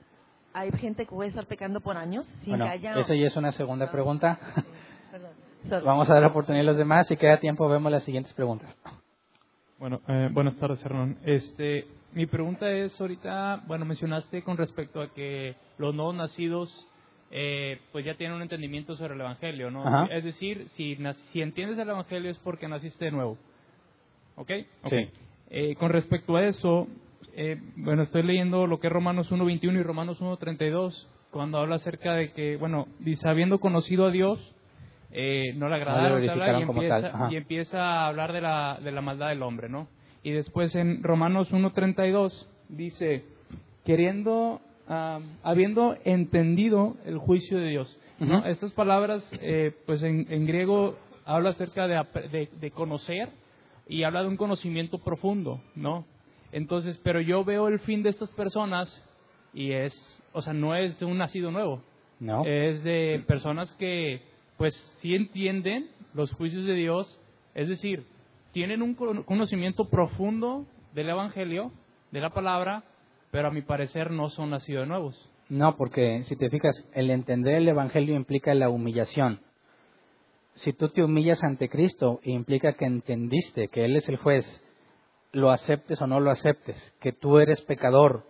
Hay gente que puede estar pecando por años sin Bueno, que haya... eso ya es una segunda pregunta. Perdón. Sorry. Vamos a dar la oportunidad a los demás. Si queda tiempo, vemos las siguientes preguntas. Bueno, eh, buenas tardes, Hernán. Este, mi pregunta es ahorita, bueno, mencionaste con respecto a que los nuevos nacidos, eh, pues ya tienen un entendimiento sobre el Evangelio, ¿no? Ajá. Es decir, si, si entiendes el Evangelio es porque naciste de nuevo, ¿ok? Ok. Sí. Eh, con respecto a eso, eh, bueno, estoy leyendo lo que es Romanos 1.21 y Romanos 1.32, cuando habla acerca de que, bueno, dice, habiendo conocido a Dios, eh, no le agradaron, le bla, verificaron y, empieza, y a hablar de la, de la maldad del hombre, ¿no? Y después en Romanos 1.32 dice, queriendo, habiendo entendido el juicio de Dios. ¿no? Estas palabras, eh, pues en, en griego habla acerca de- de conocer y habla de un conocimiento profundo, ¿no? Entonces, pero yo veo el fin de estas personas y es, o sea, no es de un nacido nuevo, ¿No? es de personas que pues sí entienden los juicios de Dios, es decir, tienen un cono- conocimiento profundo del Evangelio, de la palabra, pero a mi parecer no son nacidos nuevos. No, porque si te fijas, el entender el Evangelio implica la humillación. Si tú te humillas ante Cristo, implica que entendiste que Él es el juez, lo aceptes o no lo aceptes, que tú eres pecador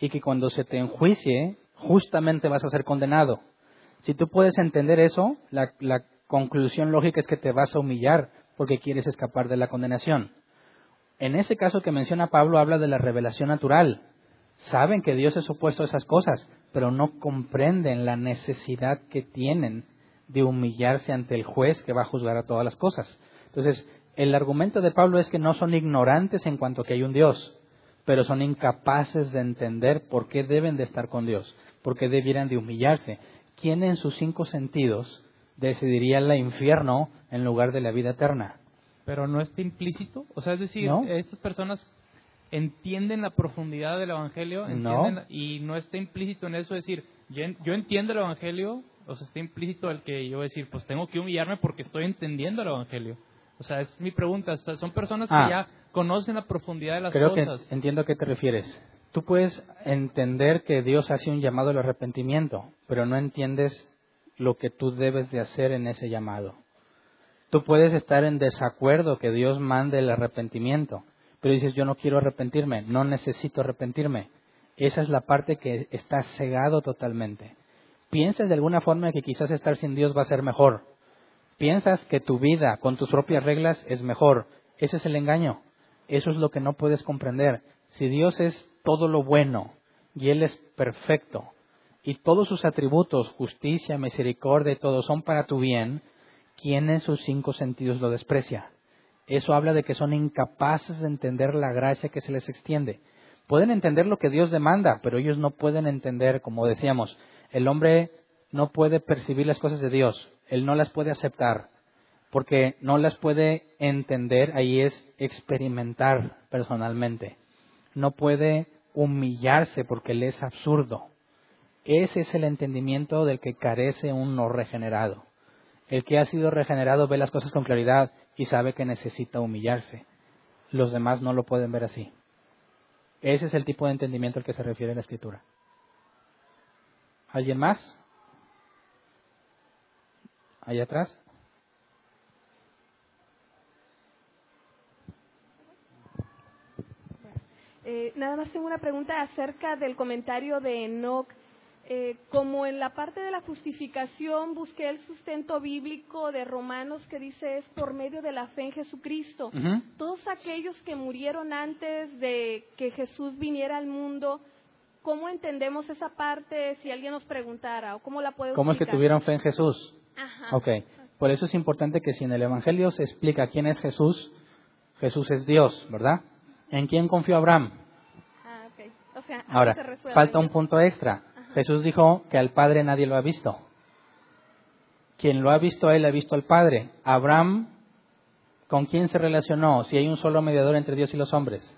y que cuando se te enjuicie, justamente vas a ser condenado. Si tú puedes entender eso, la, conclusión lógica es que te vas a humillar porque quieres escapar de la condenación. En ese caso que menciona Pablo habla de la revelación natural. Saben que Dios es opuesto a esas cosas, pero no comprenden la necesidad que tienen de humillarse ante el juez que va a juzgar a todas las cosas. Entonces, el argumento de Pablo es que no son ignorantes en cuanto que hay un Dios, pero son incapaces de entender por qué deben de estar con Dios, por qué debieran de humillarse. ¿Quién en sus cinco sentidos decidiría el infierno en lugar de la vida eterna? Pero no está implícito, o sea, es decir, No. estas personas entienden la profundidad del Evangelio entienden y no está implícito en eso, es decir, yo entiendo el Evangelio, o sea, está implícito el que yo decir, pues tengo que humillarme porque estoy entendiendo el Evangelio. O sea, es mi pregunta, o sea, son personas que Ah. ya conocen la profundidad de las Creo que cosas. entiendo a qué te refieres. Tú puedes entender que Dios hace un llamado al arrepentimiento, pero no entiendes lo que tú debes de hacer en ese llamado. Tú puedes estar en desacuerdo que Dios mande el arrepentimiento, pero dices yo no quiero arrepentirme, no necesito arrepentirme. Esa es la parte que está cegado totalmente. Piensas de alguna forma que quizás estar sin Dios va a ser mejor. Piensas que tu vida con tus propias reglas es mejor. Ese es el engaño. Eso es lo que no puedes comprender. Si Dios es todo lo bueno y Él es perfecto y todos sus atributos, justicia, misericordia y todo son para tu bien, ¿quién en sus cinco sentidos lo desprecia? Eso habla de que son incapaces de entender la gracia que se les extiende. Pueden entender lo que Dios demanda, pero ellos no pueden entender, como decíamos, el hombre no puede percibir las cosas de Dios, él no las puede aceptar, porque no las puede entender, ahí es experimentar personalmente. No puede humillarse porque le es absurdo. Ese es el entendimiento del que carece un no regenerado. El que ha sido regenerado ve las cosas con claridad y sabe que necesita humillarse. Los demás no lo pueden ver así. Ese es el tipo de entendimiento al que se refiere la escritura. ¿Alguien más? Allá atrás. Eh, nada más tengo una pregunta acerca del comentario de Enoch. Eh, como en la parte de la justificación busqué el sustento bíblico de Romanos que dice es por medio de la fe en Jesucristo. Todos aquellos que murieron antes de que Jesús viniera al mundo, ¿cómo entendemos esa parte si alguien nos preguntara o cómo la podemos ¿Cómo es que tuvieron fe en Jesús? Ajá. Ok, por eso es importante que si en el Evangelio se explica quién es Jesús, Jesús es Dios, ¿verdad? ¿En quién confió Abraham? Ah, ok. O sea, Ahora, se falta un punto extra. Jesús dijo que al Padre nadie lo ha visto. Quien lo ha visto a él ha visto al Padre. Abraham, ¿con quién se relacionó? Si hay un solo mediador entre Dios y los hombres.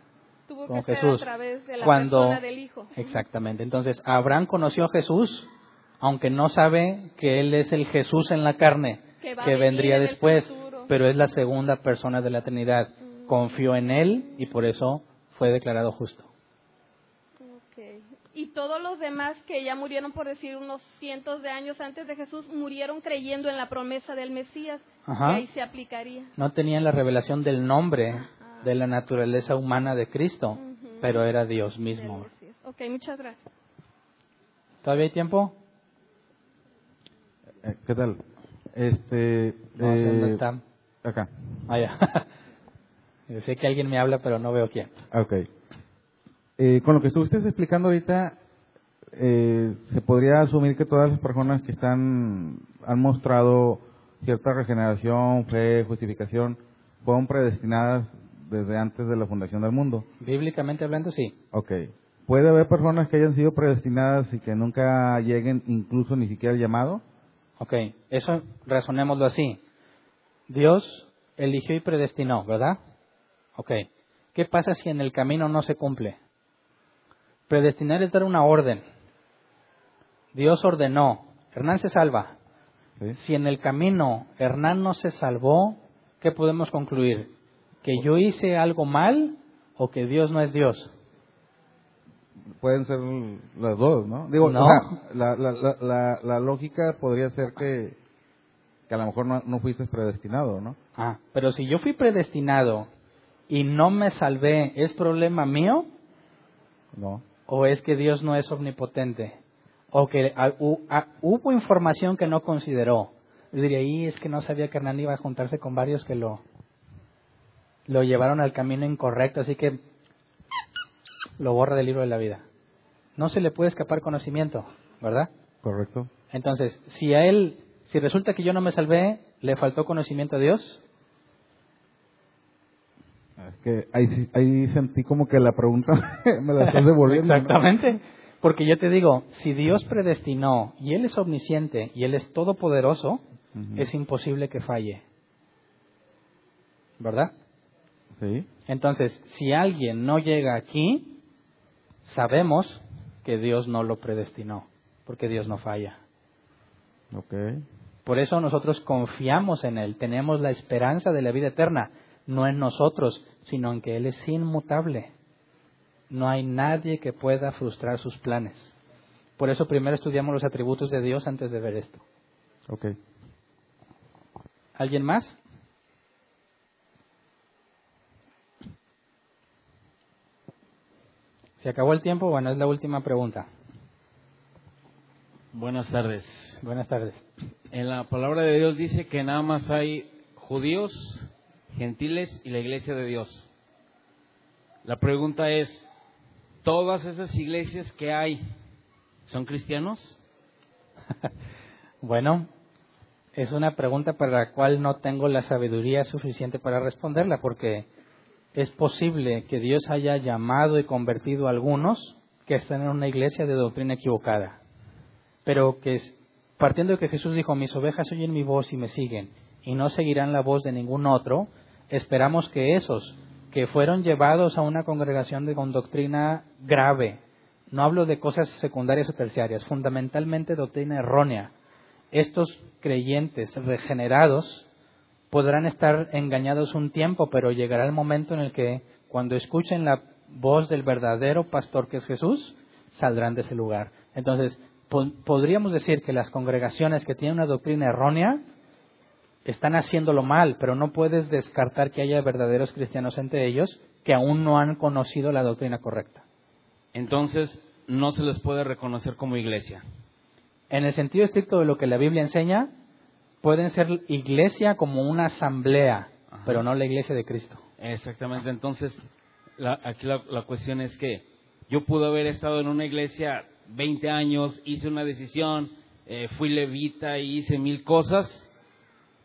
Tuvo con que ser Jesús. a través de la Cuando- persona del Hijo. Exactamente. Entonces, Abraham conoció a Jesús, aunque no sabe que él es el Jesús en la carne, Que que vendría después, pero es la segunda persona de la Trinidad. Confió en él y por eso fue declarado justo. Y todos los demás que ya murieron, por decir, unos cientos de años antes de Jesús, murieron creyendo en la promesa del Mesías. Ajá. Y ahí se aplicaría. No tenían la revelación del nombre de la naturaleza humana de Cristo, pero era Dios mismo. Ok, muchas gracias. ¿Todavía hay tiempo? Eh, ¿Qué tal? Este. No dónde eh, está. Acá. Ah, ya. Yo sé que alguien me habla, pero no veo quién. Ah, Ok. Eh, con lo que estuviste explicando ahorita, eh, se podría asumir que todas las personas que están han mostrado cierta regeneración, fe, justificación, fueron predestinadas desde antes de la fundación del mundo. Bíblicamente hablando, sí. Ok. ¿Puede haber personas que hayan sido predestinadas y que nunca lleguen incluso ni siquiera al llamado? Ok, eso razonémoslo así. Dios eligió y predestinó, ¿verdad? Ok. ¿Qué pasa si en el camino no se cumple? Predestinar es dar una orden. Dios ordenó. Hernán se salva. Sí. Si en el camino Hernán no se salvó, ¿qué podemos concluir? ¿Que yo hice algo mal o que Dios no es Dios? Pueden ser las dos, ¿no? Digo, No. o sea, la, la, la, lógica podría ser que, que a lo mejor no, no fuiste predestinado, ¿no? Ah, pero si yo fui predestinado y no me salvé, ¿es problema mío? No. ¿O es que Dios no es omnipotente? ¿O que hu- hubo información que no consideró? Yo diría, ahí es que no sabía que Hernán iba a juntarse con varios que lo, lo llevaron al camino incorrecto, así que lo borra del libro de la vida. No se le puede escapar conocimiento, ¿verdad? Correcto. Entonces, si a él, si resulta que yo no me salvé, ¿le faltó conocimiento a Dios? Es que ahí, ahí sentí como que la pregunta me la estás devolviendo. ¿no? Exactamente. Porque yo te digo, si Dios predestinó y Él es omnisciente y Él es todopoderoso, es imposible que falle. ¿Verdad? Sí. Entonces, si alguien no llega aquí, sabemos que Dios no lo predestinó, porque Dios no falla. Ok. Por eso nosotros confiamos en Él, tenemos la esperanza de la vida eterna, no en nosotros, sino en que Él es inmutable. No hay nadie que pueda frustrar sus planes. Por eso primero estudiamos los atributos de Dios antes de ver esto. Ok. ¿Alguien más? ¿Se acabó el tiempo? Bueno, es la última pregunta. Buenas tardes. Buenas tardes. En la palabra de Dios dice que nada más hay judíos, gentiles y la iglesia de Dios. La pregunta es, ¿todas esas iglesias que hay son cristianos? Bueno, es una pregunta para la cual no tengo la sabiduría suficiente para responderla, porque es posible que Dios haya llamado y convertido a algunos que están en una iglesia de doctrina equivocada, pero que partiendo de que Jesús dijo, mis ovejas oyen mi voz y me siguen, y no seguirán la voz de ningún otro, esperamos que esos que fueron llevados a una congregación de, con doctrina grave. No hablo de cosas secundarias o terciarias, fundamentalmente doctrina errónea. Estos creyentes regenerados podrán estar engañados un tiempo, pero llegará el momento en el que cuando escuchen la voz del verdadero pastor que es Jesús, saldrán de ese lugar. Entonces, podríamos decir que las congregaciones que tienen una doctrina errónea están haciéndolo mal, pero no puedes descartar que haya verdaderos cristianos entre ellos que aún no han conocido la doctrina correcta. Entonces, no se les puede reconocer como iglesia. En el sentido estricto de lo que la Biblia enseña, pueden ser iglesia como una asamblea, pero no la iglesia de Cristo. Exactamente. Entonces, aquí la, la cuestión es que yo pude haber estado en una iglesia 20 años, hice una decisión, eh, fui levita y hice mil cosas,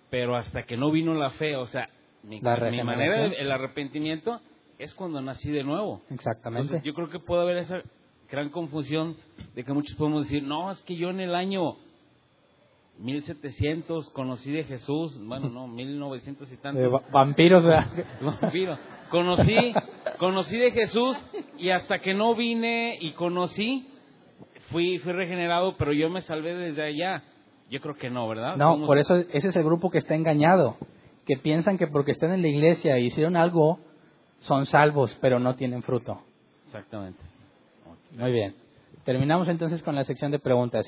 pero hasta que no vino la fe, o sea, mi, manera, el arrepentimiento es cuando nací de nuevo. Exactamente. yo creo que puede haber esa gran confusión de que muchos podemos decir, no, es que yo en el año 1700 conocí de Jesús, bueno, no, 1900 y tantos. vampiros, Vampiro. Conocí, conocí de Jesús y hasta que no vine y conocí, fui, fui regenerado, pero yo me salvé desde allá. Yo creo que no, ¿verdad? No, por eso ese es el grupo que está engañado, que piensan que porque están en la iglesia y hicieron algo, son salvos, pero no tienen fruto. Exactamente. Muy bien. Terminamos entonces con la sección de preguntas.